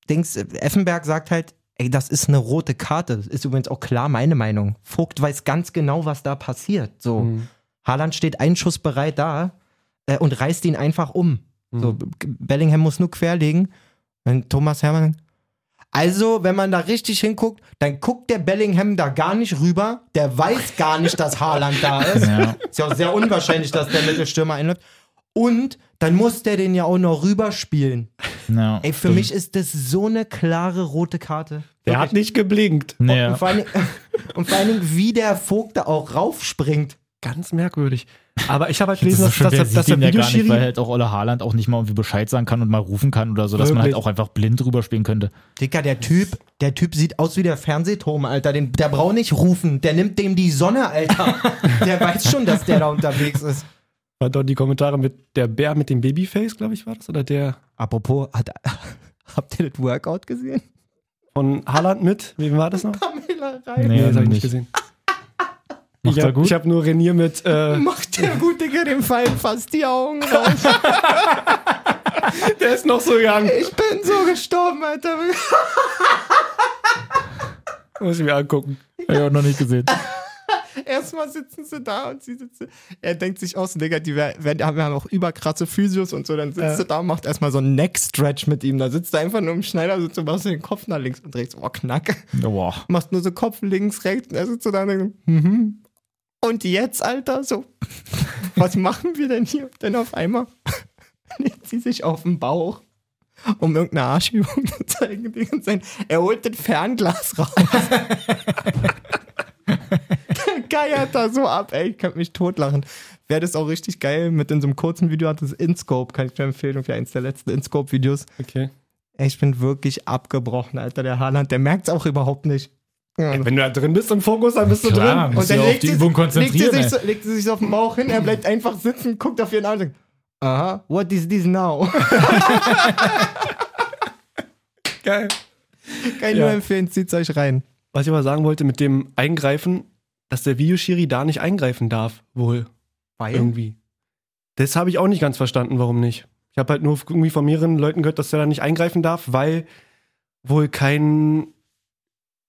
Dings, Effenberg sagt halt, ey, das ist eine rote Karte. Das ist übrigens auch klar meine Meinung. Vogt weiß ganz genau, was da passiert. So, Mhm. Haaland steht einschussbereit da äh, und reißt ihn einfach um. So, B- Bellingham muss nur querlegen. Wenn Thomas Hermann. Also, wenn man da richtig hinguckt, dann guckt der Bellingham da gar nicht rüber. Der weiß gar nicht, dass Haaland da ist. Ja. Ist ja auch sehr unwahrscheinlich, dass der Mittelstürmer einläuft. Und dann muss der den ja auch noch rüberspielen. Ja, Ey, für stimmt. mich ist das so eine klare rote Karte. Der hat nicht geblinkt. Nee. Und, vor allen Dingen, und vor allen Dingen, wie der Vogt da auch raufspringt. Ganz merkwürdig. Aber ich habe halt Das gelesen, dass, schon, dass, der dass, dass sieht der ja nicht, weil Videoschiri. halt auch Olle Haaland auch nicht mal irgendwie Bescheid sagen kann und mal rufen kann oder so, dass man halt Wirklich? auch einfach blind drüber spielen könnte. Dicker, der Typ, der Typ sieht aus wie der Fernsehturm, Alter. Den, der braucht nicht rufen. Der nimmt dem die Sonne, Alter. Der weiß schon, dass der da unterwegs ist. War dort die Kommentare mit der Bär mit dem Babyface, glaube ich, war das? Oder der Apropos, hat, habt ihr das Workout gesehen? von Haaland mit? Wem war das noch? Pamela rein. Nee, das habe ich nicht. gesehen. Macht ich er habe hab nur Renier mit. Äh, Macht der gut, Digga, dem fallen fast die Augen raus. der ist noch so young. Ich bin so gestorben, Alter. Muss ich mir angucken. Hab ich auch noch nicht gesehen. Erstmal sitzen sie da und sie sitzen. Er denkt sich aus, Digga, die werden, haben ja auch überkrasse Physios und so. Dann sitzt Ja. du da und macht erstmal so einen Neck-Stretch mit ihm. Da sitzt er einfach nur im Schneider, sitzt und machst den Kopf nach links und drehst. Oh, knack. Boah. Machst nur so Kopf links, rechts. Und er sitzt so da und denkt, mhm. Und jetzt, Alter, so. Was machen wir denn hier? Denn auf einmal legt sie sich auf den Bauch, um irgendeine Arschübung zu zeigen. Und sein, er holt das Fernglas raus. Der geiert da so ab, ey. Ich könnte mich totlachen. Wäre das auch richtig geil mit in so einem kurzen Video hat das InScope, kann ich dir empfehlen, für eins der letzten InScope-Videos. Okay. Ey, ich bin wirklich abgebrochen, Alter. Der Haaland, der merkt es auch überhaupt nicht. Ja, Wenn du da drin bist im Fokus, dann bist du Klar, drin. dich auf die sie- Übung legt sie, sich so, legt sie sich so auf den Bauch hin, er bleibt einfach sitzen, guckt auf ihren Arm und sagt, aha, what is this now? Geil. Kann ich Ja. nur empfehlen, zieht's euch rein. Was ich aber sagen wollte mit dem Eingreifen, dass der Videoschiri da nicht eingreifen darf, wohl. Weil? Irgendwie. Das habe ich auch nicht ganz verstanden, warum nicht. Ich habe halt nur irgendwie von mehreren Leuten gehört, dass er da nicht eingreifen darf, weil wohl kein.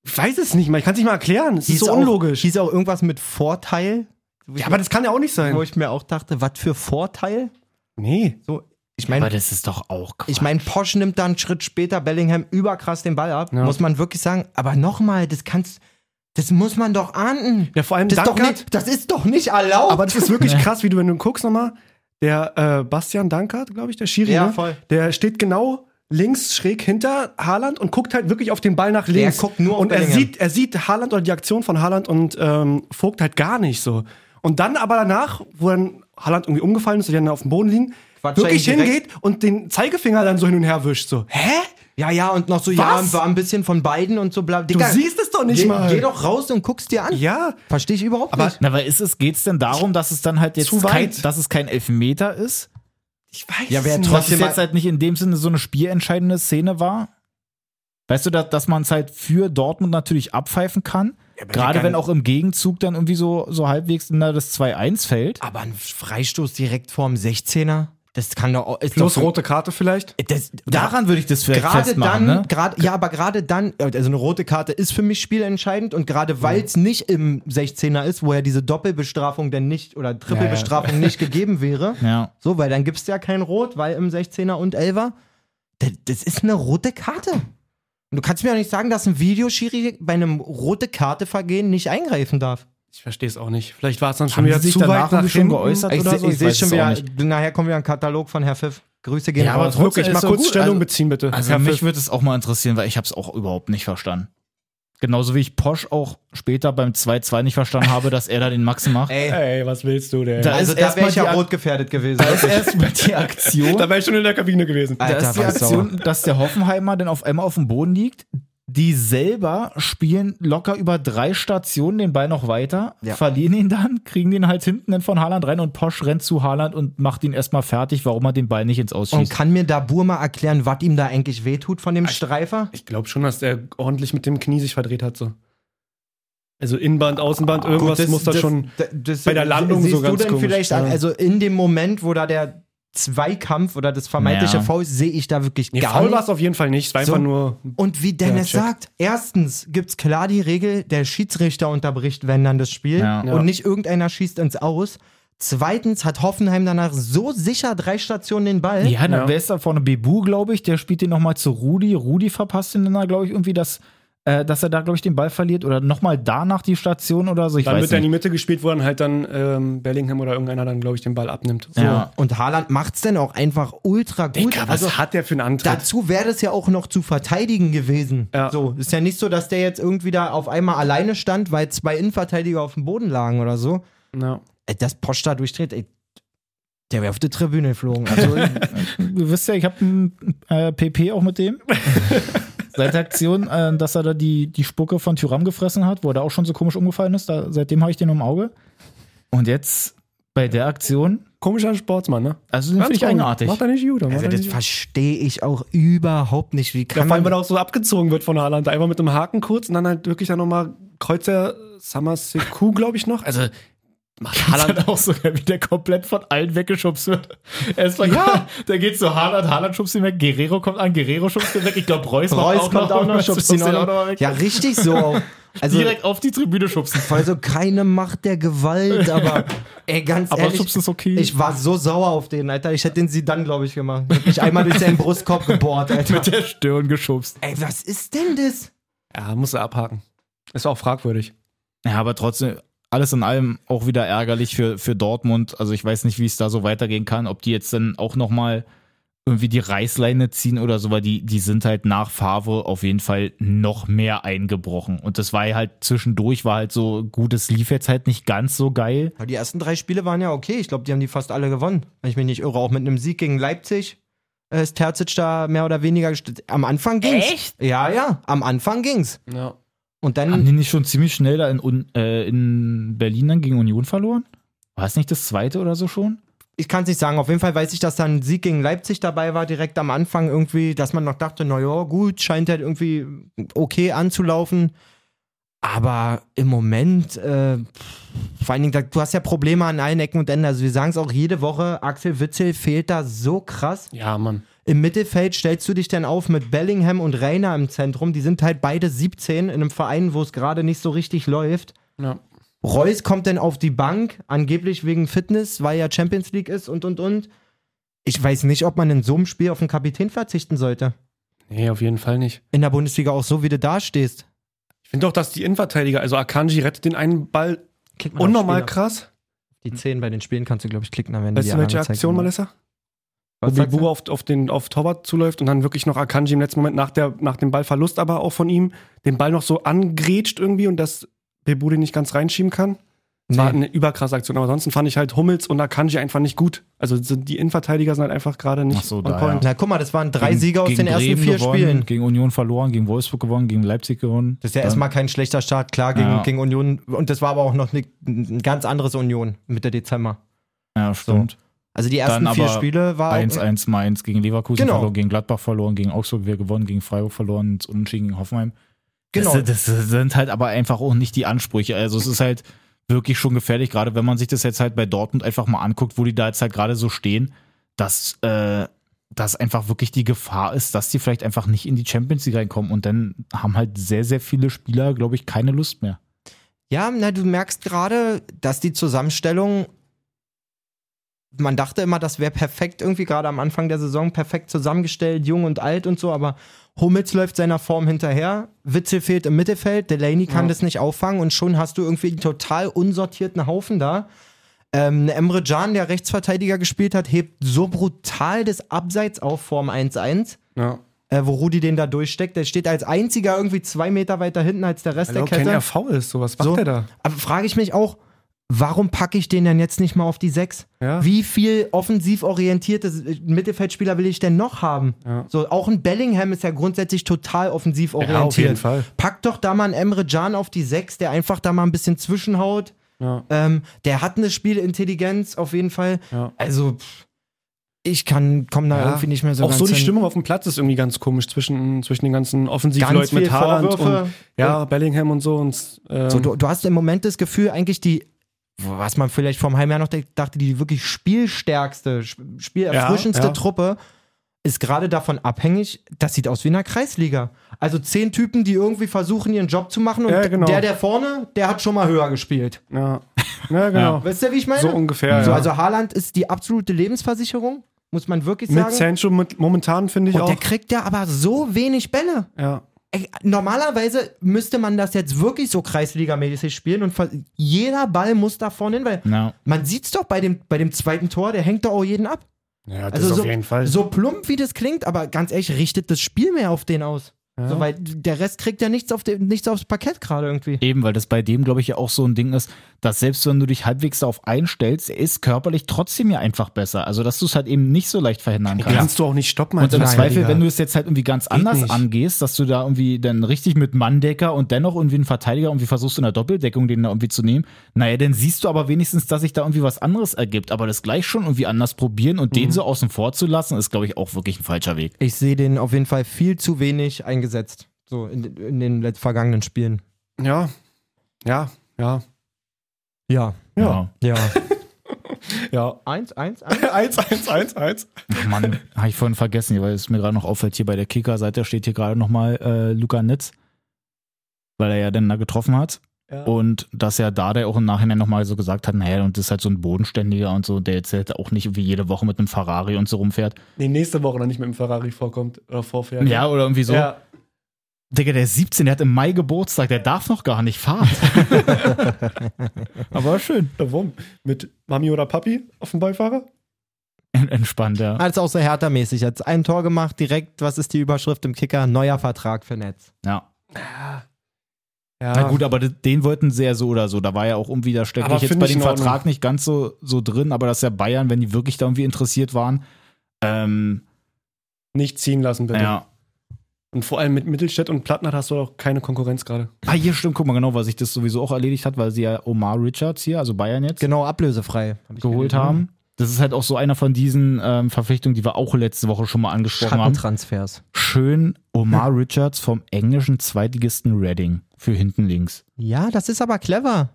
Ich weiß es nicht mal, ich kann es nicht mal erklären. Es ist so unlogisch. Hieß auch irgendwas mit Vorteil? Ja, aber das kann ja auch nicht sein. Wo ich mir auch dachte, was für Vorteil? Nee. So, ich Aber meine, das ist doch auch Quatsch. ich meine, Posch nimmt da einen Schritt später Bellingham überkrass den Ball ab, Ja. muss man wirklich sagen. Aber nochmal, das kannst, das muss man doch ahnden. Ja, vor allem Das ist, doch Dankert- nicht, das ist doch nicht erlaubt. Aber das ist wirklich krass, wie du, wenn du guckst nochmal, der äh, Bastian Dankert, glaube ich, der Schiri, Ja, ne? voll. der steht genau links schräg hinter Haaland und guckt halt wirklich auf den Ball nach links. guckt nur auf Und er sieht, er sieht Haaland oder die Aktion von Haaland und ähm, Vogt halt gar nicht so. Und dann aber danach, wo dann Haaland irgendwie umgefallen ist und die dann auf dem Boden liegen, Quatscht wirklich er hingeht und den Zeigefinger dann so hin und her wischt. So, hä? Ja, ja, und noch so, ja, Was? war ein bisschen von beiden und so bla. Du Digga, siehst es doch nicht geh, mal. Geh doch raus und guck's dir an. Ja, Verstehe ich überhaupt Aber- nicht. Na, weil ist es, geht's denn darum, dass es dann halt jetzt Zu kein, weit. dass es kein Elfmeter ist? Ich weiß Ja, wer es nicht. Dass Trotzdem jetzt halt nicht in dem Sinne so eine spielentscheidende Szene war? Weißt du, dass, dass man es halt für Dortmund natürlich abpfeifen kann? aber Gerade wenn auch im Gegenzug dann irgendwie so, so halbwegs in das 2-1 fällt. Aber ein Freistoß direkt vorm 16er, das kann doch. Ist Plus doch rote Karte vielleicht. Das, Daran würde ich das vielleicht gerade festmachen, dann, ne? gerade, ja, aber gerade dann, also eine rote Karte ist für mich spielentscheidend und gerade weil es nicht im 16er ist, wo ja diese Doppelbestrafung denn nicht oder Trippelbestrafung nicht gegeben wäre, Ja. so, weil dann gibt's ja kein Rot, weil im 16er und 11er, das, das ist eine rote Karte. Und du kannst mir auch nicht sagen, dass ein Videoschiri bei einem rote Karte Vergehen nicht eingreifen darf. Ich verstehe es auch nicht. Vielleicht war es dann schon wieder zu danach weit nach schon geäußert? Ich, oder so? ich Ich sehe schon wieder, nicht. nachher kommt wieder ein Katalog von Herr Pfiff. Grüße gehen Ja, aber raus. Wirklich, mal kurz gut. Stellung Also- beziehen, bitte. Also Herr mich würde es auch mal interessieren, weil ich habe es auch überhaupt nicht verstanden. Genauso wie ich Posch auch später beim 2-2 nicht verstanden habe, dass er da den Maxen macht. Ey, Ey, was willst du denn? Da also ist da wäre ich ja rot gefährdet gewesen. Da ist erstmal die Aktion. Da wäre ich schon in der Kabine gewesen. Da Alter, ist die Aktion, dass der Hoffenheimer dann auf einmal auf dem Boden liegt, Die selber spielen locker über drei Stationen den Ball noch weiter, Ja. verlieren ihn dann, kriegen den halt hinten dann von Haaland rein und Posch rennt zu Haaland und macht ihn erstmal fertig, warum er den Ball nicht ins Und Ausschießt. kann mir da Burma erklären, was ihm da eigentlich wehtut von dem Streifer? Ich glaube schon, dass der ordentlich mit dem Knie sich verdreht hat. So. Also Innenband, Außenband, irgendwas Gut, das- muss da das- schon. das- das- bei der Landung so ganz du denn komisch, vielleicht, ja. an, also in dem Moment, wo da der Zweikampf oder das vermeintliche Ja. Foul sehe ich da wirklich Nee, gar faul nicht. war es auf jeden Fall nicht. Es war So. einfach nur. Und wie Dennis check. sagt, erstens gibt's klar die Regel, der Schiedsrichter unterbricht, wenn dann das Spiel Ja. Ja. und nicht irgendeiner schießt ins Aus. Zweitens hat Hoffenheim danach so sicher drei Stationen den Ball. ja, dann Ja. wer ist da vorne? Bebu, glaube ich, der spielt den nochmal zu Rudi. Rudi verpasst ihn dann, da, glaube ich, irgendwie, dass, äh, dass er da, glaube ich, den Ball verliert oder nochmal danach die Station oder so. Ich Dann weiß wird er in die. Mitte gespielt, wo dann halt dann ähm, Bellingham oder irgendeiner dann, glaube ich, den Ball abnimmt. So. Ja. Und Haaland macht's denn auch einfach ultra gut. Digga, was also hat der für einen Antritt? dazu wäre das ja auch noch zu verteidigen gewesen. Ja. So, ist ja nicht so, dass der jetzt irgendwie da auf einmal alleine stand, weil zwei Innenverteidiger auf dem Boden lagen oder so. Ja. Ey, das Posch da durchdreht, ey, der wäre auf die Tribüne geflogen. Also, Du wisst ja, ich habe ein äh, PP auch mit dem. Seit der Aktion, äh, dass er da die, die Spucke von Tyram gefressen hat, wo er da auch schon so komisch umgefallen ist, da, seitdem habe ich den im Auge. Und jetzt bei der Aktion, Komischer Sportsmann, ne? also den finde ich eigenartig. Macht er nicht gut. also das verstehe ich auch überhaupt nicht. Wie Ja, kann vor allem, man weil er auch so abgezogen wird von Haaland. Einfach mit einem Haken kurz und dann halt wirklich dann nochmal Kreuzer Samaseku, glaube ich noch. Also macht Haaland Haaland. auch so, wie der komplett von allen weggeschubst wird. Erstmal, ja, da geht so Haaland, Haaland schubst ihn weg, Guerrero kommt an, Guerrero schubst ihn weg. Ich glaube, Reus, Reus auch kommt auch noch, schubst ihn auch noch. weg. Ja, richtig so. auch. Also, Direkt auf die Tribüne schubsen. also keine Macht der Gewalt, aber ey, ganz Aber ehrlich, schubsen ist okay. ich war so sauer auf den, Alter. Ich hätte den sie dann, glaube ich, gemacht. Ich hab mich einmal durch seinen Brustkorb gebohrt, Alter. mit der Stirn geschubst. Ey, was ist denn das? Ja, muss er abhaken. Ist auch fragwürdig. Ja, aber trotzdem, alles in allem auch wieder ärgerlich für, für Dortmund. Also ich weiß nicht, wie es da so weitergehen kann, ob die jetzt dann auch nochmal irgendwie die Reißleine ziehen oder so, weil die, die sind halt nach Favre auf jeden Fall noch mehr eingebrochen. Und das war halt zwischendurch, war halt so, gut, es lief jetzt halt nicht ganz so geil. Die ersten drei Spiele waren ja okay. Ich glaube, die haben die fast alle gewonnen. Wenn ich mich nicht irre. Auch mit einem Sieg gegen Leipzig äh, ist Terzic da mehr oder weniger Am Anfang ging's. Echt? Ja, ja. Am Anfang ging's. Ja. Und Haben dann, die nicht schon ziemlich schnell da in, äh, in Berlin dann gegen Union verloren? War es nicht das zweite oder so schon? ich kann es nicht sagen. Auf jeden Fall weiß ich, dass da ein Sieg gegen Leipzig dabei war, direkt am Anfang irgendwie, dass man noch dachte, naja, gut, scheint halt irgendwie okay anzulaufen. Aber im Moment, äh, vor allen Dingen, du hast ja Probleme an allen Ecken und Enden. Also wir sagen es auch jede Woche, Axel Witzel fehlt da so krass. Ja, Mann. Im Mittelfeld stellst du dich dann auf mit Bellingham und Reiner im Zentrum. Die sind halt beide 17 in einem Verein, wo es gerade nicht so richtig läuft. Ja. Reus kommt dann auf die Bank, angeblich wegen Fitness, weil ja Champions League ist und und und. Ich weiß nicht, ob man in so einem Spiel auf den Kapitän verzichten sollte. Nee, auf jeden Fall nicht. In der Bundesliga auch so, wie du da stehst. Ich finde auch, dass die Innenverteidiger, also Akanji rettet den einen Ball unnormal krass. Die 10 bei den Spielen kannst du, glaube ich, klicken, werden Weißt die du, welche. Aktion, Malessa? Wo Was sagst Bibu auf, auf, den, auf Torwart zuläuft und dann wirklich noch Akanji im letzten Moment nach, der, nach dem Ballverlust aber auch von ihm den Ball noch so angrätscht irgendwie und dass Bibu den nicht ganz reinschieben kann. Das war Nee. eine überkrasse Aktion. Aber ansonsten fand ich halt Hummels und Akanji einfach nicht gut. Also sind die Innenverteidiger sind halt einfach gerade nicht Ach so, on da, point. Na, guck mal, das waren drei Gegen- Siege aus den ersten Bremen vier gewonnen, Spielen. Gegen Union verloren, gegen Wolfsburg gewonnen, gegen Leipzig gewonnen. Das ist ja Dann- erstmal kein schlechter Start, klar, gegen, Ja. gegen Union. Und das war aber auch noch ne, ein ganz anderes Union Mitte Dezember. Ja, stimmt. Also die ersten vier Spiele war. 1-1 Mainz gegen Leverkusen Genau. verloren, gegen Gladbach verloren, gegen Augsburg wieder gewonnen, gegen Freiburg verloren, ins Unentschieden gegen Hoffenheim. Genau. Das, das sind halt aber einfach auch nicht die Ansprüche. Also es ist halt wirklich schon gefährlich, gerade wenn man sich das jetzt halt bei Dortmund einfach mal anguckt, wo die da jetzt halt gerade so stehen, dass äh, dass einfach wirklich die Gefahr ist, dass die vielleicht einfach nicht in die Champions League reinkommen und dann haben halt sehr, sehr viele Spieler, glaube ich, keine Lust mehr. Ja, na, du merkst gerade, dass die Zusammenstellung, man dachte immer, das wäre perfekt irgendwie gerade am Anfang der Saison perfekt zusammengestellt, jung und alt und so, aber Hummels läuft seiner Form hinterher, Witzel fehlt im Mittelfeld, Delaney kann Ja. das nicht auffangen und schon hast du irgendwie einen total unsortierten Haufen da. Ähm, Emre Can, der Rechtsverteidiger gespielt hat, hebt so brutal das Abseits auf Form 1-1 Ja. äh, wo Rudi den da durchsteckt. Der steht als einziger irgendwie zwei Meter weiter hinten als der Rest er der auch kein Kette. RV ist, so was macht So. der da? Aber frage ich mich auch, warum packe ich den denn jetzt nicht mal auf die 6? Ja. Wie viel offensiv orientierte Mittelfeldspieler will ich denn noch haben? Ja. So, auch ein Bellingham ist ja grundsätzlich total offensiv orientiert. auf jeden Fall. Pack doch da mal einen Emre Can auf die 6, der einfach da mal ein bisschen zwischenhaut. Ja. Ähm, der hat eine Spielintelligenz auf jeden Fall. Ja. Also, ich kann, komm da Ja. irgendwie nicht mehr so auch so die hin. Stimmung auf dem Platz ist irgendwie ganz komisch zwischen, zwischen den ganzen Ganz Offensivleuten mit Haaland und ja, Bellingham und so. Und, ähm, So, du, du hast im Moment das Gefühl, eigentlich die, was man vielleicht vor einem halben Jahr noch dachte, die wirklich spielstärkste, sp- spielerfrischendste Ja, ja. Truppe ist gerade davon abhängig, das sieht aus wie in der Kreisliga. Also zehn Typen, die irgendwie versuchen, ihren Job zu machen und Ja, genau. der, der vorne, der hat schon mal höher gespielt. ja. ja, genau. Weißt du, wie ich meine? So ungefähr. So, ja. also Haaland ist die absolute Lebensversicherung, muss man wirklich mit sagen. Sancho mit, momentan finde ich und auch. der kriegt ja aber so wenig Bälle. ja. Normalerweise müsste man das jetzt wirklich so kreisligamäßig spielen und jeder Ball muss da vorne hin, weil Ja. man sieht's doch bei dem, bei dem zweiten Tor, der hängt doch auch jeden ab. ja, das Also auf so, jeden Fall. so plump wie das klingt, aber ganz ehrlich, richtet das Spiel mehr auf den aus. Ja. So, weil der Rest kriegt ja nichts, auf den, nichts aufs Parkett gerade irgendwie. Eben, weil das bei dem, glaube ich, ja auch so ein Ding ist, dass selbst wenn du dich halbwegs darauf einstellst, er ist körperlich trotzdem ja einfach besser. Also, dass du es halt eben nicht so leicht verhindern kannst. kannst du auch nicht stoppen. Und im Zweifel, Verteidiger. wenn du es jetzt halt irgendwie ganz anders nicht. angehst, dass du da irgendwie dann richtig mit Manndecker und dennoch irgendwie einen Verteidiger irgendwie versuchst in der Doppeldeckung den da irgendwie zu nehmen, naja, dann siehst du aber wenigstens, dass sich da irgendwie was anderes ergibt. Aber das gleich schon irgendwie anders probieren und Mhm. den so außen vor zu lassen, ist, glaube ich, auch wirklich ein falscher Weg. Ich sehe den auf jeden Fall viel zu wenig eingesetzt. So in, in den vergangenen Spielen. Ja. Ja. Ja. Ja. Ja. Ja. Ja. eins, eins, eins. eins, eins, eins, eins. Mann, habe ich vorhin vergessen, weil es mir gerade noch auffällt, hier bei der Kicker-Seite steht hier gerade nochmal äh, Luca Nitz, weil er ja dann da getroffen hat. Ja. Und dass ja da der auch im Nachhinein nochmal so gesagt hat, naja, und das ist halt so ein Bodenständiger und so, der jetzt halt auch nicht wie jede Woche mit einem Ferrari und so rumfährt. Nee, nächste Woche noch nicht mit dem Ferrari vorkommt oder vorfährt. Ja, oder irgendwie so. Ja. Digga, der ist 17, der hat im Mai Geburtstag, der darf noch gar nicht fahren. Aber schön. Warum? Mit Mami oder Papi auf dem Beifahrer? Entspannt, ja. Als auch so härtermäßig. Jetzt ein Tor gemacht, direkt, was ist die Überschrift im Kicker? Neuer Vertrag für Netz. ja. Ja. Na gut, aber den wollten sie ja so oder so. Da war ja auch irgendwie, da stecke Aber ich jetzt bei dem. Vertrag nicht ganz so, so drin, aber dass ja Bayern, wenn die wirklich da irgendwie interessiert waren, ähm, Nicht ziehen lassen, bitte. ja. Und vor allem mit Mittelstädt und Plattner hast du auch keine Konkurrenz gerade. Ah, hier stimmt, guck mal genau, weil sich das sowieso auch erledigt hat, weil sie ja Omar Richards hier, also Bayern jetzt, Genau, ablösefrei. Hab ich geholt gelesen. haben. Das ist halt auch so einer von diesen ähm, Verpflichtungen, die wir auch letzte Woche schon mal angesprochen haben. Schattentransfers. Schön Omar Richards vom englischen Zweitligisten Reading für hinten links. Ja, das ist aber clever.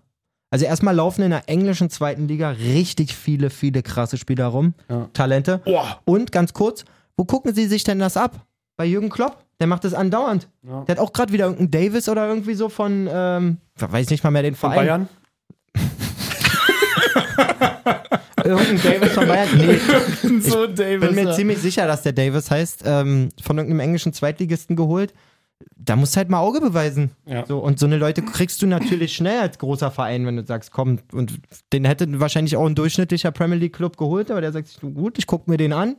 Also erstmal laufen in der englischen zweiten Liga richtig viele, viele krasse Spieler rum. Ja. Talente. Und ganz kurz, wo gucken Sie sich denn das ab? Bei Jürgen Klopp? Der macht das andauernd. Ja. Der hat auch gerade wieder irgendeinen Davis oder irgendwie so von, ähm, weiß nicht mal mehr den Von Verein. Bayern? Irgendein Davis von Bayern? Nee, so Davis. bin mir ziemlich sicher, dass der Davis heißt, ähm, von irgendeinem englischen Zweitligisten geholt. Da musst du halt mal Auge beweisen. Ja. So, und so eine Leute kriegst du natürlich schnell als großer Verein, wenn du sagst, komm, und den hätte wahrscheinlich auch ein durchschnittlicher Premier League Club geholt, aber der sagt sich, gut, ich guck mir den an.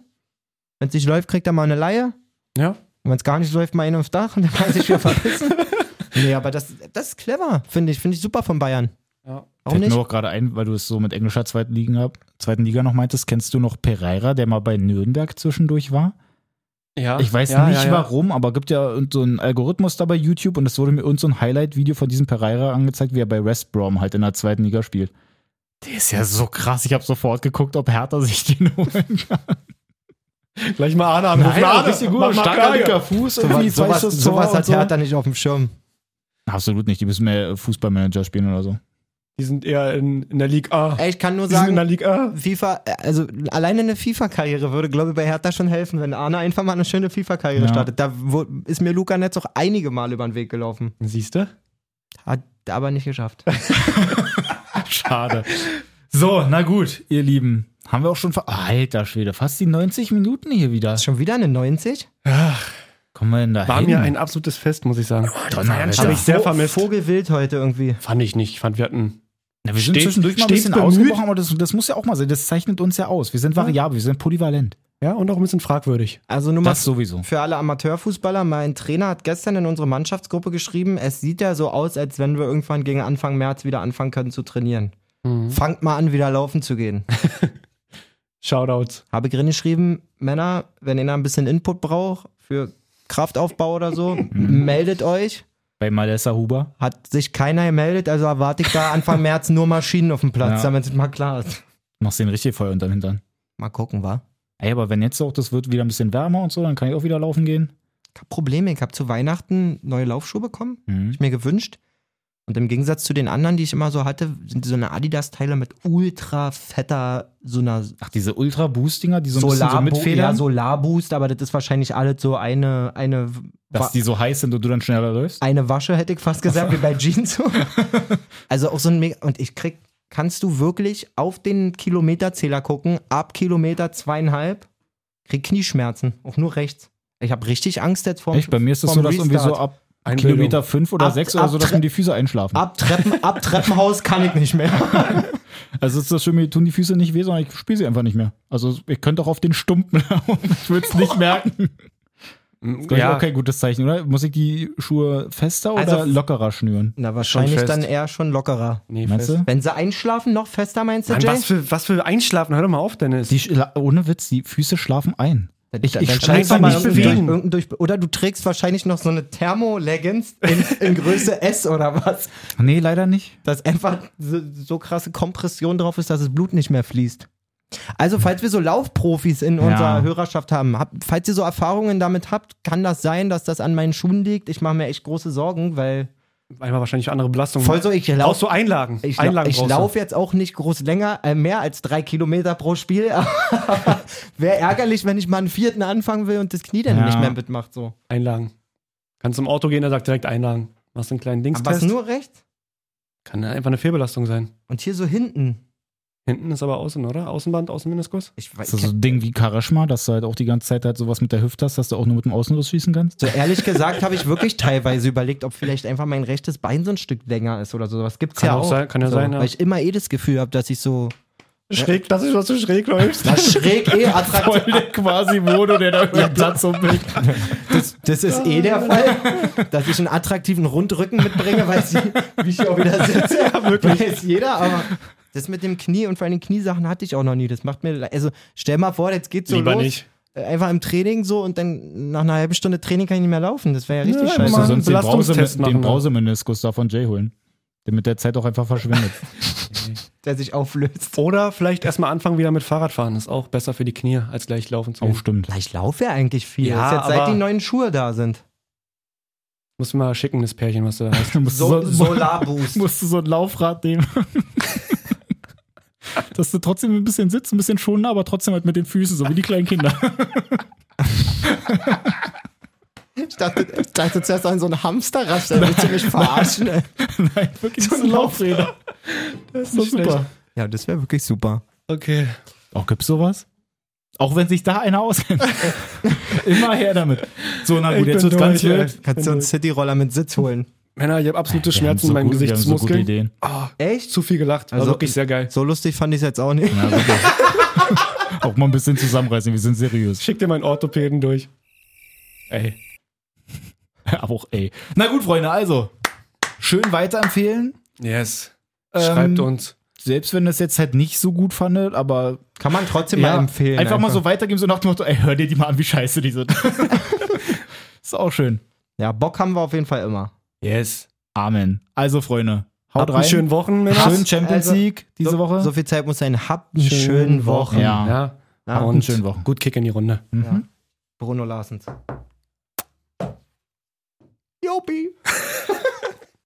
Wenn es nicht läuft, kriegt er mal eine Laie. Ja. Und wenn es gar nicht läuft, mal ihn aufs Dach und dann kann sich wieder verpissen. nee, aber das, das ist clever, finde ich. Finde ich super von Bayern. Ja. Warum Fällt nicht? mir auch gerade ein, weil du es so mit englischer zweiten Liga, zweiten Liga noch meintest, kennst du noch Pereira, der mal bei Nürnberg zwischendurch war? ja. Ich weiß ja, nicht ja, ja. warum, aber gibt ja so einen Algorithmus da bei YouTube und es wurde mir irgend so ein Highlight-Video von diesem Pereira angezeigt, wie er bei West Brom halt in der zweiten Liga spielt. Der ist ja so krass. Ich habe sofort geguckt, ob Hertha sich den holen kann. Gleich mal Arne anrufen. Arne, richtig gut. mach mal Starker linker Fuß. Sowas, zwei sowas, sowas Tor hat Hertha nicht auf dem Schirm. Absolut nicht. Die müssen mehr Fußballmanager spielen oder so. Die sind eher in, in der Liga A. Ey, ich kann nur Die sind in sagen, der Liga A. FIFA, also alleine eine FIFA-Karriere würde, glaube ich, bei Hertha schon helfen, wenn Arne einfach mal eine schöne FIFA-Karriere Ja. startet. Da wo, ist mir Luca Netz auch einige Mal über den Weg gelaufen. Siehst du? Hat aber nicht geschafft. Schade. So, na gut, ihr Lieben. Haben wir auch schon ver Alter Schwede, fast die 90 Minuten hier wieder. Ist schon wieder eine 90? Kommen wir denn da War hin? mir ein absolutes Fest, muss ich sagen. Donnerwetter. Habe ich sehr vermisst. Vogelwild heute irgendwie. Fand ich nicht. Ich fand, wir hatten. Na, wir sind Stets- zwischendurch mal ein bisschen bemüht. ausgebrochen, aber das, das muss ja auch mal sein. Das zeichnet uns ja aus. Wir sind variabel, wir sind polyvalent. Ja, und auch ein bisschen fragwürdig. Also nur mal Das sowieso. für alle Amateurfußballer, mein Trainer hat gestern in unsere Mannschaftsgruppe geschrieben, es sieht ja so aus, als wenn wir irgendwann gegen Anfang März wieder anfangen können zu trainieren. Mhm. Fangt mal an, wieder laufen zu gehen. Shoutouts. Habe ich geschrieben, Männer, wenn ihr da ein bisschen Input braucht für Kraftaufbau oder so, meldet euch. Bei Malessa Huber. Hat sich keiner gemeldet, also erwarte ich da Anfang März nur Maschinen auf dem Platz, Ja. damit es mal klar ist. Machst den richtig Feuer unterm Hintern. Mal gucken, wa? Ey, aber wenn jetzt auch das wird wieder ein bisschen wärmer und so, dann kann ich auch wieder laufen gehen. Kein Problem, ich habe zu Weihnachten neue Laufschuhe bekommen, Mhm. ich mir gewünscht. Und im Gegensatz zu den anderen, die ich immer so hatte, sind so eine Adidas-Teile mit ultra fetter, so einer Ach, diese Ultra Boost-Dinger, die so ein bisschen so Solar- mitfedern, ja, Solarboost, aber das ist wahrscheinlich alles so eine, eine, dass die so heiß sind und du dann schneller läufst. eine Wasche, hätte ich fast gesagt, wie bei Jeans. so. also auch so ein Mega, und ich krieg, kannst du wirklich auf den Kilometerzähler gucken, ab Kilometer zweieinhalb, krieg Knieschmerzen, auch nur rechts. Ich habe richtig Angst jetzt vom Echt? Bei mir ist das so, dass irgendwie so ab Einbildung. Kilometer fünf oder Ab- sechs oder so, dass mir die Füße einschlafen. Ab, Treppen, ab Treppenhaus kann ich nicht mehr. Also ist das schön, mir tun die Füße nicht weh, sondern ich spiele sie einfach nicht mehr. Also ich könnte auch auf den Stumpen laufen, ich würde es nicht merken. Das ist Ja, auch kein gutes Zeichen, oder? Muss ich die Schuhe fester oder Also- lockerer schnüren? Na, wahrscheinlich dann eher schon lockerer. nee, Meinst fest. du? Wenn sie einschlafen, noch fester, meinst du, Jay? was für, was für Einschlafen, hör doch mal auf, Dennis. Die, ohne Witz, die Füße schlafen ein. Ich- ich einfach mal nicht bewegen. Durch, oder du trägst wahrscheinlich noch so eine Thermo-Leggings in, in Größe S oder was. Nee, leider nicht. Dass einfach so, so krasse Kompression drauf ist, dass das Blut nicht mehr fließt. Also, falls wir so Laufprofis in unserer Hörerschaft haben, hab, falls ihr so Erfahrungen damit habt, kann das sein, dass das an meinen Schuhen liegt. Ich mache mir echt große Sorgen, weil Einmal wahrscheinlich andere Belastung. voll so, ich Brauchst laufe du Einlagen? ich, Einlagen ich brauchst laufe jetzt auch nicht groß länger, äh, mehr als drei Kilometer pro Spiel. Wäre ärgerlich, wenn ich mal einen vierten anfangen will und das Knie dann Ja. nicht mehr mitmacht. So. Einlagen. Kannst zum Auto gehen, der sagt direkt Einlagen. Machst einen kleinen Aber was Dingstest. nur rechts? Kann einfach eine Fehlbelastung sein. Und hier so hinten. Hinten ist aber außen, oder? Außenband, Außenmeniskus? Ich weiß, Das ist so ein Ding wie Karashma, dass du halt auch die ganze Zeit halt sowas mit der Hüfte hast, dass du auch nur mit dem Außenriss schießen kannst. so ehrlich gesagt habe ich wirklich teilweise überlegt, ob vielleicht einfach mein rechtes Bein so ein Stück länger ist oder so. Was gibt's Kann ja auch sein, kann ja so, sein, ja. Weil ich immer eh das Gefühl habe, dass ich so Schräg, dass du so schräg läufst. na, schräg eh attraktiv. der quasi Mono, der da über den Platz umbringt. Das, das ist eh der Fall, dass ich einen attraktiven Rundrücken mitbringe, weiß ich, wie ich auch wieder sitze. Ja, wirklich. Weiß jeder, aber das mit dem Knie und vor allem Kniesachen hatte ich auch noch nie. Das macht mir, also stell mal vor, jetzt geht's so Lieber los. nicht. äh, Einfach im Training so und dann nach einer halben Stunde Training kann ich nicht mehr laufen. Das wäre ja richtig Ja, scheiße. Mal du sonst den, Brause, den ne? Brausemeniskus da von Jay holen. Der mit der Zeit auch einfach verschwindet. der sich auflöst. Oder vielleicht erstmal anfangen wieder mit Fahrradfahren. Ist auch besser für die Knie, als gleich laufen zu Oh, gehen. stimmt. Ich laufe ja eigentlich viel. Ja, das ist jetzt seit die neuen Schuhe da sind. Musst du mal schicken, das Pärchen, was du da hast. So, so, Solarboost. musst du so ein Laufrad nehmen. Dass du trotzdem ein bisschen sitzt, ein bisschen schonen, aber trotzdem halt mit den Füßen, so wie die kleinen Kinder. Ich dachte, ich dachte zuerst an so einen Hamsterrad, der willst du mich verarschen. ey. Nein, wirklich so ein Laufräder. Das ist doch nicht schlecht. super. Ja, das wäre wirklich super. Okay. Auch gibt's sowas? Auch wenn sich da einer auskennt. Immer her damit. So, na gut, Ich jetzt bin wird's ganz wild. Kannst du einen Cityroller mit Sitz holen? Männer, ich habe absolute Schmerzen so in meinen gut- haben so gute Gesichtsmuskeln. Ideen. Ah, Echt? zu viel gelacht. War Also- wirklich sehr geil. So lustig fand ich es jetzt auch nicht. Ja. Auch mal ein bisschen zusammenreißen, wir sind seriös. Schick dir meinen Orthopäden durch. Ey. Aber auch, ey. Na gut, Freunde, also. Schön weiterempfehlen. Yes. Ähm, Schreibt uns. Selbst wenn ihr es jetzt halt nicht so gut fandet, aber Kann man trotzdem ja, mal empfehlen. Einfach, mal so weitergeben, so nach dem Motto, ey, hör dir die mal an, wie scheiße die sind. ist auch schön. Ja, Bock haben wir auf jeden Fall immer. Yes. Amen. Also, Freunde, haut Habt rein. einen schönen Wochen, Männer. Schönen Champions Also, League diese so, Woche. So viel Zeit muss sein. Habt einen Schönen schönen Wochen. Ja. Ja. Ja, Und einen schönen Wochen. gut Kick in die Runde. Mhm. Bruno Larsens. Jopi.